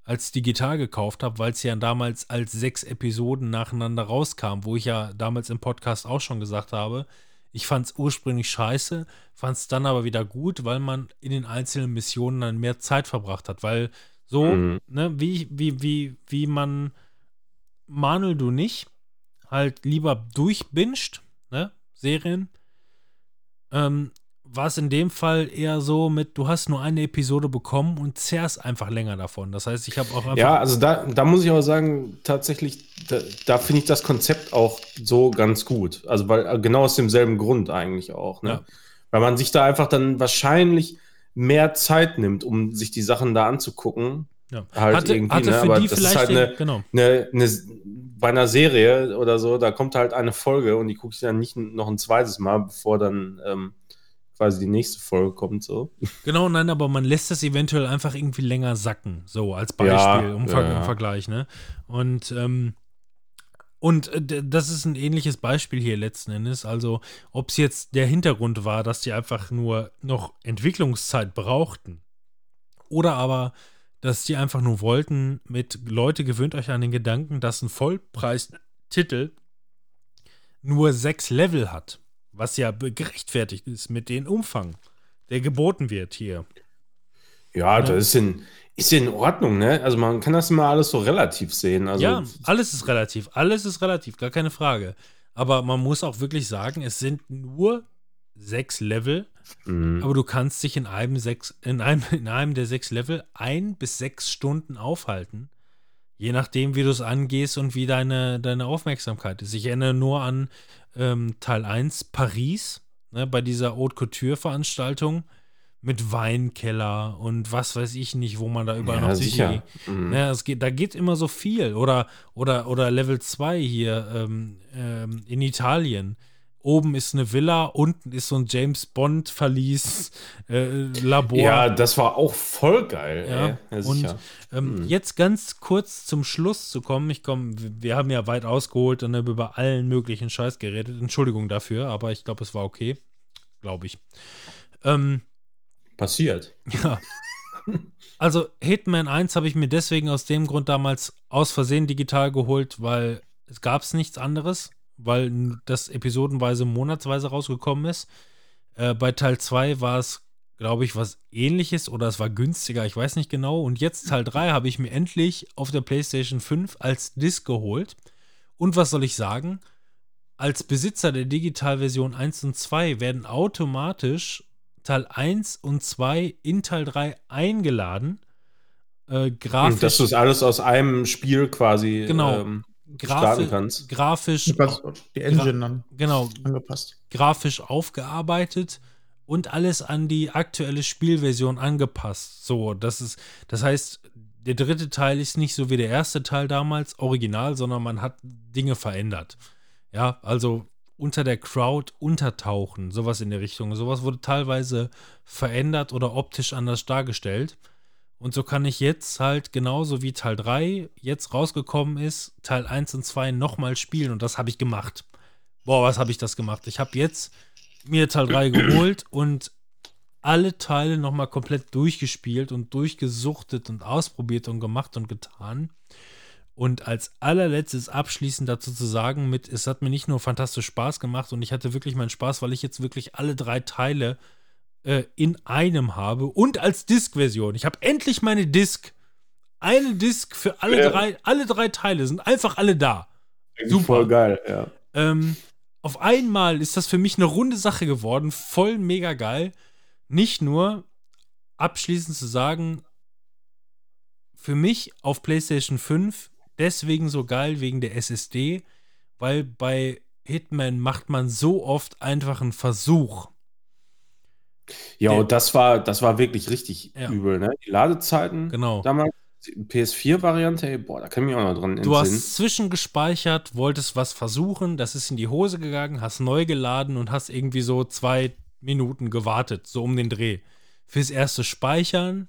als digital gekauft habe, weil es ja damals als sechs Episoden nacheinander rauskam, wo ich ja damals im Podcast auch schon gesagt habe, ich fand es ursprünglich scheiße, fand es dann aber wieder gut, weil man in den einzelnen Missionen dann mehr Zeit verbracht hat, weil so, Mhm. ne, wie, wie, wie, wie man Manuel, du nicht, halt lieber durchbinscht, ne, Serien, ähm, war es in dem Fall eher so mit, du hast nur eine Episode bekommen und zehrst einfach länger davon. Das heißt, ich habe auch einfach. Ja, also da, da muss ich aber sagen, tatsächlich, da, da finde ich das Konzept auch so ganz gut. Also weil äh, genau aus demselben Grund eigentlich auch. Ne? Ja. Weil man sich da einfach dann wahrscheinlich mehr Zeit nimmt, um sich die Sachen da anzugucken. ja. halt hatte, irgendwie, hatte ne, aber die das ist vielleicht halt eine- genau. Eine, eine, bei einer Serie oder so, da kommt halt eine Folge und die gucke ich dann nicht noch ein zweites Mal, bevor dann ähm, quasi die nächste Folge kommt. So. Genau, nein, aber man lässt es eventuell einfach irgendwie länger sacken, so als Ja, Beispiel, um Ver ja, ja. im Vergleich, ne? Und, ähm, und äh, das ist ein ähnliches Beispiel hier letzten Endes. Also, ob es jetzt der Hintergrund war, dass die einfach nur noch Entwicklungszeit brauchten, oder aber, dass die einfach nur wollten, mit Leute gewöhnt euch an den Gedanken, dass ein Vollpreistitel nur sechs Level hat, was ja gerechtfertigt ist mit dem Umfang, der geboten wird hier. Ja, das ist in, ist in Ordnung, ne? Also man kann das immer alles so relativ sehen. Also, ja, alles ist relativ, alles ist relativ, gar keine Frage. Aber man muss auch wirklich sagen, es sind nur sechs Level, mh. aber du kannst dich in einem, sechs, in einem, <laughs> in einem der sechs Level ein bis sechs Stunden aufhalten. Je nachdem, wie du es angehst und wie deine, deine Aufmerksamkeit ist. Ich erinnere nur an ähm, Teil 1, Paris, ne, bei dieser Haute Couture-Veranstaltung mit Weinkeller und was weiß ich nicht, wo man da überall Ja, noch sicher. Mhm. Ne, es geht, da geht immer so viel. Oder, oder, oder Level 2 hier ähm, ähm, in Italien. Oben ist eine Villa, unten ist so ein James Bond Verlies, äh, Labor. Ja, das war auch voll geil. Ja, ja und ähm, Hm. jetzt ganz kurz zum Schluss zu kommen. Ich komme, wir haben ja weit ausgeholt und haben über allen möglichen Scheiß geredet. Entschuldigung dafür, aber ich glaube, es war okay. Glaube ich. Ähm, Passiert. <laughs> ja. Also Hitman 1 habe ich mir deswegen aus dem Grund damals aus Versehen digital geholt, weil es gab es nichts anderes, weil das episodenweise monatsweise rausgekommen ist. Äh, bei Teil 2 war es, glaube ich, was ähnliches oder es war günstiger, ich weiß nicht genau. Und jetzt Teil 3 habe ich mir endlich auf der PlayStation 5 als Disc geholt. Und was soll ich sagen? Als Besitzer der Digitalversion 1 und 2 werden automatisch Teil 1 und 2 in Teil 3 eingeladen. Äh, grafisch, Und dass du es alles aus einem Spiel quasi Genau. ähm, grafi- grafisch, Die Engine dann genau, angepasst. grafisch aufgearbeitet und alles an die aktuelle Spielversion angepasst. So, das ist, das heißt, der dritte Teil ist nicht so wie der erste Teil damals original, sondern man hat Dinge verändert. Ja, also unter der Crowd untertauchen, sowas in der Richtung. Sowas wurde teilweise verändert oder optisch anders dargestellt. Und so kann ich jetzt halt genauso wie Teil 3 jetzt rausgekommen ist, Teil 1 und 2 nochmal spielen. Und das habe ich gemacht. Boah, was habe ich das gemacht? Ich habe jetzt mir Teil 3 <clears throat> geholt und alle Teile nochmal komplett durchgespielt und durchgesuchtet und ausprobiert und gemacht und getan. Und als allerletztes abschließend dazu zu sagen, mit, es hat mir nicht nur fantastisch Spaß gemacht und ich hatte wirklich meinen Spaß, weil ich jetzt wirklich alle drei Teile äh, in einem habe und als Disk-Version. Ich habe endlich meine Disk. Eine Disk für alle Ja. drei, alle drei Teile sind einfach alle da. Super. Voll geil, ja. Ähm, auf einmal ist das für mich eine runde Sache geworden, voll mega geil. Nicht nur abschließend zu sagen, für mich auf PlayStation 5 deswegen so geil wegen der SSD, weil bei Hitman macht man so oft einfach einen Versuch. Ja, und das war, das war wirklich richtig Ja. übel, ne? Die Ladezeiten Genau. damals, die PS4-Variante, ey, boah, da kann ich mich auch noch dran Du entsinnen. hast zwischengespeichert, wolltest was versuchen, das ist in die Hose gegangen, hast neu geladen und hast irgendwie so zwei Minuten gewartet, so um den Dreh. Fürs erste Speichern,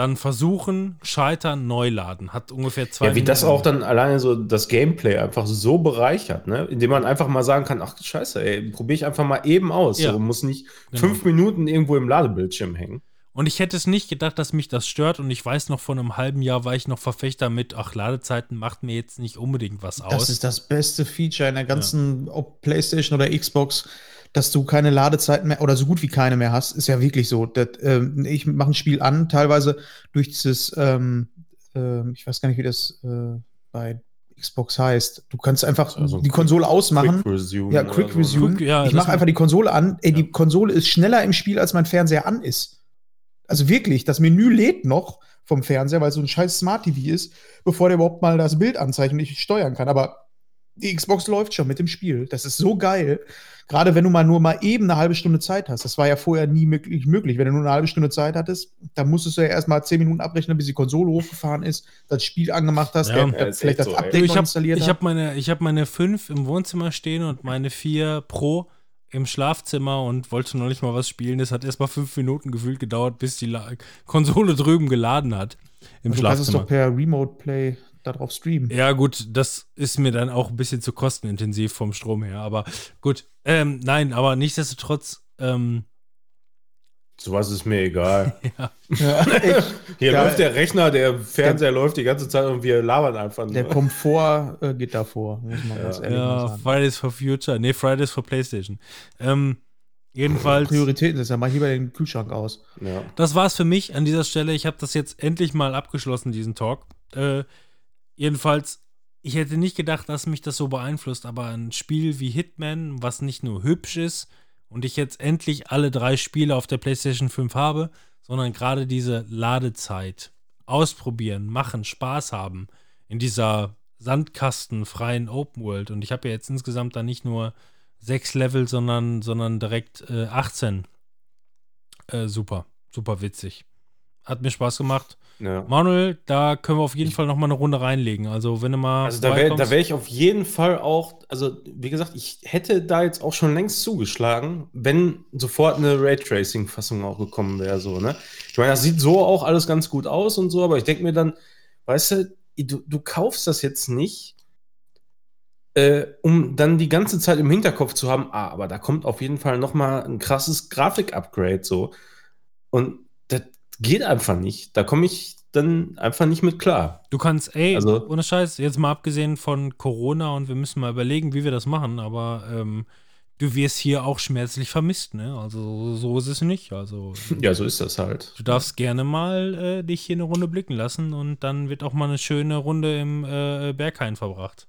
dann versuchen, scheitern, neu laden. Hat ungefähr zwei Ja, wie das Minuten. auch dann alleine so das Gameplay einfach so bereichert, ne? Indem man einfach mal sagen kann, ach scheiße, ey, probiere ich einfach mal eben aus. Ja. So, muss nicht Genau. fünf Minuten irgendwo im Ladebildschirm hängen. Und ich hätte es nicht gedacht, dass mich das stört. Und ich weiß noch, vor einem halben Jahr war ich noch Verfechter mit, ach, Ladezeiten macht mir jetzt nicht unbedingt was aus. Das ist das beste Feature in der ganzen ob PlayStation oder Xbox, dass du keine Ladezeiten mehr oder so gut wie keine mehr hast. Ist ja wirklich so. Das, ähm, ich mache ein Spiel an, teilweise durch dieses, ähm, ähm, ich weiß gar nicht, wie das äh, bei Xbox heißt. Du kannst einfach Also die Konsole ausmachen. Quick Resume. Ja, Quick ne? Resume. Quick- ja, ich mache ma- einfach die Konsole an. Ey, die Konsole ist schneller im Spiel, als mein Fernseher an ist. Also wirklich, das Menü lädt noch vom Fernseher, weil es so ein scheiß Smart TV ist, bevor der überhaupt mal das Bild anzeigt und ich steuern kann. Aber die Xbox läuft schon mit dem Spiel. Das ist so geil. Gerade wenn du mal nur mal eben eine halbe Stunde Zeit hast. Das war ja vorher nie möglich. möglich. Wenn du nur eine halbe Stunde Zeit hattest, dann musstest du ja erst mal zehn Minuten abrechnen, bis die Konsole hochgefahren ist, das Spiel angemacht hast, Ja. der, Ja, ist vielleicht das so. Update ich habe installiert ich hab meine, ich hab meine 5 im Wohnzimmer stehen und meine 4 Pro im Schlafzimmer und wollte noch nicht mal was spielen. Es hat erst mal fünf Minuten gefühlt gedauert, bis die La Konsole drüben geladen hat. Im du kannst es Schlafzimmer. doch per Remote Play darauf streamen. Ja, gut, das ist mir dann auch ein bisschen zu kostenintensiv vom Strom her. Aber gut, ähm, nein, aber nichtsdestotrotz, ähm, Sowas ist mir egal. <laughs> Ja, echt. <laughs> Hier Ja, läuft der Rechner, der Fernseher läuft die ganze Zeit und wir labern einfach Der nur. Komfort äh, geht davor, muss man ganz ehrlich mal ja, sagen. Fridays for Future, nee, Fridays for PlayStation. Ähm, jedenfalls. Prioritäten ist ja, mach ich lieber den Kühlschrank aus. Ja. Das war's für mich an dieser Stelle. Ich habe das jetzt endlich mal abgeschlossen, diesen Talk. Äh, jedenfalls, ich hätte nicht gedacht, dass mich das so beeinflusst, aber ein Spiel wie Hitman, was nicht nur hübsch ist und ich jetzt endlich alle drei Spiele auf der PlayStation 5 habe, sondern gerade diese Ladezeit, ausprobieren, machen, Spaß haben, in dieser sandkastenfreien Open World. Und ich habe ja jetzt insgesamt da nicht nur sechs Level, sondern, sondern direkt äh, 18. Äh, super, super witzig. Hat mir Spaß gemacht. Ja. Manuel, da können wir auf jeden Fall noch mal eine Runde reinlegen. Also, wenn du mal. Also da wäre wär ich auf jeden Fall auch, also wie gesagt, ich hätte da jetzt auch schon längst zugeschlagen, wenn sofort eine Raytracing-Fassung auch gekommen wäre, so, ne? Ich meine, das sieht so auch alles ganz gut aus und so, aber ich denke mir dann, weißt du, du, du kaufst das jetzt nicht, äh, um dann die ganze Zeit im Hinterkopf zu haben, ah, aber da kommt auf jeden Fall noch mal ein krasses Grafik-Upgrade, so. Und geht einfach nicht. Da komme ich dann einfach nicht mit klar. Du kannst, ey, Also- ohne Scheiß, jetzt mal abgesehen von Corona und wir müssen mal überlegen, wie wir das machen, aber ähm, du wirst hier auch schmerzlich vermisst, ne? Also so ist es nicht. Also Ja, so ist das halt. du darfst gerne mal äh, dich hier eine Runde blicken lassen und dann wird auch mal eine schöne Runde im äh, Berghain verbracht.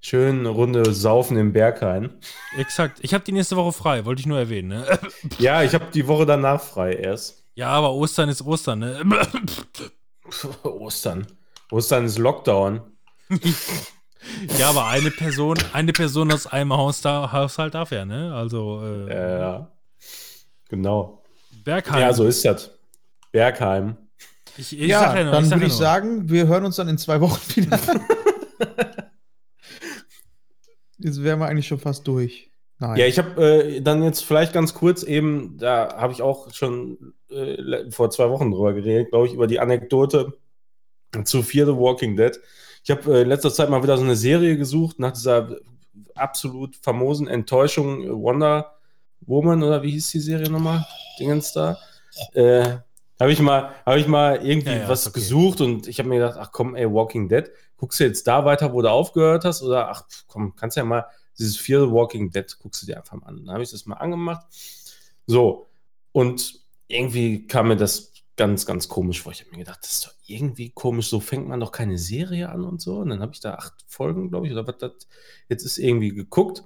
Schön eine Runde saufen im Berghain. Exakt. Ich habe die nächste Woche frei, wollte ich nur erwähnen, ne? Ja, ich habe die Woche danach frei erst. Ja, aber Ostern ist Ostern, ne? <laughs> Ostern. Ostern ist Lockdown. <laughs> Ja, aber eine Person, eine Person aus einem Haus da, Haushalt darf ja, ne? Also äh, Ja, ja. Genau. Berghain. Ja, so ist das. Bergheim. Ich, ich ja, sag ja nur, dann würde ich nur. sagen, wir hören uns dann in zwei Wochen wieder. <laughs> Jetzt wären wir eigentlich schon fast durch. Nein. Ja, ich habe äh, dann jetzt vielleicht ganz kurz eben, da habe ich auch schon äh, vor zwei Wochen drüber geredet, glaube ich, über die Anekdote zu Fear the Walking Dead. Ich habe äh, in letzter Zeit mal wieder so eine Serie gesucht, nach dieser absolut famosen Enttäuschung äh, Wonder Woman oder wie hieß die Serie nochmal? Dingens da. Äh, habe ich mal, habe ich mal irgendwie Ja, ja, was okay. gesucht und ich habe mir gedacht, ach komm, ey, Walking Dead, guckst du jetzt da weiter, wo du aufgehört hast oder ach komm, kannst ja mal dieses Fear the Walking Dead, guckst du dir einfach mal an. Dann habe ich das mal angemacht. So, und irgendwie kam mir das ganz, ganz komisch vor. Ich habe mir gedacht, das ist doch irgendwie komisch, so fängt man doch keine Serie an und so. Und dann habe ich da acht Folgen, glaube ich, oder was das jetzt ist irgendwie geguckt.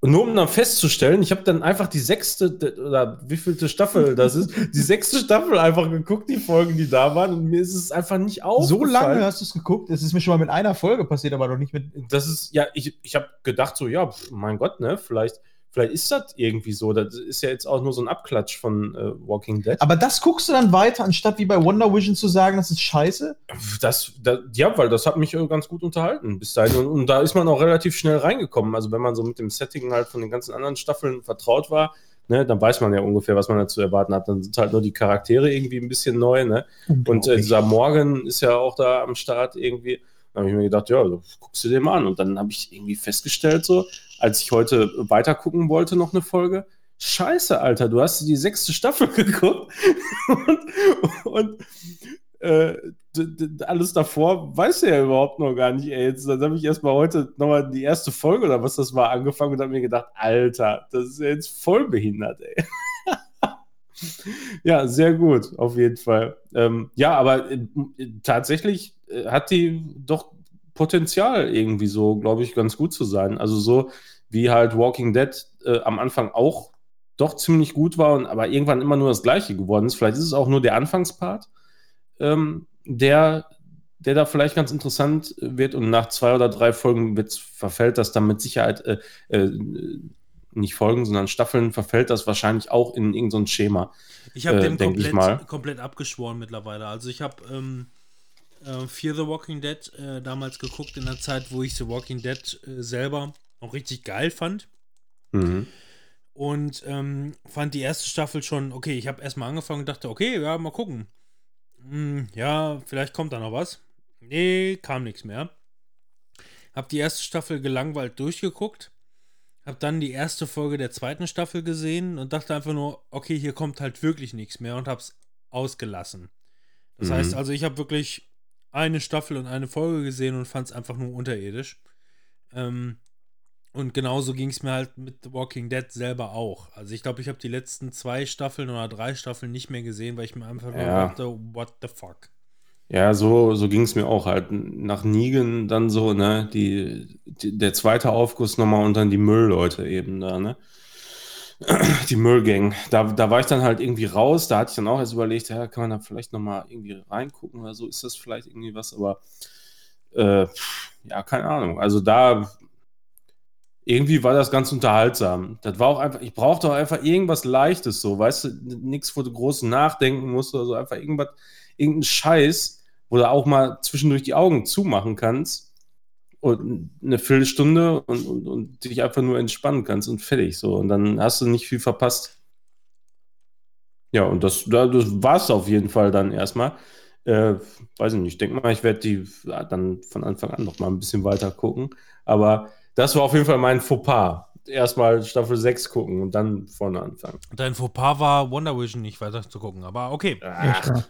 Und nur um dann festzustellen, ich habe dann einfach die sechste oder wievielte Staffel das ist, <laughs> die sechste Staffel einfach geguckt, die Folgen, die da waren, und mir ist es einfach nicht so aufgefallen. lange hast du es geguckt? Es ist mir schon mal mit einer Folge passiert, aber noch nicht mit. das ist, ja, ich, ich habe gedacht, so, ja, pf, mein Gott, ne, vielleicht, vielleicht ist das irgendwie so. Das ist ja jetzt auch nur so ein Abklatsch von äh, Walking Dead. Aber das guckst du dann weiter, anstatt wie bei Wonder Vision zu sagen, das ist scheiße? Das, das, ja, weil das hat mich äh, ganz gut unterhalten bis dahin. Und, und da ist man auch relativ schnell reingekommen. Also, wenn man so mit dem Setting halt von den ganzen anderen Staffeln vertraut war, ne, dann weiß man ja ungefähr, was man dazu erwarten hat. Dann sind halt nur die Charaktere irgendwie ein bisschen neu, ne? Und äh, dieser Morgan ist ja auch da am Start irgendwie. Da habe ich mir gedacht, ja, so, guckst du dir mal an. Und dann habe ich irgendwie festgestellt, so, als ich heute weiter gucken wollte, noch eine Folge, Scheiße, Alter, du hast die sechste Staffel <laughs> geguckt und, und äh, alles davor weißt du ja überhaupt noch gar nicht. Ey. Jetzt habe ich erstmal heute nochmal die erste Folge oder was das war angefangen und habe mir gedacht, Alter, das ist jetzt voll behindert, ey. <laughs> Ja, sehr gut, auf jeden Fall. Ähm, ja, aber äh, tatsächlich äh, hat die doch Potenzial, irgendwie so, glaube ich, ganz gut zu sein. Also so wie halt Walking Dead äh, am Anfang auch doch ziemlich gut war und aber irgendwann immer nur das Gleiche geworden ist. Vielleicht ist es auch nur der Anfangspart, ähm, der, der da vielleicht ganz interessant wird und nach zwei oder drei Folgen verfällt das dann mit Sicherheit äh, äh, nicht Folgen, sondern Staffeln verfällt das wahrscheinlich auch in irgendein so Schema. Ich habe Äh, dem komplett, komplett abgeschworen mittlerweile. Also ich habe ähm, äh, Fear the Walking Dead äh, damals geguckt in der Zeit, wo ich The Walking Dead äh, selber auch richtig geil fand. Mhm. Und ähm, fand die erste Staffel schon, okay, ich habe erstmal angefangen und dachte, okay, ja, mal gucken. Hm, ja, vielleicht kommt da noch was. Nee, kam nichts mehr. Hab die erste Staffel gelangweilt durchgeguckt. Hab dann die erste Folge der zweiten Staffel gesehen und dachte einfach nur, okay, hier kommt halt wirklich nichts mehr und hab's ausgelassen. Das Mhm. heißt also, ich habe wirklich eine Staffel und eine Folge gesehen und fand es einfach nur unterirdisch. Ähm, und genauso ging es mir halt mit The Walking Dead selber auch. Also ich glaube, ich habe die letzten zwei Staffeln oder drei Staffeln nicht mehr gesehen, weil ich mir einfach nur Ja. dachte, what the fuck. Ja, so, so ging es mir auch halt. Nach Nigen dann so, ne, die, die, der zweite Aufguss nochmal und dann die Müllleute eben da, ne? <clears throat> Die Müllgang. Da, da war ich dann halt irgendwie raus. Da hatte ich dann auch erst überlegt, ja, kann man da vielleicht nochmal irgendwie reingucken oder so. Ist das vielleicht irgendwie was? Aber äh, ja, keine Ahnung. Also da irgendwie war das ganz unterhaltsam. Das war auch einfach, ich brauchte auch einfach irgendwas Leichtes so, weißt du, nichts, wo du groß nachdenken musst oder so, einfach irgendwas, irgendein Scheiß, wo du auch mal zwischendurch die Augen zumachen kannst und eine Viertelstunde und, und, und dich einfach nur entspannen kannst und fertig so. Und dann hast du nicht viel verpasst. Ja, und das, da- das war es auf jeden Fall dann erstmal. Äh, weiß ich nicht, ich denke mal, ich werde die ja, dann von Anfang an noch mal ein bisschen weiter gucken. Aber das war auf jeden Fall mein Fauxpas. Erstmal Staffel 6 gucken und dann vorne anfangen. Dein Fauxpas war Wonder Vision nicht weiter zu gucken, aber okay. Klar.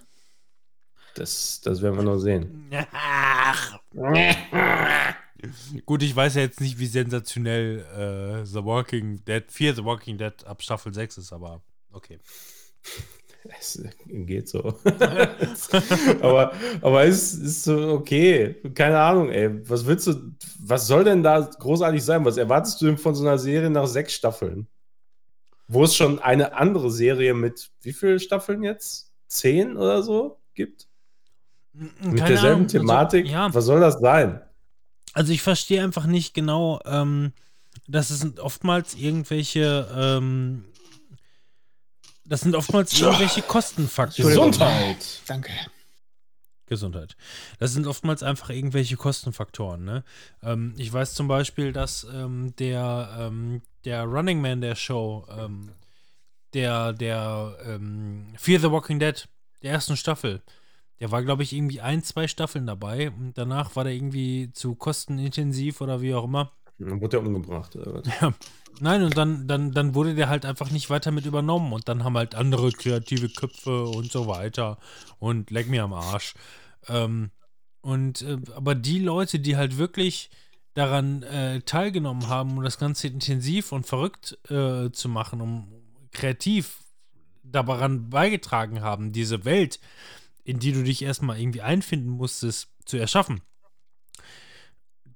Das, das werden wir noch sehen. Ach. <laughs> <laughs> Gut, ich weiß ja jetzt nicht, wie sensationell äh, The Walking Dead, 4 The Walking Dead ab Staffel 6 ist, aber okay. Es geht so. <laughs> aber aber es ist so okay. Keine Ahnung, ey. Was willst du, was soll denn da großartig sein? Was erwartest du denn von so einer Serie nach sechs Staffeln? Wo es schon eine andere Serie mit wie viele Staffeln jetzt? Zehn oder so gibt? Mit Keine derselben Ahnung, Thematik? Also, ja, Was soll das sein? Also ich verstehe einfach nicht genau, ähm, dass es oftmals irgendwelche, ähm, das sind oftmals irgendwelche Kostenfaktoren. Gesundheit. Danke. Gesundheit. Das sind oftmals einfach irgendwelche Kostenfaktoren. Ne? Ähm, ich weiß zum Beispiel, dass ähm, der, ähm, der Running Man der Show, ähm, der, der ähm, Fear the Walking Dead, der ersten Staffel, der war, glaube ich, irgendwie ein, zwei Staffeln dabei und danach war der irgendwie zu kostenintensiv oder wie auch immer. Dann wurde er umgebracht. Oder was? Nein, und dann, dann, dann wurde der halt einfach nicht weiter mit übernommen. Und dann haben halt andere kreative Köpfe und so weiter. Und leck mir am Arsch. Ähm, und äh, aber die Leute, die halt wirklich daran äh, teilgenommen haben, um das Ganze intensiv und verrückt äh, zu machen, um kreativ daran beigetragen haben, diese Welt, in die du dich erstmal irgendwie einfinden musstest, zu erschaffen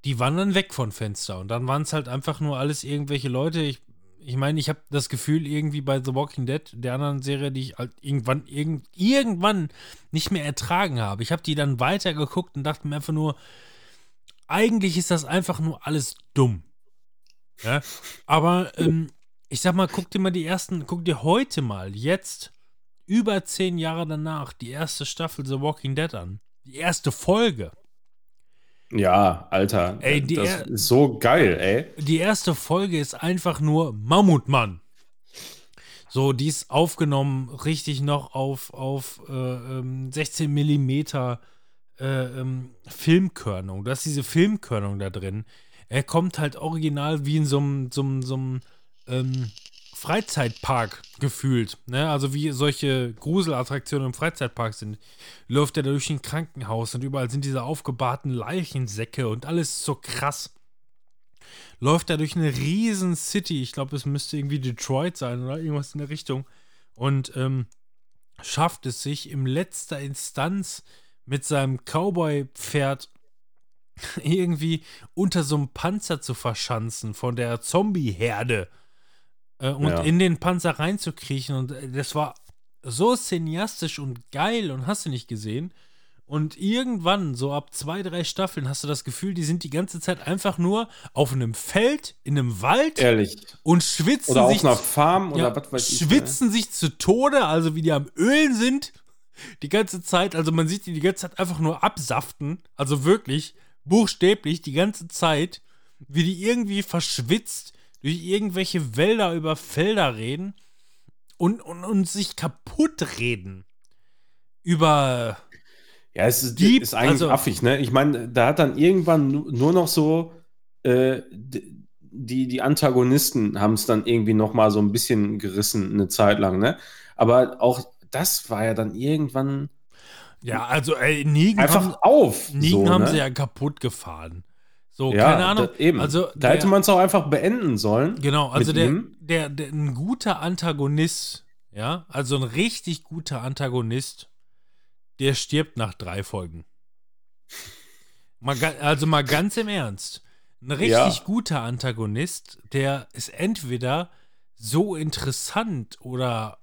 die waren dann weg von Fenster und dann waren es halt einfach nur alles irgendwelche Leute. Ich, ich meine, ich habe das Gefühl, irgendwie bei The Walking Dead, der anderen Serie, die ich halt irgendwann, irgend, irgendwann nicht mehr ertragen habe. Ich habe die dann weitergeguckt und dachte mir einfach nur, eigentlich ist das einfach nur alles dumm. Ja? Aber ähm, ich sag mal, guck dir mal die ersten, guck dir heute mal, jetzt, über zehn Jahre danach, die erste Staffel The Walking Dead an. Die erste Folge. Ja, Alter. Ey, die das er- ist so geil, ey. die erste Folge ist einfach nur Mammutmann. So, die ist aufgenommen, richtig noch auf, auf äh, ähm, 16 Millimeter äh, ähm, Filmkörnung. Du hast diese Filmkörnung da drin. Er kommt halt original wie in so einem so einem- so einem, ähm, Freizeitpark gefühlt. Ne? Also wie solche Gruselattraktionen im Freizeitpark sind. Läuft er da durch ein Krankenhaus und überall sind diese aufgebahrten Leichensäcke und alles so krass läuft er durch eine riesen City. Ich glaube, es müsste irgendwie Detroit sein oder irgendwas in der Richtung. Und ähm, schafft es sich in letzter Instanz mit seinem Cowboy-Pferd <laughs> irgendwie unter so einem Panzer zu verschanzen von der Zombie-Herde äh, und Ja. in den Panzer reinzukriechen. Und äh, das war so cineastisch und geil und hast du nicht gesehen. Und irgendwann, so ab zwei, drei Staffeln, hast du das Gefühl, die sind die ganze Zeit einfach nur auf einem Feld, in einem Wald Ehrlich. und schwitzen Oder sich auf einer Farm oder ja, was weiß ich. ne? schwitzen sich zu Tode, also wie die am Ölen sind. Die ganze Zeit, also man sieht die die ganze Zeit einfach nur absaften. Also wirklich, buchstäblich, die ganze Zeit, wie die irgendwie verschwitzt durch irgendwelche Wälder über Felder reden und, und, und sich kaputt reden. Über. Ja, es ist, Dieb, ist eigentlich also- affig, ne? Ich meine, da hat dann irgendwann nu- nur noch so äh, die, die Antagonisten haben es dann irgendwie noch mal so ein bisschen gerissen eine Zeit lang, ne? Aber auch das war ja dann irgendwann Ja, also, ey, Negan einfach haben, auf. Negan so, haben ne? sie ja kaputt gefahren. So, ja, keine Ahnung. Da, eben. Also, da der- hätte man es auch einfach beenden sollen. Genau, also der, der, der, ein guter Antagonist, ja, also ein richtig guter Antagonist, der stirbt nach drei Folgen. Mal, also mal ganz im Ernst. Ein richtig Ja. guter Antagonist, der ist entweder so interessant oder,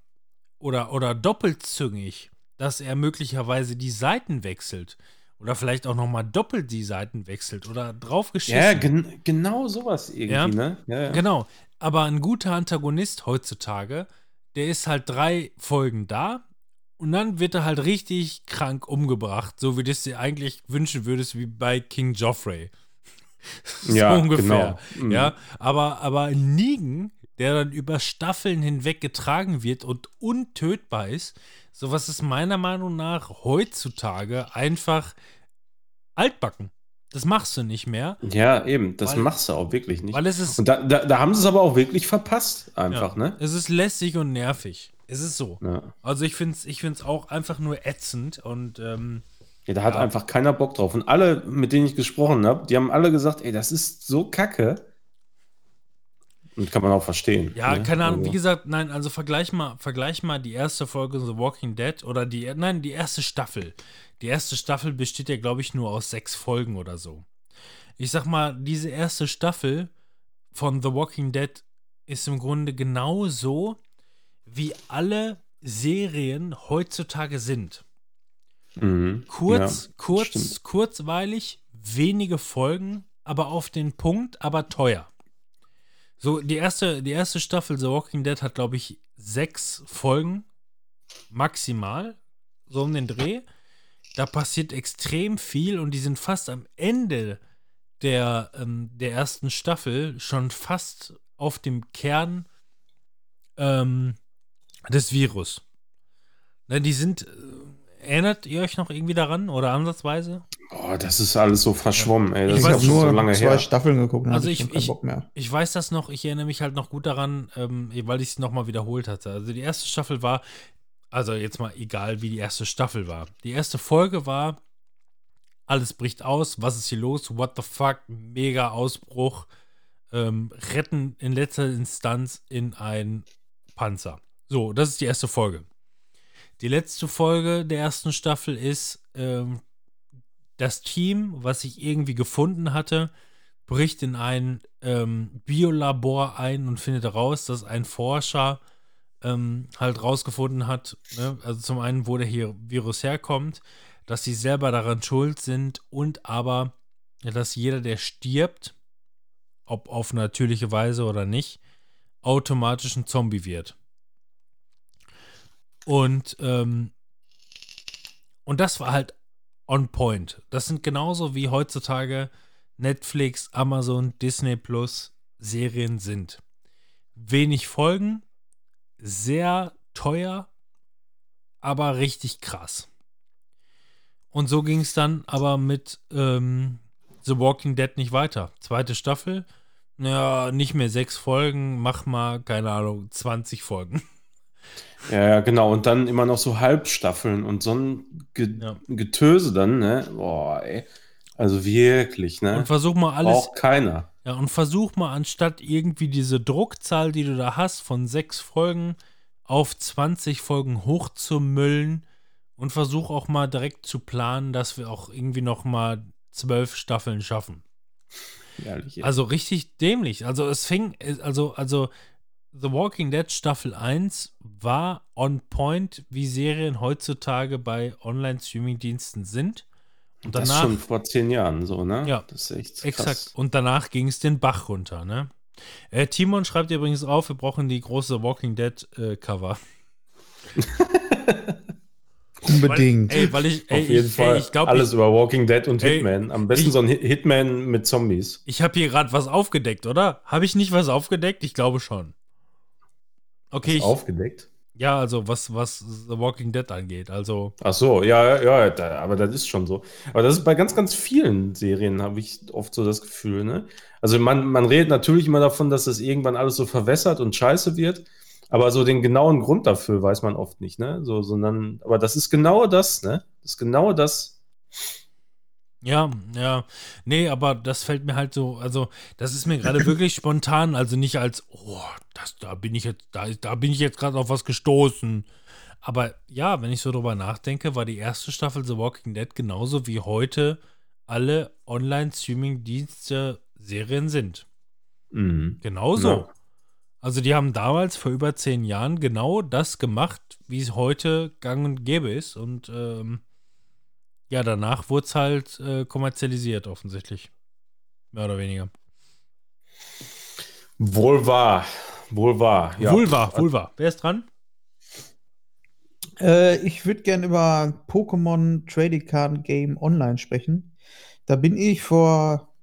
oder, oder doppelzüngig, dass er möglicherweise die Seiten wechselt Oder vielleicht auch nochmal doppelt die Seiten wechselt oder draufgeschissen. Ja, gen genau sowas irgendwie, Ja. ne? Ja, ja. Genau. Aber ein guter Antagonist heutzutage, der ist halt drei Folgen da und dann wird er halt richtig krank umgebracht, so wie du es dir eigentlich wünschen würdest, wie bei King Joffrey. <laughs> so Ja, ungefähr. genau. Mhm. Ja, aber, aber Negan, der dann über Staffeln hinweg getragen wird und untötbar ist, sowas ist meiner Meinung nach heutzutage einfach altbacken. Das machst du nicht mehr, Ja, eben, das Weil- machst du auch wirklich nicht. weil es ist Und da, da, da haben sie es aber auch wirklich verpasst, einfach, Ja. ne? Es ist lästig und nervig. Es ist so. Ja. Also ich finde es ich find's auch einfach nur ätzend und ähm, Ja, da hat Ja. einfach keiner Bock drauf. Und alle, mit denen ich gesprochen habe, die haben alle gesagt, ey, das ist so kacke. Und kann man auch verstehen. ja, ne? keine Ahnung, Also, wie gesagt, nein, also vergleich mal, vergleich mal die erste Folge The Walking Dead oder die, nein, die erste Staffel. Die erste Staffel besteht ja, glaube ich, nur aus sechs Folgen oder so. Ich sag mal, diese erste Staffel von The Walking Dead ist im Grunde genauso, wie alle Serien heutzutage sind. Mhm. Kurz, Ja, kurz, stimmt. kurzweilig, wenige Folgen, aber auf den Punkt, aber teuer. So, die erste, die erste Staffel The Walking Dead hat, glaube ich, sechs Folgen maximal, so um den Dreh. Da passiert extrem viel und die sind fast am Ende der, ähm, der ersten Staffel schon fast auf dem Kern ähm, des Virus. Na, die sind, äh, erinnert ihr euch noch irgendwie daran oder ansatzweise? Boah, das ist alles so verschwommen, ey. Das Ich ist habe nur so lange zwei her. Staffeln geguckt. Also hab ich- ich- Bock mehr. Ich weiß das noch, ich erinnere mich halt noch gut daran, ähm, weil ich es nochmal wiederholt hatte. Also die erste Staffel war, also jetzt mal egal, wie die erste Staffel war. Die erste Folge war, alles bricht aus, was ist hier los? What the fuck? Mega Ausbruch. Ähm, retten in letzter Instanz in ein Panzer. So, das ist die erste Folge. Die letzte Folge der ersten Staffel ist, ähm, das Team, was ich irgendwie gefunden hatte, bricht in ein ähm, Biolabor ein und findet heraus, dass ein Forscher ähm, halt rausgefunden hat, ne? also zum einen, wo der hier Virus herkommt, dass sie selber daran schuld sind und aber, dass jeder, der stirbt, ob auf natürliche Weise oder nicht, automatisch ein Zombie wird. Und, ähm, und das war halt on point. Das sind genauso wie heutzutage Netflix, Amazon, Disney Plus Serien sind. Wenig Folgen, sehr teuer, aber richtig krass. Und so ging es dann aber mit ähm, The Walking Dead nicht weiter. Zweite Staffel, ja, nicht mehr sechs Folgen, mach mal, keine Ahnung, 20 Folgen. <laughs> Ja, ja, genau. Und dann immer noch so Halbstaffeln und so ein Ge Ja. Getöse dann, ne? Boah, ey. Also wirklich, ne? Und versuch mal alles, Braucht keiner. Ja, und versuch mal, anstatt irgendwie diese Druckzahl, die du da hast, von sechs Folgen auf 20 Folgen hochzumüllen und versuch auch mal direkt zu planen, dass wir auch irgendwie noch mal zwölf Staffeln schaffen. Ehrlich. Also richtig dämlich. Also es fing, also, also The Walking Dead Staffel 1 war on point, wie Serien heutzutage bei Online-Streaming-Diensten sind. Und das danach schon vor zehn Jahren so, ne? Ja, Das ist echt krass. Exakt. Und danach ging es den Bach runter, ne? Äh, Timon schreibt übrigens auf, wir brauchen die große Walking Dead äh, Cover. <laughs> Unbedingt. Weil, ey, weil ich, ey, Auf jeden ich, Fall. Ey, ich glaube, Alles ich, über Walking Dead und Ey, Hitman. Am besten ich- so ein Hit- Hitman mit Zombies. ich habe hier gerade was aufgedeckt, oder? Habe ich nicht was aufgedeckt? Ich glaube schon. Okay, ich, Aufgedeckt. ja, also was, was The Walking Dead angeht. Also, Ach so, ja, ja, da, aber das ist schon so. Aber das ist bei ganz, ganz vielen Serien, habe ich oft so das Gefühl, ne? Also man, man redet natürlich immer davon, dass das irgendwann alles so verwässert und scheiße wird, aber so den genauen Grund dafür weiß man oft nicht, ne? So, sondern, aber das ist genau das, ne? Das ist genau das. Ja, ja. Nee, aber das fällt mir halt so, also das ist mir gerade wirklich spontan, also nicht als, oh, das, da bin ich jetzt, da, da bin ich jetzt gerade auf was gestoßen. Aber ja, wenn ich so drüber nachdenke, war die erste Staffel The Walking Dead genauso wie heute alle Online-Streaming-Dienste Serien sind. Mhm. Genauso. Ja. Also die haben damals vor über zehn Jahren genau das gemacht, wie es heute gang und gäbe ist. Und ähm, Ja, danach wurde es halt äh, kommerzialisiert, offensichtlich. Mehr oder weniger. Wohl wahr. Wohl wahr. Ja. Vulva, Vulva. Wer ist dran? Äh, ich würde gerne über Pokémon Trading Card Game Online sprechen. Da bin ich vor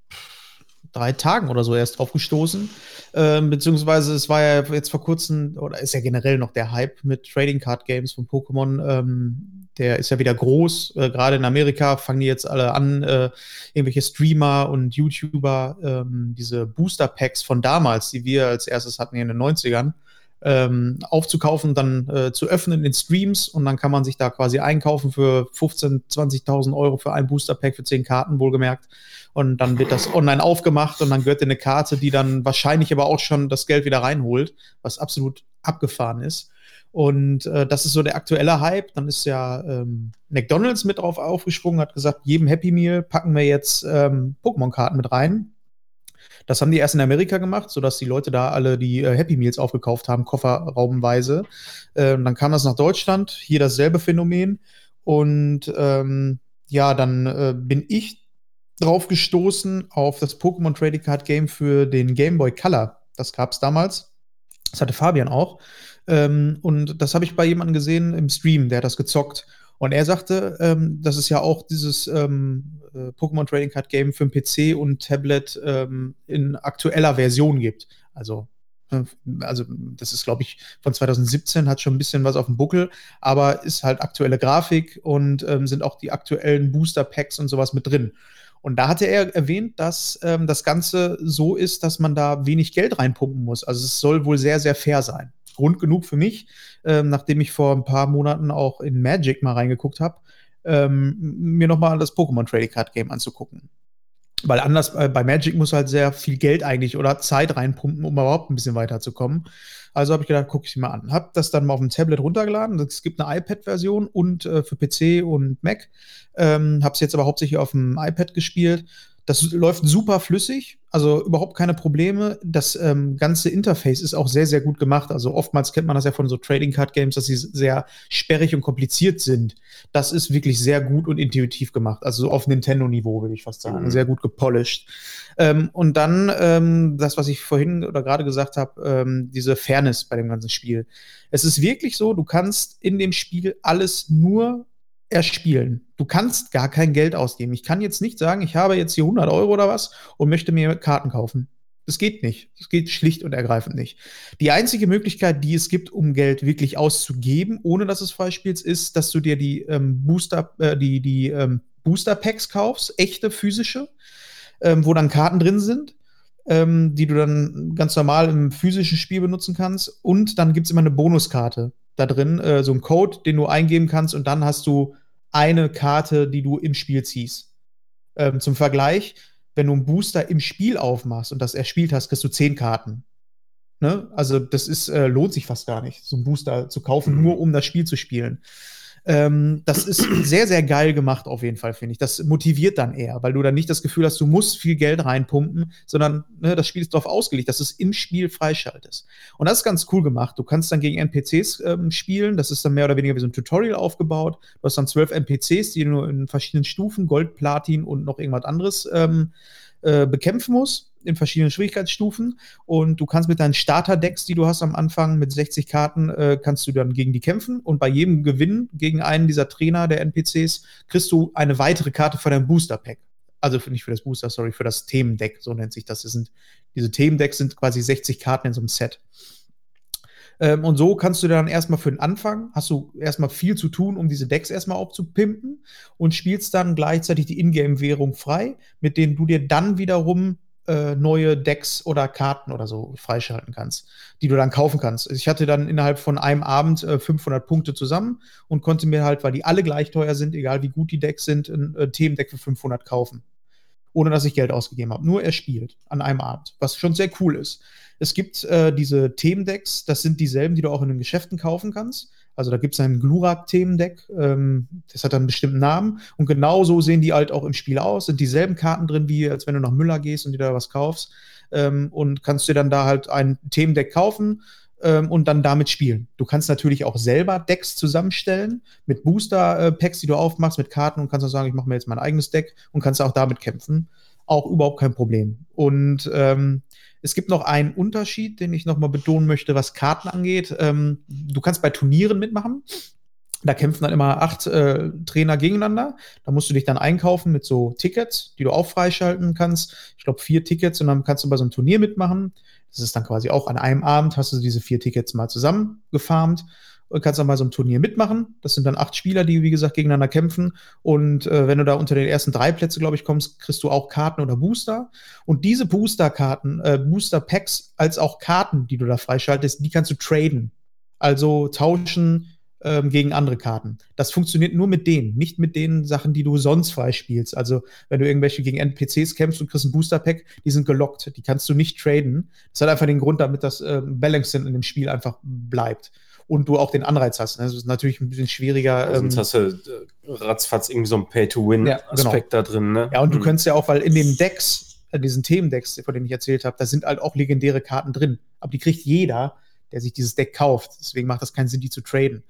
drei Tagen oder so erst drauf gestoßen. Ähm, beziehungsweise es war ja jetzt vor kurzem, oder ist ja generell noch der Hype mit Trading Card Games von Pokémon. Ähm, der ist ja wieder groß. Äh, Gerade in Amerika fangen die jetzt alle an, äh, irgendwelche Streamer und YouTuber, ähm, diese Booster Packs von damals, die wir als erstes hatten in den 90ern, ähm, aufzukaufen, dann äh, zu öffnen in Streams und dann kann man sich da quasi einkaufen für 15.000, 20.000 Euro für ein Booster Pack für 10 Karten, wohlgemerkt. Und dann wird das online aufgemacht und dann gehört dir eine Karte, die dann wahrscheinlich aber auch schon das Geld wieder reinholt, was absolut abgefahren ist. Und äh, das ist so der aktuelle Hype. Dann ist ja ähm, McDonalds mit drauf aufgesprungen, hat gesagt, jedem Happy Meal packen wir jetzt ähm, Pokémon-Karten mit rein. Das haben die erst in Amerika gemacht, sodass die Leute da alle die äh, Happy Meals aufgekauft haben, kofferraumweise. Ähm, dann kam das nach Deutschland, hier dasselbe Phänomen. Und ähm, ja, dann äh, bin ich drauf gestoßen auf das Pokémon Trading Card Game für den Game Boy Color. Das gab es damals. Das hatte Fabian auch. Ähm, und das habe ich bei jemandem gesehen im Stream, der hat das gezockt. Und er sagte, ähm, dass es ja auch dieses ähm, äh, Pokémon Trading Card Game für PC und Tablet ähm, in aktueller Version gibt. Also, also das ist, glaube ich, von 2017, hat schon ein bisschen was auf dem Buckel, aber ist halt aktuelle Grafik und ähm, sind auch die aktuellen Booster Packs und sowas mit drin. Und da hatte er erwähnt, dass ähm, das Ganze so ist, dass man da wenig Geld reinpumpen muss. Also es soll wohl sehr, sehr fair sein. Grund genug für mich, ähm, nachdem ich vor ein paar Monaten auch in Magic mal reingeguckt habe, ähm, mir nochmal das Pokémon Trading Card Game anzugucken. Weil anders äh, bei Magic muss halt sehr viel Geld eigentlich oder Zeit reinpumpen, um überhaupt ein bisschen weiterzukommen. Also habe ich gedacht, gucke ich mir an. Hab das dann mal auf dem Tablet runtergeladen. Es gibt eine iPad-Version und äh, für PC und Mac. Ähm, habe es jetzt aber hauptsächlich auf dem iPad gespielt. Das läuft super flüssig, also überhaupt keine Probleme. Das ähm, ganze Interface ist auch sehr, sehr gut gemacht. Also oftmals kennt man das ja von so Trading Card Games, dass sie sehr sperrig und kompliziert sind. Das ist wirklich sehr gut und intuitiv gemacht. Also so auf Nintendo-Niveau, würde ich fast sagen. Mhm. Sehr gut gepolished. Ähm, und dann ähm, das, was ich vorhin oder gerade gesagt habe, ähm, diese Fairness bei dem ganzen Spiel. Es ist wirklich so, du kannst in dem Spiel alles nur erspielen. Du kannst gar kein Geld ausgeben. Ich kann jetzt nicht sagen, ich habe jetzt hier 100 Euro oder was und möchte mir Karten kaufen. Das geht nicht. Das geht schlicht und ergreifend nicht. Die einzige Möglichkeit, die es gibt, um Geld wirklich auszugeben, ohne dass es falsch spielst, ist, dass du dir die ähm, Booster, äh, die, die ähm, Booster Packs kaufst, echte physische, ähm, wo dann Karten drin sind, ähm, die du dann ganz normal im physischen Spiel benutzen kannst. Und dann gibt es immer eine Bonuskarte da drin, äh, so ein Code, den du eingeben kannst und dann hast du eine Karte, die du im Spiel ziehst. Ähm, zum Vergleich, wenn du einen Booster im Spiel aufmachst und das erspielt hast, kriegst du zehn Karten. Ne? Also das ist, äh, lohnt sich fast gar nicht, so einen Booster zu kaufen, mhm. nur um das Spiel zu spielen. Ähm, das ist sehr, sehr geil gemacht, auf jeden Fall, finde ich. Das motiviert dann eher, weil du dann nicht das Gefühl hast, du musst viel Geld reinpumpen, sondern ne, das Spiel ist darauf ausgelegt, dass es im Spiel freischaltest. Und das ist ganz cool gemacht. Du kannst dann gegen NPCs ähm, spielen. Das ist dann mehr oder weniger wie so ein Tutorial aufgebaut. Du hast dann zwölf NPCs, die du in verschiedenen Stufen, Gold, Platin und noch irgendwas anderes ähm, äh, bekämpfen musst in verschiedenen Schwierigkeitsstufen und du kannst mit deinen Starter-Decks, die du hast am Anfang mit 60 Karten, äh, kannst du dann gegen die kämpfen und bei jedem Gewinn gegen einen dieser Trainer der NPCs kriegst du eine weitere Karte für dein Booster-Pack. Also für, nicht für das Booster, sorry, für das Themendeck, so nennt sich das. das sind, diese Themendecks sind quasi 60 Karten in so einem Set. Ähm, und so kannst du dann erstmal für den Anfang, hast du erstmal viel zu tun, um diese Decks erstmal aufzupimpen und spielst dann gleichzeitig die Ingame-Währung frei, mit denen du dir dann wiederum äh, neue Decks oder Karten oder so freischalten kannst, die du dann kaufen kannst. Ich hatte dann innerhalb von einem Abend äh, 500 Punkte zusammen und konnte mir halt, weil die alle gleich teuer sind, egal wie gut die Decks sind, ein äh, Themendeck für 500 kaufen. Ohne dass ich Geld ausgegeben habe. Nur er spielt an einem Abend, was schon sehr cool ist. Es gibt äh, diese Themendecks, das sind dieselben, die du auch in den Geschäften kaufen kannst. Also da gibt es ein Glurak-Themendeck, ähm, das hat dann einen bestimmten Namen. Und genau so sehen die halt auch im Spiel aus. Sind dieselben Karten drin, wie als wenn du nach Müller gehst und dir da was kaufst. Ähm, und kannst dir dann da halt ein Themendeck kaufen. ähm, und dann damit spielen. Du kannst natürlich auch selber Decks zusammenstellen mit Booster-Packs, die du aufmachst, mit Karten und kannst auch sagen, ich mache mir jetzt mein eigenes Deck und kannst auch damit kämpfen. Auch überhaupt kein Problem. Und ähm, es gibt noch einen Unterschied, den ich nochmal betonen möchte, was Karten angeht. Ähm, du kannst bei Turnieren mitmachen. Da kämpfen dann immer acht äh, Trainer gegeneinander. Da musst du dich dann einkaufen mit so Tickets, die du auch freischalten kannst. Ich glaube, vier Tickets und dann kannst du bei so einem Turnier mitmachen. Das ist dann quasi auch an einem Abend, hast du diese vier Tickets mal zusammengefarmt und kannst dann bei so einem Turnier mitmachen. Das sind dann acht Spieler, die, wie gesagt, gegeneinander kämpfen. Und äh, wenn du da unter den ersten drei Plätze, glaube ich, kommst, kriegst du auch Karten oder Booster. Und diese Booster-Karten, äh, Booster-Packs als auch Karten, die du da freischaltest, die kannst du traden. Also tauschen ähm, gegen andere Karten. Das funktioniert nur mit denen, nicht mit den Sachen, die du sonst freispielst. Also, wenn du irgendwelche gegen NPCs kämpfst und kriegst ein Booster-Pack, die sind gelockt, die kannst du nicht traden. Das hat einfach den Grund, damit das äh, Balancing in dem Spiel einfach bleibt. Und du auch den Anreiz hast. Das ist natürlich ein bisschen schwieriger. Also sonst hast du äh, ratzfatz irgendwie so einen Pay-to-Win-Aspekt ja, da drin. Ne? Ja, und du Hm. könntest ja auch, weil in den Decks, in diesen Themendecks, von denen ich erzählt habe, da sind halt auch legendäre Karten drin. Aber die kriegt jeder, der sich dieses Deck kauft. Deswegen macht das keinen Sinn, die zu traden.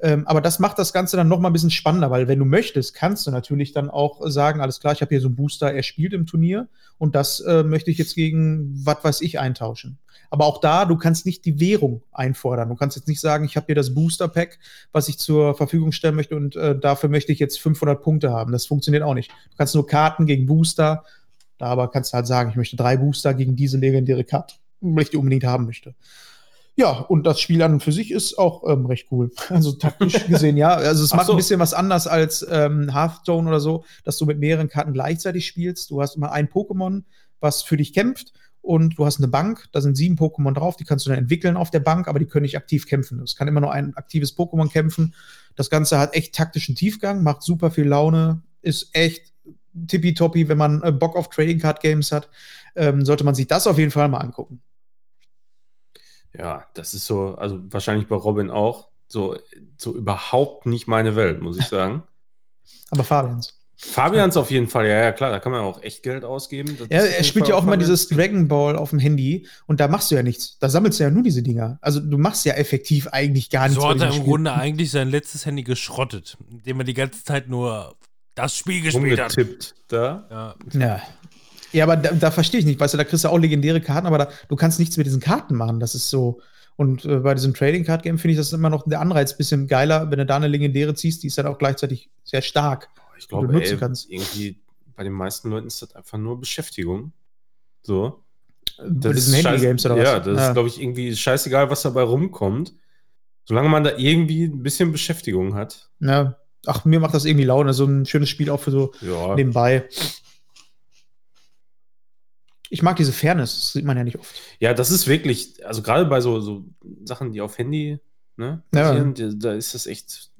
Ähm, aber das macht das Ganze dann noch mal ein bisschen spannender, weil wenn du möchtest, kannst du natürlich dann auch sagen, alles klar, ich habe hier so einen Booster, er spielt im Turnier und das äh, möchte ich jetzt gegen was weiß ich eintauschen. Aber auch da, du kannst nicht die Währung einfordern. Du kannst jetzt nicht sagen, ich habe hier das Booster-Pack, was ich zur Verfügung stellen möchte und äh, dafür möchte ich jetzt 500 Punkte haben. Das funktioniert auch nicht. Du kannst nur Karten gegen Booster, da aber kannst du halt sagen, ich möchte drei Booster gegen diese legendäre Karte, weil ich die unbedingt haben möchte. Ja, und das Spiel an und für sich ist auch ähm, recht cool. Also taktisch <laughs> gesehen, ja. Also es Ach macht so. ein bisschen was anders als ähm, Hearthstone oder so, dass du mit mehreren Karten gleichzeitig spielst. Du hast immer ein Pokémon, was für dich kämpft. Und du hast eine Bank, da sind sieben Pokémon drauf, die kannst du dann entwickeln auf der Bank, aber die können nicht aktiv kämpfen. Es kann immer nur ein aktives Pokémon kämpfen. Das Ganze hat echt taktischen Tiefgang, macht super viel Laune, ist echt tippitoppi, wenn man äh, Bock auf Trading Card Games hat. Ähm, sollte man sich das auf jeden Fall mal angucken. Ja, das ist so, also wahrscheinlich bei Robin auch, so, so überhaupt nicht meine Welt, muss ich sagen. <laughs> Aber Fabians. Fabians auf jeden Fall, ja, ja, klar, da kann man auch echt Geld ausgeben. Das Ja, er spielt ja auch immer Fabians. dieses Dragon Ball auf dem Handy und da machst du ja nichts. Da sammelst du ja nur diese Dinger. Also du machst ja effektiv eigentlich gar nichts. So hat er im Spiel. Grunde eigentlich sein letztes Handy geschrottet, indem er die ganze Zeit nur das Spiel gespielt hat. da. Ja. Ja. Ja, aber da, da verstehe ich nicht. Weißt du, da kriegst du auch legendäre Karten, aber da, du kannst nichts mit diesen Karten machen. Das ist so. Und äh, bei diesem Trading Card Game finde ich das immer noch der Anreiz ein bisschen geiler, wenn du da eine legendäre ziehst, die ist dann auch gleichzeitig sehr stark. Ich du glaube, nutzen ey, kannst. irgendwie bei den meisten Leuten ist das einfach nur Beschäftigung. So. bei Das diesen ist Handy-Games oder was? Ja, das ist, glaube ich, irgendwie scheißegal, was dabei rumkommt. Solange man da irgendwie ein bisschen Beschäftigung hat. ja. Ach, mir macht das irgendwie Laune. So ein schönes Spiel auch für so Ja. nebenbei. Ich mag diese Fairness, das sieht man ja nicht oft. Ja, das ist wirklich, also gerade bei so, so Sachen, die auf Handy ne, Ja. basieren, die- da ist das echt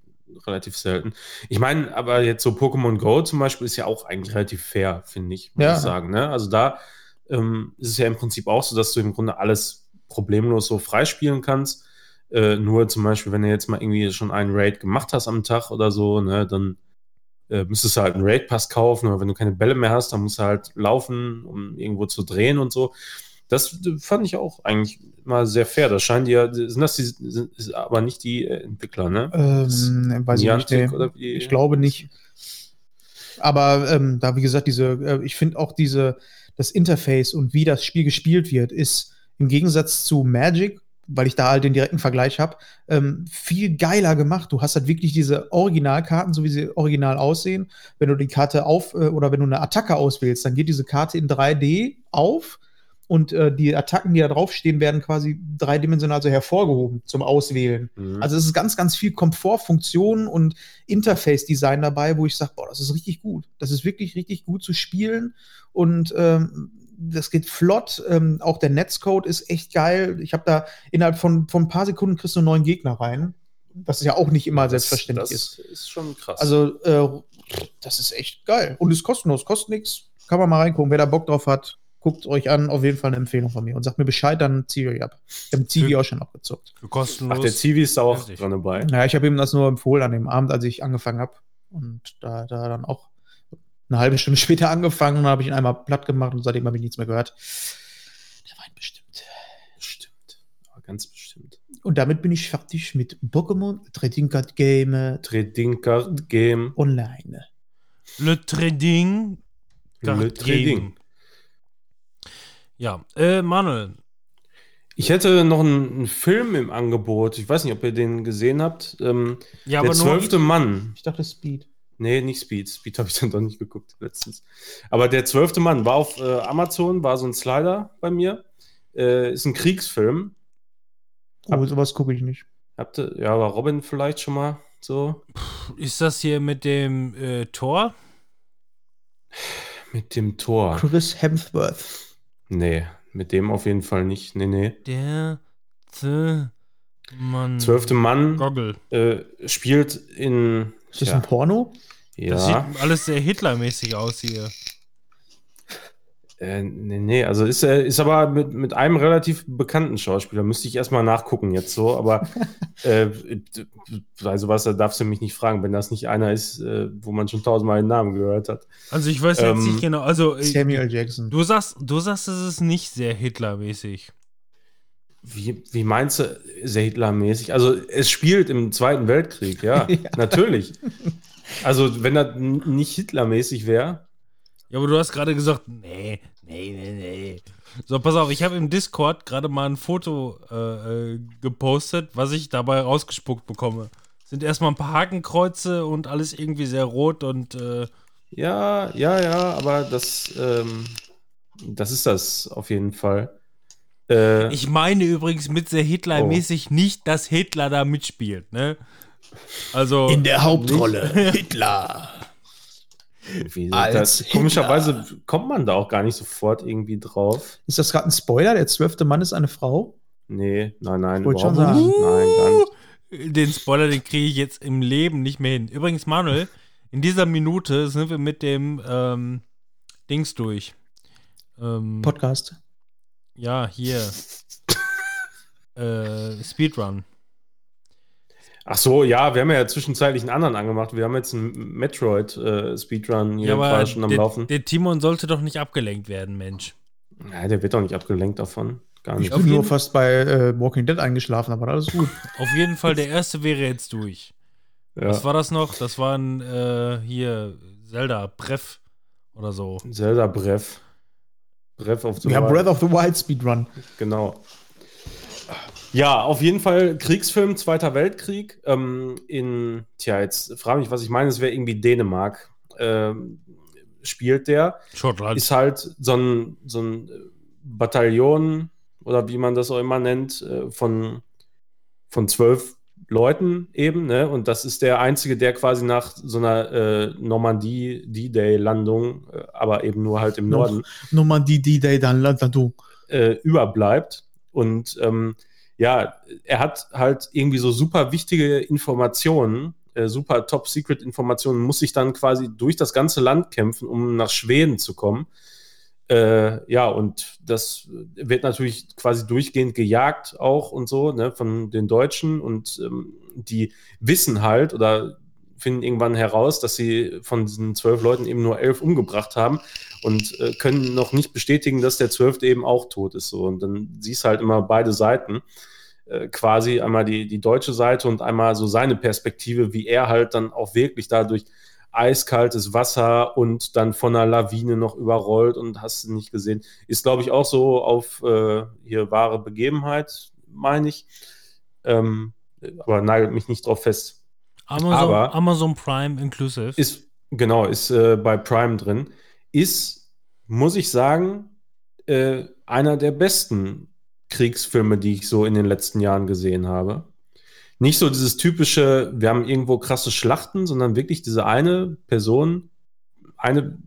relativ selten. Ich meine, aber jetzt so Pokémon Go zum Beispiel ist ja auch eigentlich relativ fair, finde ich, muss Ja. ich sagen. Ne? Also da ähm, ist es ja im Prinzip auch so, dass du im Grunde alles problemlos so freispielen kannst. Äh, nur zum Beispiel, wenn du jetzt mal irgendwie schon einen Raid gemacht hast am Tag oder so, ne, dann äh, müsstest du halt einen Raid-Pass kaufen oder wenn du keine Bälle mehr hast, dann musst du halt laufen, um irgendwo zu drehen und so. Das fand ich auch eigentlich mal sehr fair. Das scheinen die ja, sind das die, sind, aber nicht die äh, Entwickler, ne? Ähm, weiß ich nicht. Niantic oder wie? Ich glaube nicht. Aber ähm, da, wie gesagt, diese, äh, ich finde auch diese, das Interface und wie das Spiel gespielt wird, ist im Gegensatz zu Magic, weil ich da halt den direkten Vergleich habe, ähm, viel geiler gemacht. Du hast halt wirklich diese Originalkarten, so wie sie original aussehen. Wenn du die Karte auf äh, oder wenn du eine Attacke auswählst, dann geht diese Karte in 3D auf und äh, die Attacken, die da draufstehen, werden quasi dreidimensional so hervorgehoben zum Auswählen. Mhm. Also es ist ganz, ganz viel Komfortfunktion und Interface-Design dabei, wo ich sage, boah, das ist richtig gut. Das ist wirklich richtig gut zu spielen und ähm, das geht flott. Ähm, auch der Netzcode ist echt geil. Ich habe da innerhalb von, von ein paar Sekunden kriegst du einen neuen Gegner rein. Was ja auch nicht immer selbstverständlich das ist. ist schon krass. Also äh, das ist echt geil. Und ist kostenlos, kostet nichts. Kann man mal reingucken. Wer da Bock drauf hat, guckt euch an. Auf jeden Fall eine Empfehlung von mir. Und sagt mir Bescheid, dann ziehe ich euch ab. Ich habe Zivi auch schon abgezockt. Für kostenlos. Ach, der Zivi ist da auch dran dabei. Ja, ich habe ihm das nur empfohlen an dem Abend, als ich angefangen habe. Und da da dann auch eine halbe Stunde <laughs> später angefangen und habe ich ihn einmal platt gemacht und seitdem habe ich nichts mehr gehört. Der Wein bestimmt. Stimmt. ganz bestimmt. Und damit bin ich fertig mit Pokémon Trading Card Game Trading Card Game. online. Le Trading. Le Card Trading. Game. Ja, äh, Manuel. Ich hätte noch einen, einen Film im Angebot. Ich weiß nicht, ob ihr den gesehen habt. Ähm, Ja, der aber zwölfte Mann. Ich dachte Speed. Nee, nicht Speed. Speed <laughs> habe ich dann doch nicht geguckt letztens. Aber der zwölfte Mann war auf äh, Amazon, war so ein Slider bei mir. Äh, ist ein Kriegsfilm. Oh, sowas gucke ich nicht. Habt ihr, ja, war Robin vielleicht schon mal so Ist das hier mit dem äh, Tor? mit dem Tor? Chris Hemsworth. Nee, mit dem auf jeden Fall nicht. Nee, nee. Der Mann. Zwölfte Mann Goggle. äh, spielt in. Ist das ja, ein Porno? Das ja. sieht alles sehr Hitlermäßig aus hier. Äh, nee, nee, also ist, er ist aber mit, mit einem relativ bekannten Schauspieler. Müsste ich erstmal nachgucken jetzt so, aber <laughs> äh, bei sowas da darfst du mich nicht fragen, wenn das nicht einer ist, äh, wo man schon tausendmal den Namen gehört hat. Also ich weiß jetzt Ähm, nicht genau. Also äh, Samuel Jackson. du sagst, du sagst, es ist nicht sehr Hitlermäßig. Wie, wie meinst du, Hitlermäßig? Also es spielt im Zweiten Weltkrieg, ja, <laughs> natürlich. Also wenn das nicht Hitlermäßig wäre, Ja, aber du hast gerade gesagt, nee, nee, nee, nee. So, pass auf, ich habe im Discord gerade mal ein Foto äh, äh, gepostet, was ich dabei rausgespuckt bekomme. Sind erstmal ein paar Hakenkreuze und alles irgendwie sehr rot und äh, ja, ja, ja, aber das, ähm, das ist das auf jeden Fall. Äh, ich meine übrigens mit sehr Hitlermäßig nicht, dass Hitler da mitspielt, ne? Also, In der Hauptrolle. <laughs> Hitler. als das, Hitler. komischerweise kommt man da auch gar nicht sofort irgendwie drauf. Ist das gerade ein Spoiler? Der zwölfte Mann ist eine Frau? Nee, nein, nein, Wollte schon überhaupt nicht. Nein, gar nicht. den Spoiler, den kriege ich jetzt im Leben nicht mehr hin. Übrigens, Manuel, in dieser Minute sind wir mit dem ähm, Dings durch. Ähm, Podcast. Ja, hier. <laughs> äh, Speedrun. Ach so, ja, wir haben ja zwischenzeitlich einen anderen angemacht. Wir haben jetzt einen Metroid-Speedrun hier Ja, aber schon am der, Laufen. der Timon sollte doch nicht abgelenkt werden, Mensch. Ja, der wird doch nicht abgelenkt davon. Gar Ich nicht. Auf bin nur jeden- fast bei äh, Walking Dead eingeschlafen, aber alles gut. <laughs> Auf jeden Fall, der erste wäre jetzt durch. Ja. Was war das noch? Das war ein äh, hier Zelda, Breff oder so. Zelda Breath. Breath of the haben Wild. Breath of the Wild Speedrun. Genau. Ja, auf jeden Fall Kriegsfilm, Zweiter Weltkrieg. Ähm, in, tja, jetzt frage mich, was ich meine, es wäre irgendwie Dänemark. Ähm, spielt der. Schottland. Ist halt so ein, so ein Bataillon oder wie man das auch immer nennt, äh, von, von zwölf Leuten eben, ne? Und das ist der einzige, der quasi nach so einer äh, Normandie D-Day-Landung, äh, aber eben nur halt im. Norden, Normandie D-Day, dann Landung. äh, überbleibt. Und ähm, ja, er hat halt irgendwie so super wichtige Informationen, äh, super Top-Secret-Informationen, muss sich dann quasi durch das ganze Land kämpfen, um nach Schweden zu kommen. Äh, ja, und das wird natürlich quasi durchgehend gejagt auch und so, ne, von den Deutschen. Und ähm, die wissen halt oder finden irgendwann heraus, dass sie von diesen zwölf Leuten eben nur elf umgebracht haben und äh, können noch nicht bestätigen, dass der zwölfte eben auch tot ist. So. Und dann siehst du halt immer beide Seiten. Äh, quasi einmal die, die deutsche Seite und einmal so seine Perspektive, wie er halt dann auch wirklich dadurch eiskaltes Wasser und dann von einer Lawine noch überrollt und hast du nicht gesehen. Ist, glaube ich, auch so auf äh, hier wahre Begebenheit, meine ich. Ähm, aber nagelt mich nicht drauf fest. Amazon, aber- Amazon Prime inclusive. Ist, genau, ist äh, bei Prime drin. Ist, muss ich sagen, äh, einer der besten Kriegsfilme, die ich so in den letzten Jahren gesehen habe. Nicht so dieses typische, wir haben irgendwo krasse Schlachten, sondern wirklich diese eine Person, eine,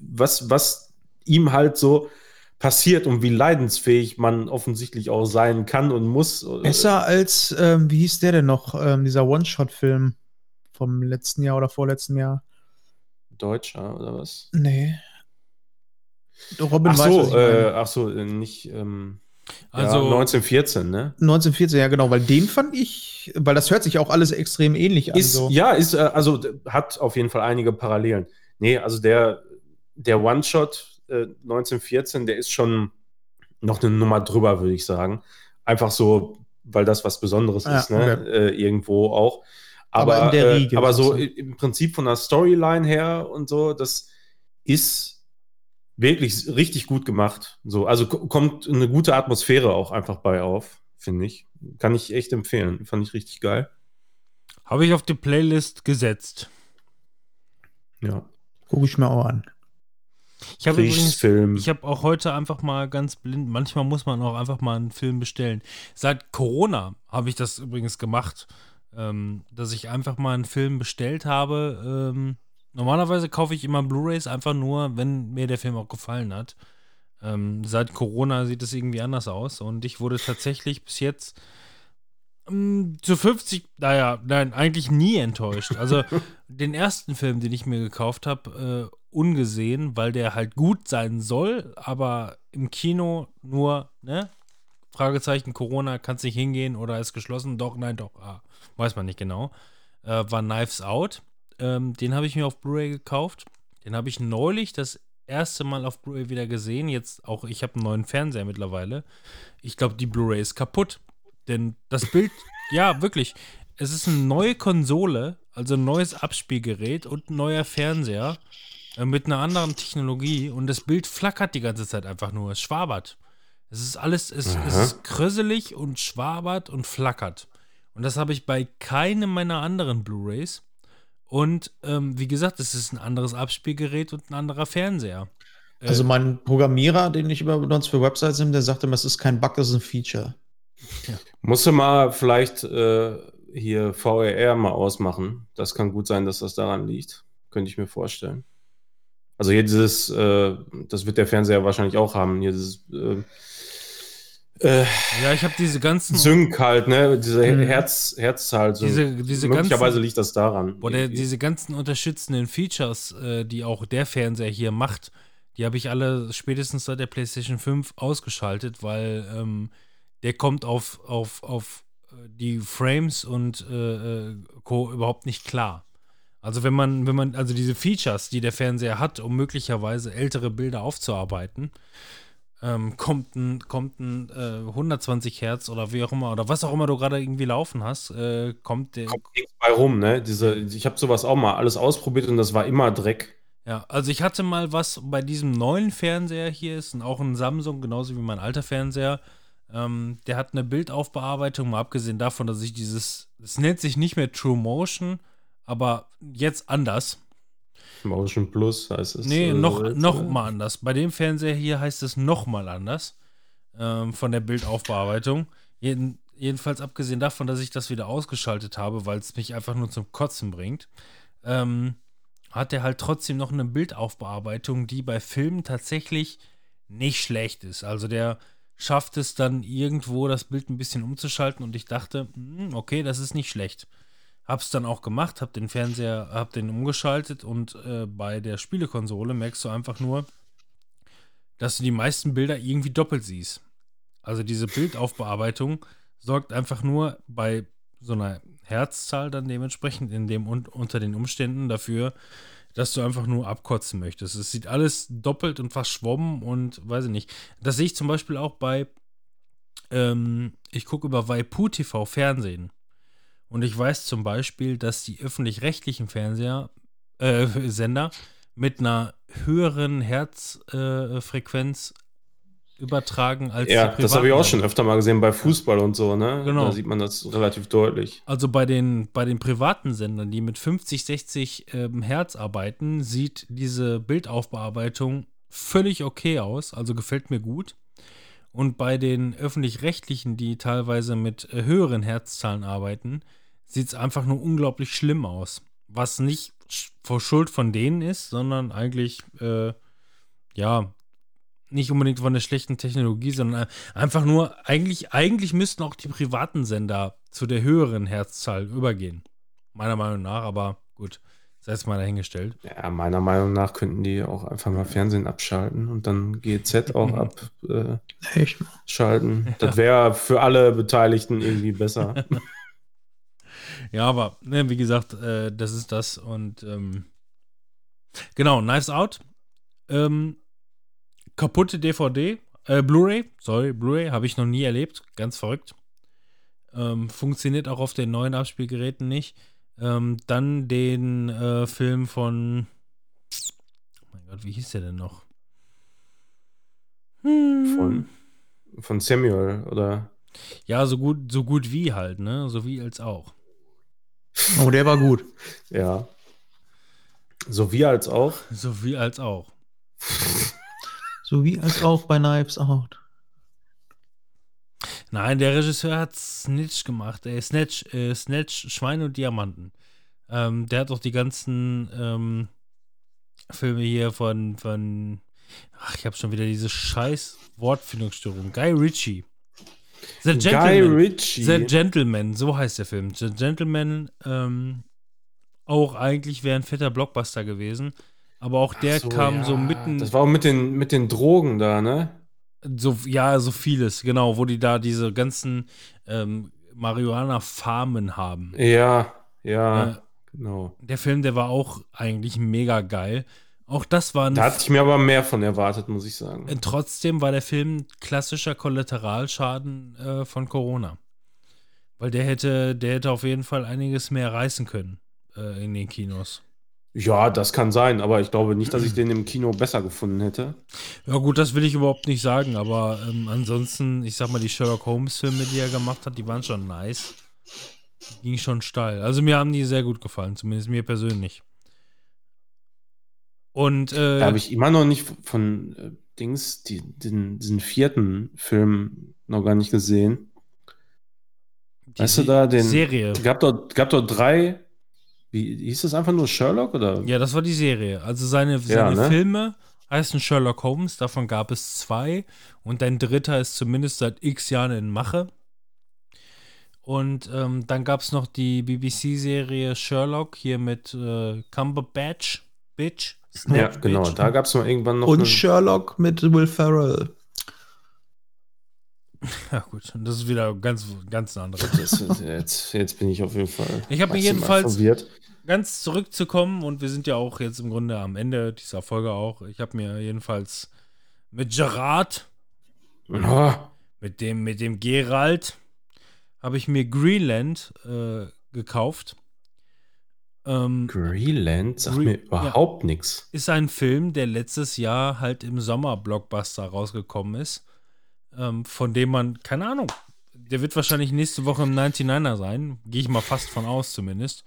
was, was ihm halt so passiert und wie leidensfähig man offensichtlich auch sein kann und muss. Besser als, ähm, wie hieß der denn noch? Ähm, dieser One-Shot-Film vom letzten Jahr oder vorletzten Jahr. Deutscher oder was? Nee. Robin Ach weiß, so, meine. äh, ach so, äh, nicht. Ähm, also, ja, 1914, ne? 1914, ja genau, weil den fand ich, weil das hört sich auch alles extrem ähnlich an. Ist, so. Ja, ist, äh, also hat auf jeden Fall einige Parallelen. Nee, also der, der One-Shot äh, 1914, der ist schon noch eine Nummer drüber, würde ich sagen. Einfach so, weil das was Besonderes Ja, ist, ne? okay. Äh, irgendwo auch. Aber Aber, in der äh, Riege aber so im Prinzip von der Storyline her und so, das ist wirklich richtig gut gemacht. So, also ko- kommt eine gute Atmosphäre auch einfach bei auf, finde ich. Kann ich echt empfehlen. Fand ich richtig geil. Habe ich auf die Playlist gesetzt. Ja. Gucke ich mir auch an. Ich habe übrigens Kriegsfilm. Ich habe auch heute einfach mal ganz blind, manchmal muss man auch einfach mal einen Film bestellen. Seit Corona habe ich das übrigens gemacht, ähm, dass ich einfach mal einen Film bestellt habe. Ähm, normalerweise kaufe ich immer Blu-rays einfach nur, wenn mir der Film auch gefallen hat. Ähm, seit Corona sieht es irgendwie anders aus und ich wurde tatsächlich bis jetzt ähm, zu 50, naja, nein, eigentlich nie enttäuscht. Also <laughs> den ersten Film, den ich mir gekauft habe, äh, ungesehen, weil der halt gut sein soll, aber im Kino nur, ne? Fragezeichen Corona, kannst nicht hingehen oder ist geschlossen? Doch, nein, doch. Ah, weiß man nicht genau. Äh, war Knives Out. Ähm, den habe ich mir auf Blu-ray gekauft. Den habe ich neulich das erste Mal auf Blu-ray wieder gesehen. Jetzt auch, ich habe einen neuen Fernseher mittlerweile. Ich glaube, die Blu-ray ist kaputt. Denn das Bild, <laughs> ja, wirklich. Es ist eine neue Konsole, also ein neues Abspielgerät und ein neuer Fernseher äh, mit einer anderen Technologie und das Bild flackert die ganze Zeit einfach nur. Es schwabert. Es ist alles, es, es ist kröselig und schwabert und flackert. Und das habe ich bei keinem meiner anderen Blu-rays. Und ähm, wie gesagt, es ist ein anderes Abspielgerät und ein anderer Fernseher. Äh, Also mein Programmierer, den ich immer benutze für Websites, der sagt immer, es ist kein Bug, es ist ein Feature. Musst du mal vielleicht äh, hier VRR mal ausmachen. Das kann gut sein, dass das daran liegt. Könnte ich mir vorstellen. Also hier dieses, äh, das wird der Fernseher wahrscheinlich auch haben, hier dieses äh, ja, ich habe diese ganzen. Sync halt, ne? Diese Mhm. Herz, Herzzahl. Diese- diese Möglicherweise ganzen- liegt das daran. Boah, der, irgendwie. diese ganzen unterstützenden Features, äh, die auch der Fernseher hier macht, die habe ich alle spätestens seit der PlayStation 5 ausgeschaltet, weil ähm, der kommt auf, auf, auf äh, die Frames und äh, äh, Co. überhaupt nicht klar. Also wenn man, wenn man, also diese Features, die der Fernseher hat, um möglicherweise ältere Bilder aufzuarbeiten, ähm, kommt ein, kommt ein äh, 120 Hertz oder wie auch immer, oder was auch immer du gerade irgendwie laufen hast, äh, kommt der, kommt nichts bei rum, ne? Diese, ich habe sowas auch mal alles ausprobiert und das war immer Dreck. Ja, also ich hatte mal was bei diesem neuen Fernseher hier, ist auch ein Samsung, genauso wie mein alter Fernseher. Ähm, der hat eine Bildaufbearbeitung, mal abgesehen davon, dass ich dieses, es nennt sich nicht mehr True Motion, aber jetzt anders. Motion Plus heißt es. Nee, oder noch, so noch oder? mal anders. Bei dem Fernseher hier heißt es noch mal anders ähm, von der Bildaufbearbeitung. Jeden, jedenfalls abgesehen davon, dass ich das wieder ausgeschaltet habe, weil es mich einfach nur zum Kotzen bringt, ähm, hat er halt trotzdem noch eine Bildaufbearbeitung, die bei Filmen tatsächlich nicht schlecht ist. Also der schafft es dann irgendwo, das Bild ein bisschen umzuschalten und ich dachte, hm, okay, das ist nicht schlecht. Hab's dann auch gemacht, hab den Fernseher, hab den umgeschaltet und äh, bei der Spielekonsole merkst du einfach nur, dass du die meisten Bilder irgendwie doppelt siehst. Also diese Bildaufbearbeitung sorgt einfach nur bei so einer Herzzahl dann dementsprechend in dem und unter den Umständen dafür, dass du einfach nur abkotzen möchtest. Es sieht alles doppelt und verschwommen und weiß ich nicht. Das sehe ich zum Beispiel auch bei, ähm, ich gucke über Waipu TV Fernsehen. Und ich weiß zum Beispiel, dass die öffentlich-rechtlichen Fernseher, äh, <laughs> Sender mit einer höheren Herzfrequenz äh, übertragen als Ja, das habe ich auch schon öfter mal gesehen bei Fußball und so, ne? Genau. Da sieht man das relativ deutlich. Also bei den, bei den privaten Sendern, die mit 50, 60 ähm, Hertz arbeiten, sieht diese Bildaufbearbeitung völlig okay aus, also gefällt mir gut. Und bei den öffentlich-rechtlichen, die teilweise mit äh, höheren Herzzahlen arbeiten, sieht es einfach nur unglaublich schlimm aus. Was nicht vor Schuld von denen ist, sondern eigentlich, äh, ja, nicht unbedingt von der schlechten Technologie, sondern einfach nur, eigentlich, eigentlich müssten auch die privaten Sender zu der höheren Herzzahl übergehen. Meiner Meinung nach, aber gut, sei es mal dahingestellt. Ja, meiner Meinung nach könnten die auch einfach mal Fernsehen abschalten und dann GZ auch Mhm. Abschalten. Das wäre für alle Beteiligten irgendwie besser. <laughs> Ja, aber ne, wie gesagt, äh, das ist das und ähm, genau, Knives Out. Ähm, kaputte DVD Äh, Blu-ray, sorry, Blu-ray habe ich noch nie erlebt. Ganz verrückt. Ähm, funktioniert auch auf den neuen Abspielgeräten nicht. Ähm, dann den äh, Film von. Oh mein Gott, wie hieß der denn noch? Hm. Von, von Samuel, oder? Ja, so gut, so gut wie halt, ne? So wie als auch. Oh, der war gut. Ja. So wie als auch. So wie als auch. So wie als auch bei Knives Out. Nein, der Regisseur hat Snitch gemacht. Äh, Snatch, äh, Snatch, Schweine und Diamanten. Ähm, der hat auch die ganzen ähm, Filme hier von, von ach, ich habe schon wieder diese scheiß Wortfindungsstörung. Guy Ritchie. The Guy Gentleman. Ritchie. The Gentleman, so heißt der Film. The Gentleman, ähm, auch eigentlich wäre ein fetter Blockbuster gewesen. Aber auch der So, kam ja. so mitten, Das war auch mit den, mit den Drogen da, ne? so, ja, so vieles, genau, wo die da diese ganzen ähm, Marihuana-Farmen haben. Ja, ja, Äh, genau. der Film, der war auch eigentlich mega geil. Auch das war ein Da hatte ich mir aber mehr von erwartet, muss ich sagen. Trotzdem war der Film klassischer Kollateralschaden äh, von Corona. Weil der hätte, der hätte auf jeden Fall einiges mehr reißen können äh, in den Kinos. Ja, das kann sein, aber ich glaube nicht, dass ich den im Kino besser gefunden hätte. Ja gut, das will ich überhaupt nicht sagen, aber ähm, ansonsten, ich sag mal, die Sherlock Holmes-Filme, die er gemacht hat, die waren schon nice. Ging schon steil. Also mir haben die sehr gut gefallen, zumindest mir persönlich. Und äh, Da habe ich immer noch nicht von äh, Dings, die, den, diesen vierten Film noch gar nicht gesehen. weißt du da, den- Serie. Gab dort, gab dort drei, wie hieß das einfach nur Sherlock oder? Ja, das war die Serie. Also seine, seine ne? Filme heißen Sherlock Holmes, davon gab es zwei. Und ein dritter ist zumindest seit x Jahren in Mache. Und ähm, dann gab es noch die BBC-Serie Sherlock hier mit äh, Cumberbatch, Bitch. Ja, Snatch genau. Da gab es mal irgendwann noch Und eine, Sherlock mit Will Ferrell. Ja, gut. Und das ist wieder ganz, ganz ein anderes. Das, <laughs> jetzt, jetzt bin ich auf jeden Fall. Ich hab mir jedenfalls- Verwirrt. ganz zurückzukommen, und wir sind ja auch jetzt im Grunde am Ende dieser Folge auch. Ich habe mir jedenfalls mit Gerard Oh, Mit dem, mit dem Gerald habe ich mir Greenland äh, gekauft. Ähm, Greenland sagt Green- mir überhaupt nichts. ist ein Film, der letztes Jahr halt im Sommer-Blockbuster rausgekommen ist. Ähm, von dem man, keine Ahnung, der wird wahrscheinlich nächste Woche im 99er sein. Gehe ich mal fast von aus zumindest.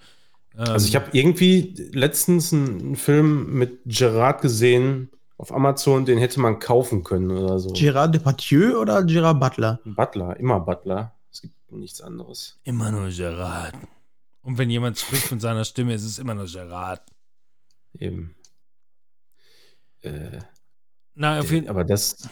Ähm, Also ich habe irgendwie letztens einen, einen Film mit Gerard gesehen auf Amazon, den hätte man kaufen können oder so. Gerard Depardieu oder Gerard Butler? Butler, immer Butler. Es gibt nichts anderes. immer nur Gerard. Und wenn jemand spricht mit seiner Stimme, ist es immer nur Gerard. Eben. Äh, Na, auf jeden aber das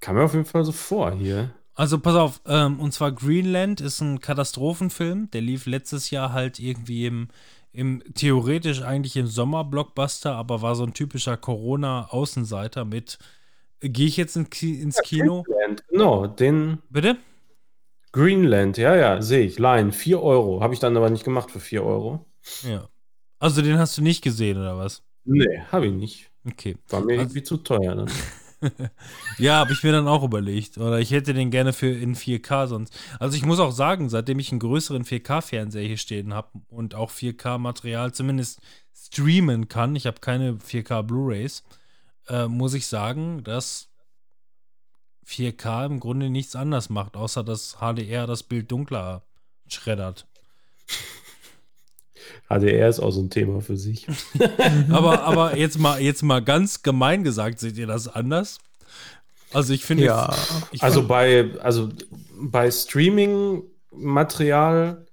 kam mir auf jeden Fall so vor hier. Also pass auf, ähm, und zwar Greenland ist ein Katastrophenfilm, der lief letztes Jahr halt irgendwie im, im theoretisch eigentlich im Sommer-Blockbuster, aber war so ein typischer Corona-Außenseiter mit, äh, gehe ich jetzt in, ins Kino? Greenland, genau, den Bitte? Greenland, ja, ja, sehe ich. Line, 4 Euro. Habe ich dann aber nicht gemacht für 4 Euro. Ja. Also den hast du nicht gesehen, oder was? Nee, habe ich nicht. Okay. War mir Also- irgendwie zu teuer. Dann. <laughs> Ja, habe ich mir dann auch überlegt. Oder ich hätte den gerne für in 4K sonst. Also ich muss auch sagen, seitdem ich einen größeren 4K-Fernseher hier stehen habe und auch 4K-Material zumindest streamen kann, ich habe keine 4K Blu-rays, äh, muss ich sagen, dass 4K im Grunde nichts anders macht, außer dass HDR das Bild dunkler schreddert. <laughs> HDR ist auch so ein Thema für sich. <laughs> Aber, aber jetzt mal, jetzt mal ganz gemein gesagt, seht ihr das anders? Also ich finde, Ja. ich Also fand- bei, also bei Streaming-Material,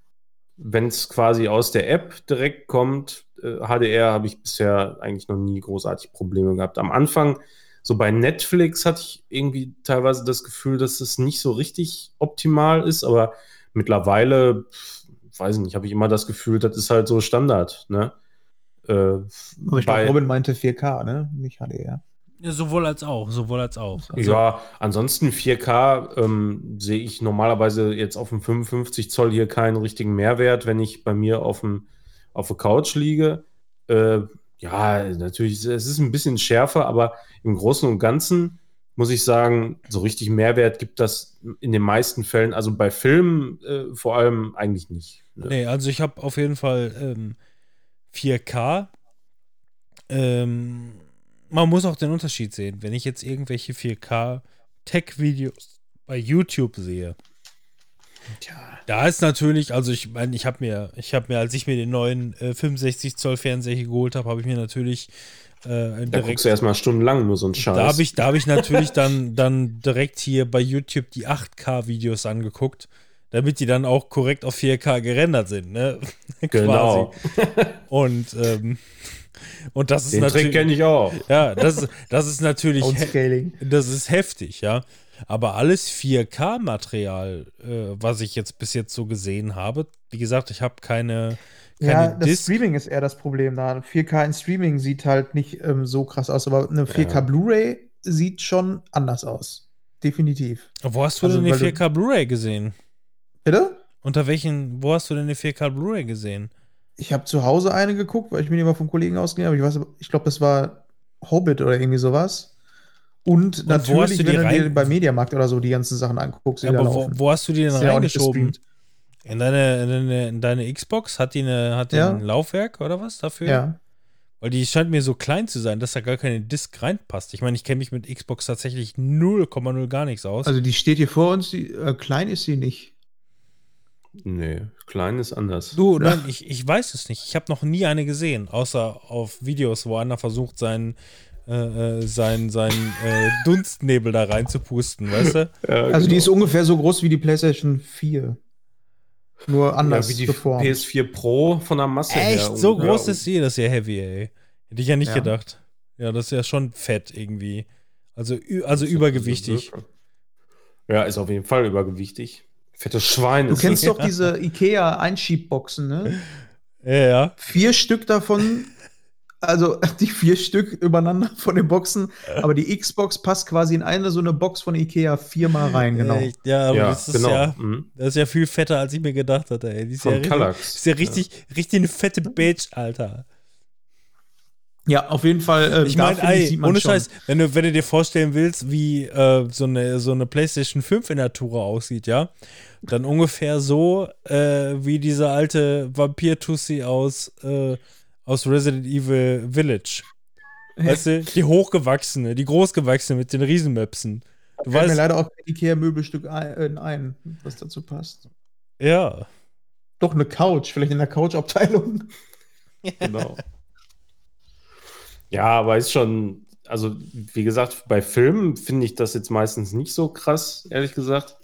wenn es quasi aus der App direkt kommt, äh, HDR habe ich bisher eigentlich noch nie großartig Probleme gehabt. Am Anfang, so bei Netflix hatte ich irgendwie teilweise das Gefühl, dass es nicht so richtig optimal ist, aber mittlerweile, weiß ich nicht, habe ich immer das Gefühl, das ist halt so Standard, ne? Äh, Aber ich bei- glaube, Robin meinte 4K, ne? Nicht HDR. ja, sowohl als auch, sowohl als auch. Also, ja, ansonsten 4K ähm, sehe ich normalerweise jetzt auf dem 55 Zoll hier keinen richtigen Mehrwert, wenn ich bei mir auf, dem, auf der Couch liege. Äh, ja, natürlich, es ist ein bisschen schärfer, aber im Großen und Ganzen muss ich sagen, so richtig Mehrwert gibt das in den meisten Fällen, also bei Filmen äh, vor allem eigentlich nicht. Ne? Nee, also ich habe auf jeden Fall ähm, 4K. Ähm, man muss auch den Unterschied sehen. Wenn ich jetzt irgendwelche 4K Tech-Videos bei YouTube sehe, Tja. da ist natürlich, also ich meine, ich habe mir, ich habe mir, als ich mir den neuen äh, 65 Zoll Fernseher geholt habe, habe ich mir natürlich äh, Da direkt guckst du erstmal stundenlang nur so einen Scheiß. Da habe ich, da hab ich natürlich dann, dann direkt hier bei YouTube die 8K-Videos angeguckt, damit die dann auch korrekt auf 4K gerendert sind, ne? <laughs> genau. Und, ähm, und das ist Den Trick natürlich. kenne ich auch. Ja, das, ist- das ist natürlich. Downscaling. Das ist heftig, ja. Aber alles 4K-Material, äh, was ich jetzt bis jetzt so gesehen habe, wie gesagt, ich habe keine, keine Ja, das Disc. Streaming ist eher das Problem da. 4K in Streaming sieht halt nicht ähm, so krass aus, aber eine 4K Ja. Blu-ray sieht schon anders aus. Definitiv. Wo hast du Also, denn eine weil du- 4K Blu-ray gesehen? Bitte? Unter welchen, wo hast du denn eine 4K Blu-ray gesehen? Ich habe zu Hause eine geguckt, weil ich mir die mal vom Kollegen ausgeliehen habe. Ich weiß, ich glaube, das war Hobbit oder irgendwie sowas. Und, wo hast natürlich, du wenn du dir bei Mediamarkt oder so die ganzen Sachen anguckst, Ja, aber wo, wo hast du die denn ja reingeschoben? In deine, in deine, in deine Xbox? Hat die, eine, hat die Ja. ein Laufwerk oder was dafür? Ja. Weil die scheint mir so klein zu sein, dass da gar keine Disk reinpasst. Ich meine, ich kenne mich mit Xbox tatsächlich 0,0 gar nichts aus. Also die steht hier vor uns, die, äh, klein ist sie nicht. Nee, klein ist anders. du, nein, ich, ich weiß es nicht. Ich habe noch nie eine gesehen, außer auf Videos, wo einer versucht, seinen, äh, äh, seinen, seinen äh, Dunstnebel da reinzupusten, weißt du? Ja, Also die genau. ist ungefähr so groß wie die PlayStation 4. Nur anders ja, wie die geformt. PS4 Pro von der Masse her. Echt? So groß ist sie? Das ist ja heavy, ey. Hätte ich ja nicht Ja. gedacht. Ja, das ist ja schon fett irgendwie. Also, also übergewichtig. Ja, ist auf jeden Fall übergewichtig. Fettes Schwein Du ist kennst das. doch diese <laughs> IKEA-Einschiebboxen, ne? Ja, ja. Vier Stück davon, also <laughs> die vier Stück übereinander von den Boxen, aber die Xbox passt quasi in eine so eine Box von IKEA viermal rein, genau. Echt, Ja, aber Ja, das ist genau. ja, Mhm. das ist ja viel fetter, als ich mir gedacht hatte, ey. Die ist ja Von richtig, Kallax. ist ja richtig, richtig eine fette Bitch, Alter. Ja, auf jeden Fall. Äh, Ich meine, ohne schon. Scheiß, wenn du, wenn du dir vorstellen willst, wie äh, so, eine, so eine PlayStation 5 in der Tour aussieht, ja, dann ungefähr so äh, wie diese alte Vampir-Tussi aus, äh, aus Resident Evil Village. Weißt du, die hochgewachsene, die großgewachsene mit den Riesenmöpsen. Du Fällt mir weißt, leider auch kein IKEA-Möbelstück ein, äh, ein, was dazu passt. ja. Doch eine Couch, vielleicht in der Couch-Abteilung. <laughs> Genau. ja, aber ist schon, also wie gesagt, bei Filmen finde ich das jetzt meistens nicht so krass, ehrlich gesagt.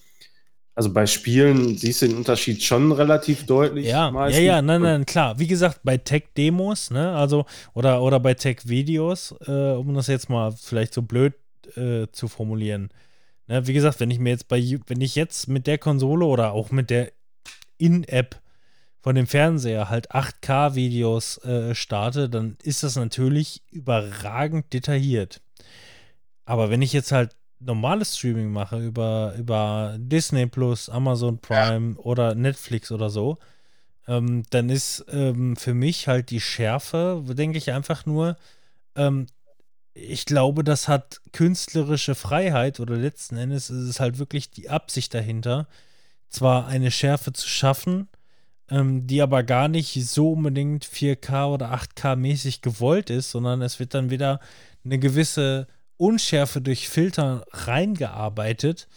Also bei Spielen siehst du den Unterschied schon relativ deutlich. Ja, ja, meistens. ja, nein, nein, klar. Wie gesagt, bei Tech-Demos, ne, also, oder, oder bei Tech-Videos, äh, um das jetzt mal vielleicht so blöd äh, zu formulieren. Ne, wie gesagt, wenn ich mir jetzt bei, wenn ich jetzt mit der Konsole oder auch mit der In-App von dem Fernseher halt 8K-Videos äh, starte, dann ist das natürlich überragend detailliert. Aber wenn ich jetzt halt normales Streaming mache über, über Disney Plus, Amazon Prime oder Netflix oder so, ähm, dann ist ähm, für mich halt die Schärfe, denke ich einfach nur, ähm, ich glaube, das hat künstlerische Freiheit oder letzten Endes ist es halt wirklich die Absicht dahinter, zwar eine Schärfe zu schaffen, ähm, die aber gar nicht so unbedingt 4K oder 8K mäßig gewollt ist, sondern es wird dann wieder eine gewisse Unschärfe durch Filter reingearbeitet,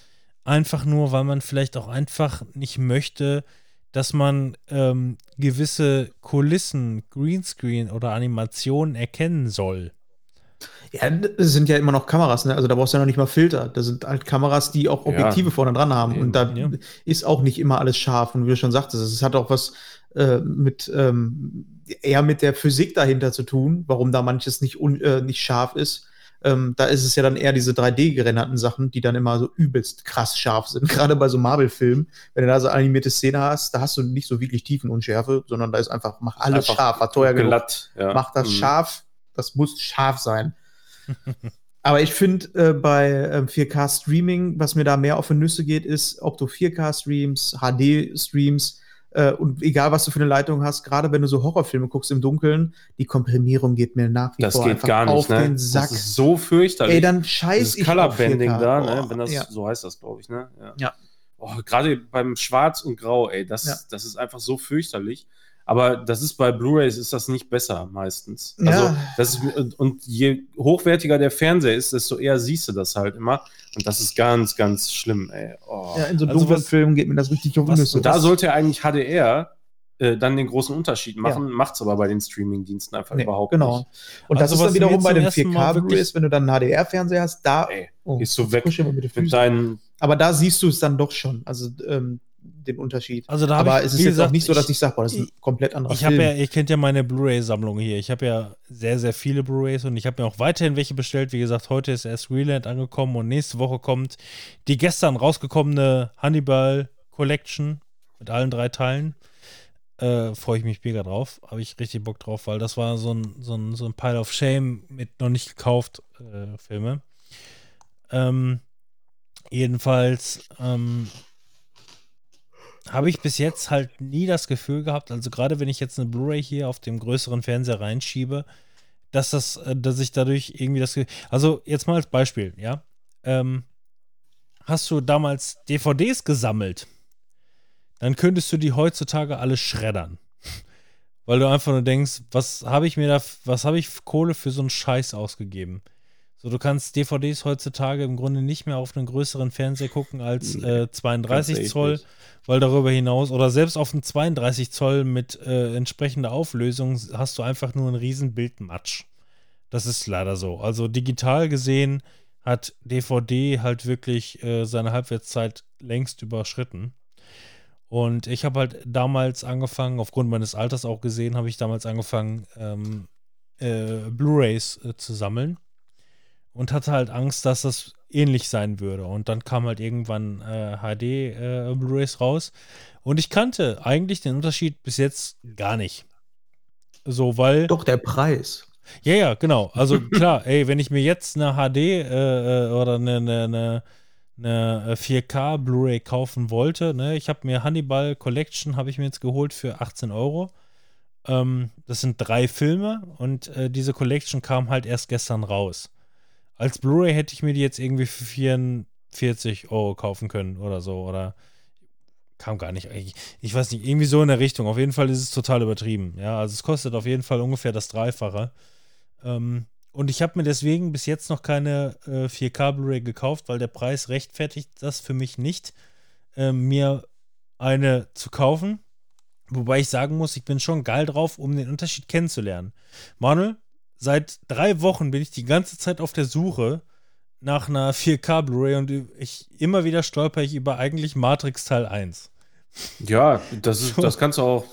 einfach nur, weil man vielleicht auch einfach nicht möchte, dass man ähm, gewisse Kulissen, Greenscreen oder Animationen erkennen soll. Ja, das sind ja immer noch Kameras, ne? Also da brauchst du ja noch nicht mal Filter. Das sind halt Kameras, die auch Objektive vorne dran haben. Und da Ja. ist auch nicht immer alles scharf. Und wie du schon sagtest, es hat auch was äh, mit ähm, eher mit der Physik dahinter zu tun, warum da manches nicht, un, äh, nicht scharf ist. Ähm, da ist es ja dann eher diese 3D-gerenderten Sachen, die dann immer so übelst krass scharf sind. <laughs> Gerade bei so Marvel-Filmen, wenn du da so animierte Szene hast, da hast du nicht so wirklich Tiefenunschärfe, sondern da ist einfach, mach alles Einfach scharf, war teuer genug. glatt. Ja. Mach das Mhm. scharf, das muss scharf sein. <laughs> Aber ich finde äh, bei ähm, 4K-Streaming, was mir da mehr auf die Nüsse geht, ist, ob du 4K-Streams, HD-Streams, Äh, und egal, was du für eine Leitung hast, gerade wenn du so Horrorfilme guckst im Dunkeln, die Komprimierung geht mir nach wie Das vor geht einfach gar nicht, auf ne? den Sack. Das ist so fürchterlich. Ey, dann scheiß ich Color auf Bending 4K. da, ne? Oh, Wenn das ja. so heißt das, glaube ich, ne? Ja. Oh, Gerade beim Schwarz und Grau, ey, das, Ja. das ist einfach so fürchterlich. Aber das ist bei Blu-rays ist das nicht besser meistens. Ja. Also das ist, und- und je hochwertiger der Fernseher ist, desto eher siehst du das halt immer. Und das ist ganz, ganz schlimm, ey. Oh. Ja, in so Also dunklen Filmen geht mir das richtig auf Nüsse. und da sollte eigentlich HDR äh, dann den großen Unterschied machen, macht's aber bei den Streaming-Diensten einfach Nee, überhaupt genau. nicht. Und das Also ist was dann wiederum bei zum den ersten Mal 4K wirklich- Blu-rays, wenn du dann einen HDR-Fernseher hast, da Ey, oh, gehst du weg mit mit deinen Aber da siehst du es dann doch schon, also ähm, den Unterschied. Also da Aber ich, es ist jetzt gesagt, auch nicht so, dass ich sage, boah, das ist ein ich- komplett anderer Ich habe Film. ja, ihr kennt ja meine Blu-ray-Sammlung hier. Ich habe ja sehr, sehr viele Blu-rays und ich habe mir auch weiterhin welche bestellt. Wie gesagt, heute ist erst Reland angekommen und nächste Woche kommt die gestern rausgekommene Hannibal Collection mit allen drei Teilen. Äh, Freue ich mich mega drauf. Habe ich richtig Bock drauf, weil das war so ein, so ein, so ein Pile of Shame mit noch nicht gekauft äh, Filme. Ähm, jedenfalls ähm, habe ich bis jetzt halt nie das Gefühl gehabt, also gerade wenn ich jetzt eine Blu-ray hier auf dem größeren Fernseher reinschiebe, dass das, äh, dass ich dadurch irgendwie das, Ge- also jetzt mal als Beispiel, ja, ähm, hast du damals DVDs gesammelt, dann könntest du die heutzutage alle schreddern. Weil du einfach nur denkst, was habe ich mir da, was habe ich Kohle für so einen Scheiß ausgegeben? So, du kannst DVDs heutzutage im Grunde nicht mehr auf einen größeren Fernseher gucken als äh, 32 Ganz Zoll, weil darüber hinaus oder selbst auf einen 32 Zoll mit äh, entsprechender Auflösung hast du einfach nur einen riesen Bildmatsch. Das ist leider so. Also digital gesehen hat DVD halt wirklich äh, seine Halbwertszeit längst überschritten. Und ich habe halt damals angefangen, aufgrund meines Alters auch gesehen, habe ich damals angefangen, ähm, äh, Blu-rays äh, zu sammeln und hatte halt Angst, dass das ähnlich sein würde. Und dann kam halt irgendwann äh, HD äh, Blu-rays raus und ich kannte eigentlich den Unterschied bis jetzt gar nicht. So, weil Doch, der Preis. ja, ja, genau. Also <laughs> klar, ey, wenn ich mir jetzt eine HD äh, äh, oder eine, eine, eine, eine 4K Blu-ray kaufen wollte, ne, ich habe mir Hannibal Collection habe ich mir jetzt geholt für 18 Euro. Ähm, das sind drei Filme und äh, diese Collection kam halt erst gestern raus. Als Blu-ray hätte ich mir die jetzt irgendwie für 44 Euro kaufen können oder so oder kam gar nicht. Ich, ich weiß nicht, irgendwie so in der Richtung. Auf jeden Fall ist es total übertrieben. Ja, also es kostet auf jeden Fall ungefähr das Dreifache. Ähm, und ich habe mir deswegen bis jetzt noch keine äh, 4K Blu-ray gekauft, weil der Preis rechtfertigt das für mich nicht, äh, mir eine zu kaufen. Wobei ich sagen muss, ich bin schon geil drauf, um den Unterschied kennenzulernen. Manuel, seit drei Wochen bin ich die ganze Zeit auf der Suche nach einer 4K Blu-ray und ich immer wieder stolper ich über eigentlich Matrix Teil 1. Ja, das, ist, <laughs> das kannst du auch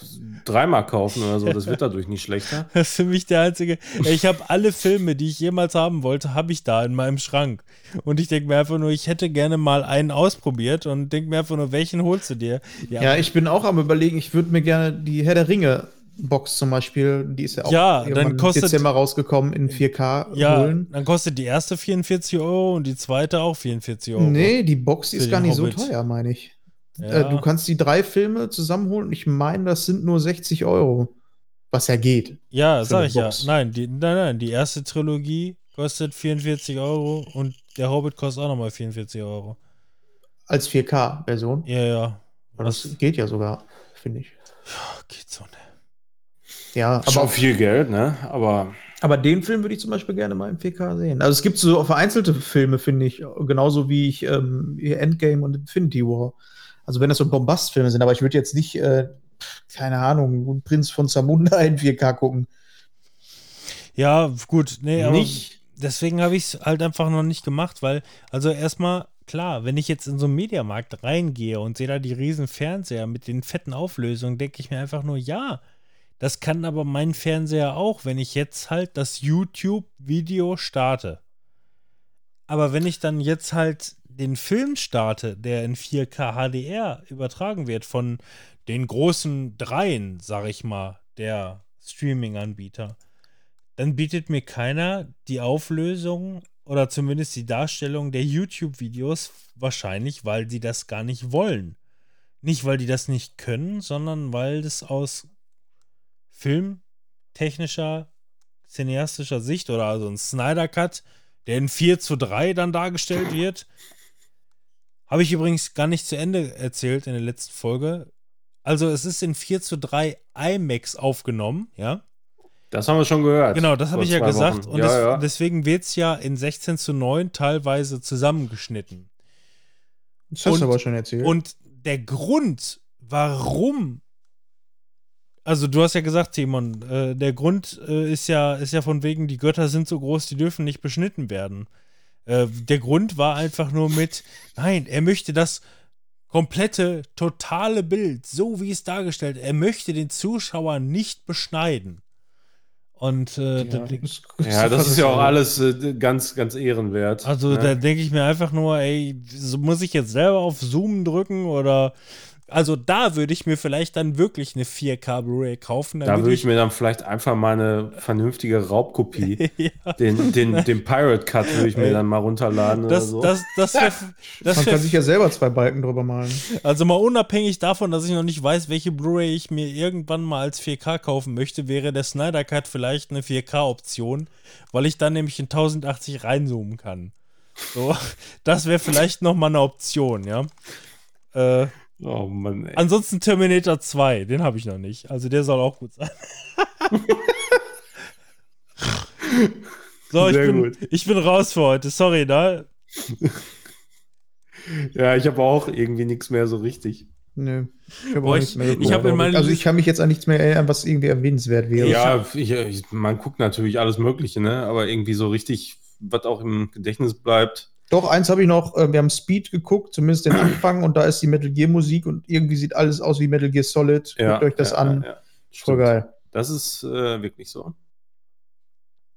dreimal kaufen oder so. Das wird <laughs> dadurch nicht schlechter. Das ist für mich der einzige. Ich habe alle Filme, die ich jemals haben wollte, habe ich da in meinem Schrank. Und ich denke mir einfach nur, ich hätte gerne mal einen ausprobiert und denke mir einfach nur, welchen holst du dir? Ja, ich bin auch am überlegen, ich würde mir gerne die Herr der Ringe Box zum Beispiel, die ist ja auch Ja, dann kostet- Dezember rausgekommen in 4K ja holen. dann kostet die erste 44 Euro und die zweite auch 44 Euro. Nee, die Box ist gar nicht Hobbit. so teuer, meine ich. Ja. Äh, du kannst die drei Filme zusammenholen und ich meine, das sind nur 60 Euro. Was ja geht. ja, sag ich ja. Box. Nein, die, nein, nein, die erste Trilogie kostet 44 Euro und der Hobbit kostet auch nochmal 44 Euro. Als 4K-Version. Ja, ja. Aber Das geht ja sogar, finde ich. Ach, geht so, ne? Ja, Schon aber, viel Geld, ne? Aber aber den Film würde ich zum Beispiel gerne mal im 4K sehen. Also es gibt so vereinzelte Filme, finde ich, genauso wie ich ähm, Endgame und Infinity War. Also wenn das so Bombastfilme sind, aber ich würde jetzt nicht, äh, keine Ahnung, Prinz von Zamunda in 4K gucken. Ja, gut, nee, aber nicht. deswegen habe ich es halt einfach noch nicht gemacht, weil, also erstmal, klar, wenn ich jetzt in so einen Mediamarkt reingehe und sehe da die riesen Fernseher mit den fetten Auflösungen, denke ich mir einfach nur, ja, das kann aber mein Fernseher auch, wenn ich jetzt halt das YouTube-Video starte. Aber wenn ich dann jetzt halt den Film starte, der in 4K HDR übertragen wird von den großen Dreien, sag ich mal, der Streaming-Anbieter, dann bietet mir keiner die Auflösung oder zumindest die Darstellung der YouTube-Videos wahrscheinlich, weil sie das gar nicht wollen. nicht, weil die das nicht können, sondern weil das aus filmtechnischer, cineastischer Sicht oder also ein Snyder Cut, der in 4 zu 3 dann dargestellt wird. Habe ich übrigens gar nicht zu Ende erzählt in der letzten Folge. Also es ist in 4 zu 3 IMAX aufgenommen, ja. Das haben wir schon gehört. Genau, das habe ich ja gesagt. Wochen. Und ja, des, ja. deswegen wird es ja in 16 zu 9 teilweise zusammengeschnitten. Das hast Und- du aber schon erzählt. Und der Grund, warum, also du hast ja gesagt, Timon, äh, der Grund äh, ist ja, ist ja von wegen, die Götter sind so groß, die dürfen nicht beschnitten werden. Äh, der Grund war einfach nur mit, nein, er möchte das komplette, totale Bild, so wie es dargestellt, er möchte den Zuschauer nicht beschneiden. Und äh, da, das, ja, das ist ja auch alles äh, ganz, ganz ehrenwert. Also ne? da denke ich mir einfach nur, ey, so muss ich jetzt selber auf Zoom drücken oder also da würde ich mir vielleicht dann wirklich eine 4K Blu-ray kaufen. Da würde ich mir dann vielleicht einfach mal eine vernünftige Raubkopie, <laughs> ja, den, den, den Pirate Cut würde ich mir dann mal runterladen das, oder so. das, das wäre, das man wär, kann sich ja selber zwei Balken drüber malen. also mal unabhängig davon, dass ich noch nicht weiß, welche Blu-ray ich mir irgendwann mal als 4K kaufen möchte, wäre der Snyder Cut vielleicht eine 4K-Option, weil ich dann nämlich in 1080 reinzoomen kann. So, <laughs> das wäre vielleicht noch mal eine Option, ja. Äh, oh Mann, ey. Ansonsten Terminator 2, den habe ich noch nicht. Also der soll auch gut sein. <laughs> so, ich Sehr bin, gut. ich bin raus für heute. Sorry, ne? <laughs> Ja, ich habe auch irgendwie nichts mehr so richtig. Nö. Ich habe ich- ich hab in meinen Also ich kann mich jetzt an nichts mehr erinnern, was irgendwie erwähnenswert wäre. Ja, ich, ich, man guckt natürlich alles Mögliche, ne? Aber irgendwie so richtig, was auch im Gedächtnis bleibt. Doch, eins habe ich noch, äh, wir haben Speed geguckt, zumindest den Anfang, und da ist die Metal Gear Musik und irgendwie sieht alles aus wie Metal Gear Solid. Guckt euch das ja, an. Ja, ja. Voll geil. Das ist äh, wirklich so.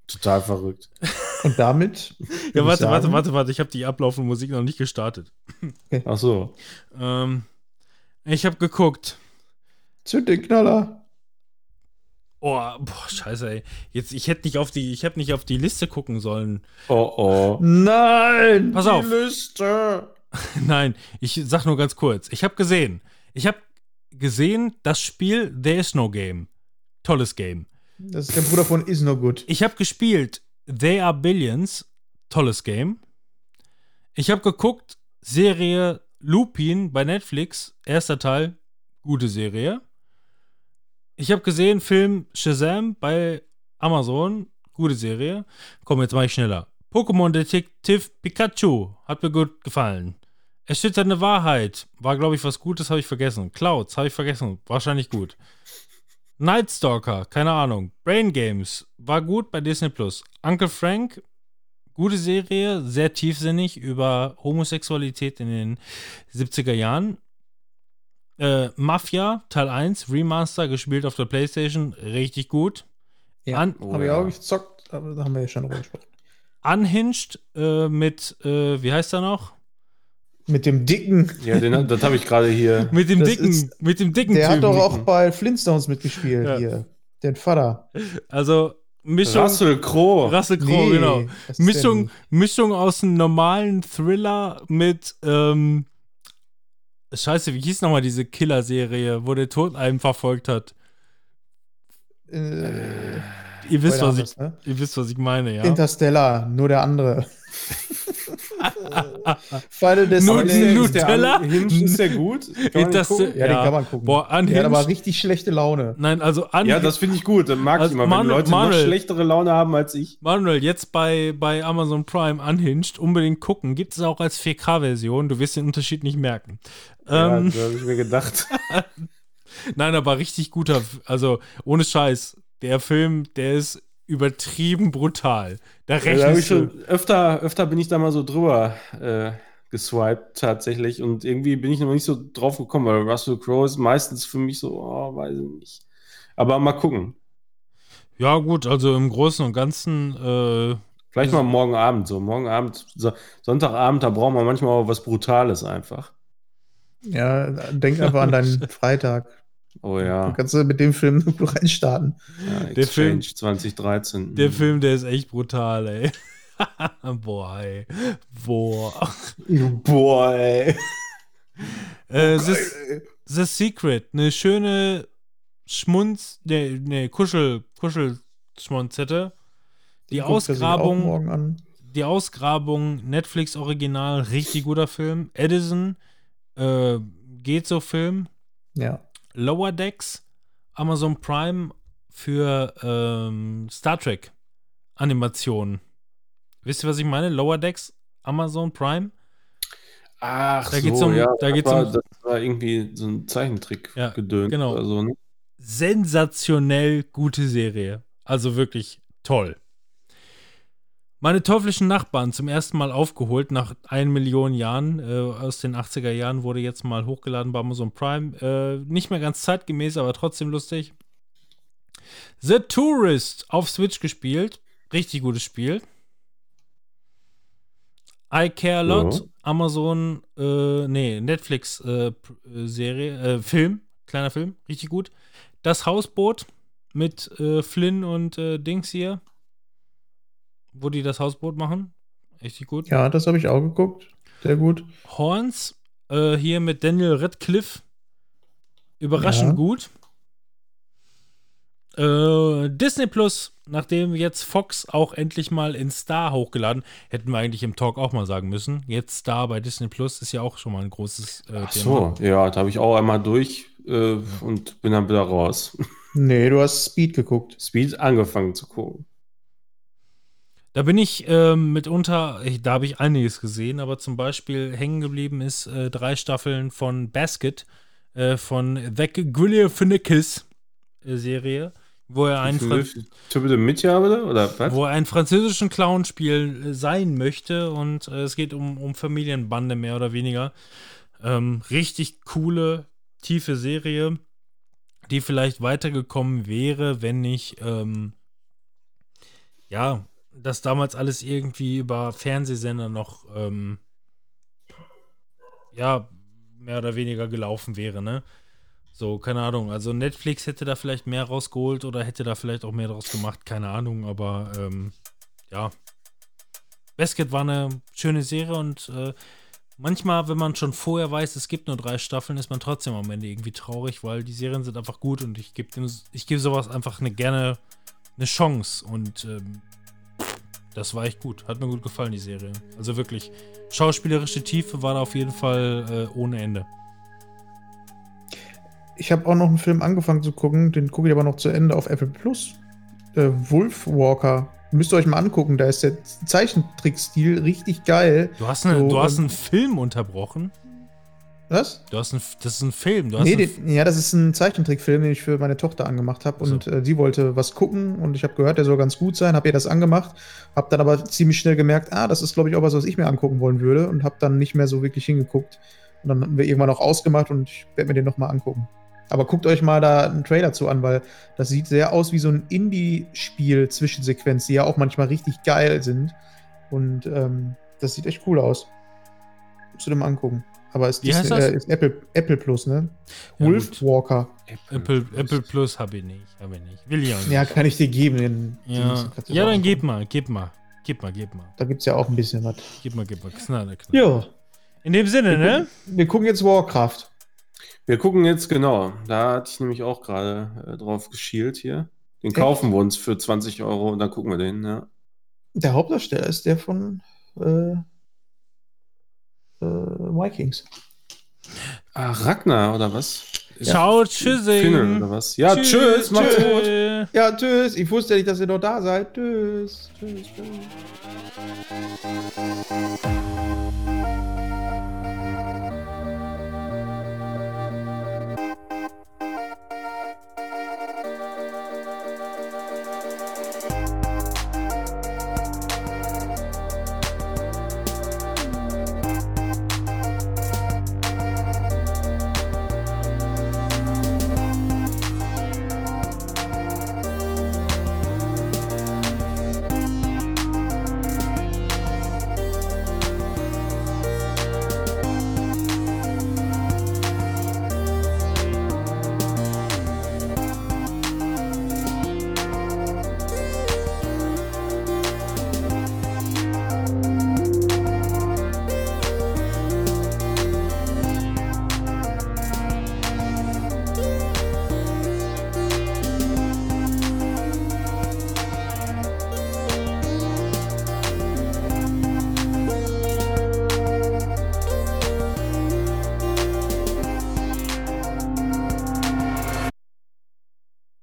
Total verrückt. Und damit. Ja, warte, warte, warte, warte. Ich habe die ablaufende Musik noch nicht gestartet. Ach so. Ähm, ich habe geguckt. Zünd den Knaller. Oh, boah, scheiße, ey. Jetzt, ich hätte nicht auf die, ich hätte nicht auf die Liste gucken sollen. Oh oh. Nein! Pass die auf. Liste. <laughs> Nein, ich sag nur ganz kurz. Ich habe gesehen. Ich habe gesehen, das Spiel There is no game. Tolles Game. Das ist der Bruder von Is No Good. Ich habe gespielt They Are Billions, tolles Game. Ich habe geguckt Serie Lupin bei Netflix, erster Teil, gute Serie. Ich habe gesehen Film Shazam bei Amazon, gute Serie. Komm, jetzt mache ich schneller. Pokémon Detective Pikachu hat mir gut gefallen. Erschütternde Wahrheit war, glaube ich, was Gutes, habe ich vergessen. Clouds habe ich vergessen, wahrscheinlich gut. Night Stalker, keine Ahnung. Brain Games war gut bei Disney Plus. Uncle Frank, gute Serie, sehr tiefsinnig über Homosexualität in den 70er Jahren. Äh, Mafia, Teil 1, Remaster, gespielt auf der Playstation, richtig gut. Ja, An- Oh, habe ich ja. auch gezockt, aber da haben wir ja schon drüber gesprochen. Unhinged äh, mit, äh, wie heißt er noch? Mit dem dicken. Ja, den, das habe ich gerade hier. <laughs> Mit dem Das dicken, ist- mit dem dicken Der hat Typen. doch auch bei Flintstones mitgespielt Ja. hier. Den Vater. Also Mischung. Russell Crowe. Russell Crowe, genau. das ist Mischung, Mischung aus einem normalen Thriller mit, ähm, Scheiße, wie hieß nochmal diese Killer-Serie, wo der Tod einen verfolgt hat? Äh, Ihr wisst, was ich, ne? ihr wisst, was ich meine, ja. Interstellar, nur der andere. <laughs> Final Nur Destination. die ist der, Nutella? Hinge, ist der gut? Kann man Das- gucken? Ja, den Ja. kann man gucken. Boah, der hat Unhinged. aber richtig schlechte Laune. Nein, also Unhinged. ja, das finde ich gut. Das mag Also, ich immer, wenn Manuel- Leute noch Manuel. schlechtere Laune haben als ich. Manuel, jetzt bei, bei Amazon Prime Unhinged unbedingt gucken. Gibt es auch als 4K-Version. Du wirst den Unterschied nicht merken. Ja, Ähm, habe ich mir gedacht. <laughs> Nein, aber richtig guter, also ohne Scheiß. Der Film, der ist übertrieben brutal. Da Ja, rechnest ich du. schon öfter, öfter bin ich da mal so drüber äh, geswiped tatsächlich und irgendwie bin ich noch nicht so drauf gekommen, weil Russell Crowe ist meistens für mich so, oh, weiß ich nicht. Aber mal gucken. Ja, gut, also im Großen und Ganzen, äh, Vielleicht mal morgen Abend so. Morgen Abend, so, Sonntagabend, da brauchen wir manchmal auch was Brutales einfach. Ja, denk einfach an deinen <laughs> Freitag. Oh Du ja. kannst du mit dem Film <laughs> reinstarten. ja Der Film- Exchange 2013. der Mhm. Film, der ist echt brutal, ey. <laughs> Boah, ey. Boah. Boah, ey. Äh, es ist, The Secret, eine schöne Schmunz, ne, ne, Kuschel, Kuschelschmonzette. Die auch Ausgrabung, morgen an. die Ausgrabung, Netflix Original, richtig guter Film. Edison, äh, geht so Film. Ja. Lower Decks, Amazon Prime für ähm, Star Trek Animationen. Wisst ihr, was ich meine? Lower Decks, Amazon Prime. Ach, Da geht's um- ja, da das geht's war, um- das war irgendwie so ein Zeichentrick Ja, gedöns. genau. Also, ne? sensationell gute Serie. Also wirklich toll. Meine teuflischen Nachbarn zum ersten Mal aufgeholt nach 1 Million Jahren äh, aus den 80er Jahren wurde jetzt mal hochgeladen bei Amazon Prime. Äh, nicht mehr ganz zeitgemäß, aber trotzdem lustig. The Tourist auf Switch gespielt. Richtig gutes Spiel. I Care a Lot, Ja. Amazon, äh, nee, Netflix äh, äh, Serie, äh, Film, kleiner Film, richtig gut. Das Hausboot mit äh, Flynn und Dings hier, wo die das Hausboot machen. Richtig gut. Ja, das habe ich auch geguckt. Sehr gut. Horns, äh, hier mit Daniel Radcliffe. Überraschend Ja. gut. Äh, Disney Plus, nachdem jetzt Fox auch endlich mal in Star hochgeladen, hätten wir eigentlich im Talk auch mal sagen müssen. Jetzt Star bei Disney Plus ist ja auch schon mal ein großes äh, Ach Thema. so, ja, da habe ich auch einmal durch äh, und bin dann wieder raus. <laughs> Nee, du hast Speed geguckt. Speed angefangen zu gucken. Da bin ich ähm, mitunter, ich, da habe ich einiges gesehen, aber zum Beispiel hängen geblieben ist äh, drei Staffeln von Basket äh, von The Galifianakis äh, Serie, wo er einen, wo er einen französischen Clown spielen äh, sein möchte und äh, es geht um, um Familienbande mehr oder weniger. Ähm, richtig coole, tiefe Serie, die vielleicht weitergekommen wäre, wenn nicht, ähm, ja, das damals alles irgendwie über Fernsehsender noch, ähm, ja, mehr oder weniger gelaufen wäre, ne? So, keine Ahnung. Also Netflix hätte da vielleicht mehr rausgeholt oder hätte da vielleicht auch mehr draus gemacht, keine Ahnung, aber ähm, ja. Basket war eine schöne Serie und äh, manchmal, wenn man schon vorher weiß, es gibt nur drei Staffeln, ist man trotzdem am Ende irgendwie traurig, weil die Serien sind einfach gut und ich gebe gebe sowas einfach eine gerne eine Chance und ähm, das war echt gut. Hat mir gut gefallen, die Serie. Also wirklich, schauspielerische Tiefe war da auf jeden Fall äh, ohne Ende. Ich habe auch noch einen Film angefangen zu gucken, den gucke ich aber noch zu Ende auf Apple Plus. Äh, Wolfwalker. Müsst ihr euch mal angucken, da ist der Zeichentrickstil richtig geil. Du hast, eine, So, du hast ähm, einen Film unterbrochen. Was? Du hast einen, das ist ein Film. Du Nee, den, ja, das ist ein Zeichentrickfilm, den ich für meine Tochter angemacht habe. So. Und äh, sie wollte was gucken und ich habe gehört, der soll ganz gut sein, habe ihr das angemacht, habe dann aber ziemlich schnell gemerkt, ah, das ist, glaube ich, auch was, was ich mir angucken wollen würde und habe dann nicht mehr so wirklich hingeguckt. Und dann haben wir irgendwann auch ausgemacht und ich werde mir den nochmal angucken. Aber guckt euch mal da einen Trailer zu an, weil das sieht sehr aus wie so ein Indie-Spiel-Zwischensequenz, die ja auch manchmal richtig geil sind. Und ähm, das sieht echt cool aus. Musst du dir mal angucken. Aber ist, Disney-? Äh, ist Apple, Apple Plus, ne? Ja, Wolfwalker. Apple, Apple Plus habe ich nicht. Habe ich nicht. Will ich auch nicht. Ja, kann ich dir geben. Den, ja. den ja dann gib mal, gib mal. Gib mal, gib mal. Da gibt es ja auch ein bisschen was. Gib mal, gib mal. Knall, knall. Ja. In dem Sinne, ne? Wir gucken jetzt Warcraft. Wir gucken jetzt genau. Da hatte ich nämlich auch gerade äh, drauf geschielt hier. Den kaufen wir uns für 20 Euro und dann gucken wir den, ja. Der Hauptdarsteller ist der von äh, äh, Vikings. Ah, Ragnar oder was? Ciao, Finne tschüssing. oder was? Ja, tschüss, macht's gut. Tschüss. Ja, tschüss. Ich wusste ja nicht, dass ihr noch da seid. Tschüss. Tschüss. tschüss.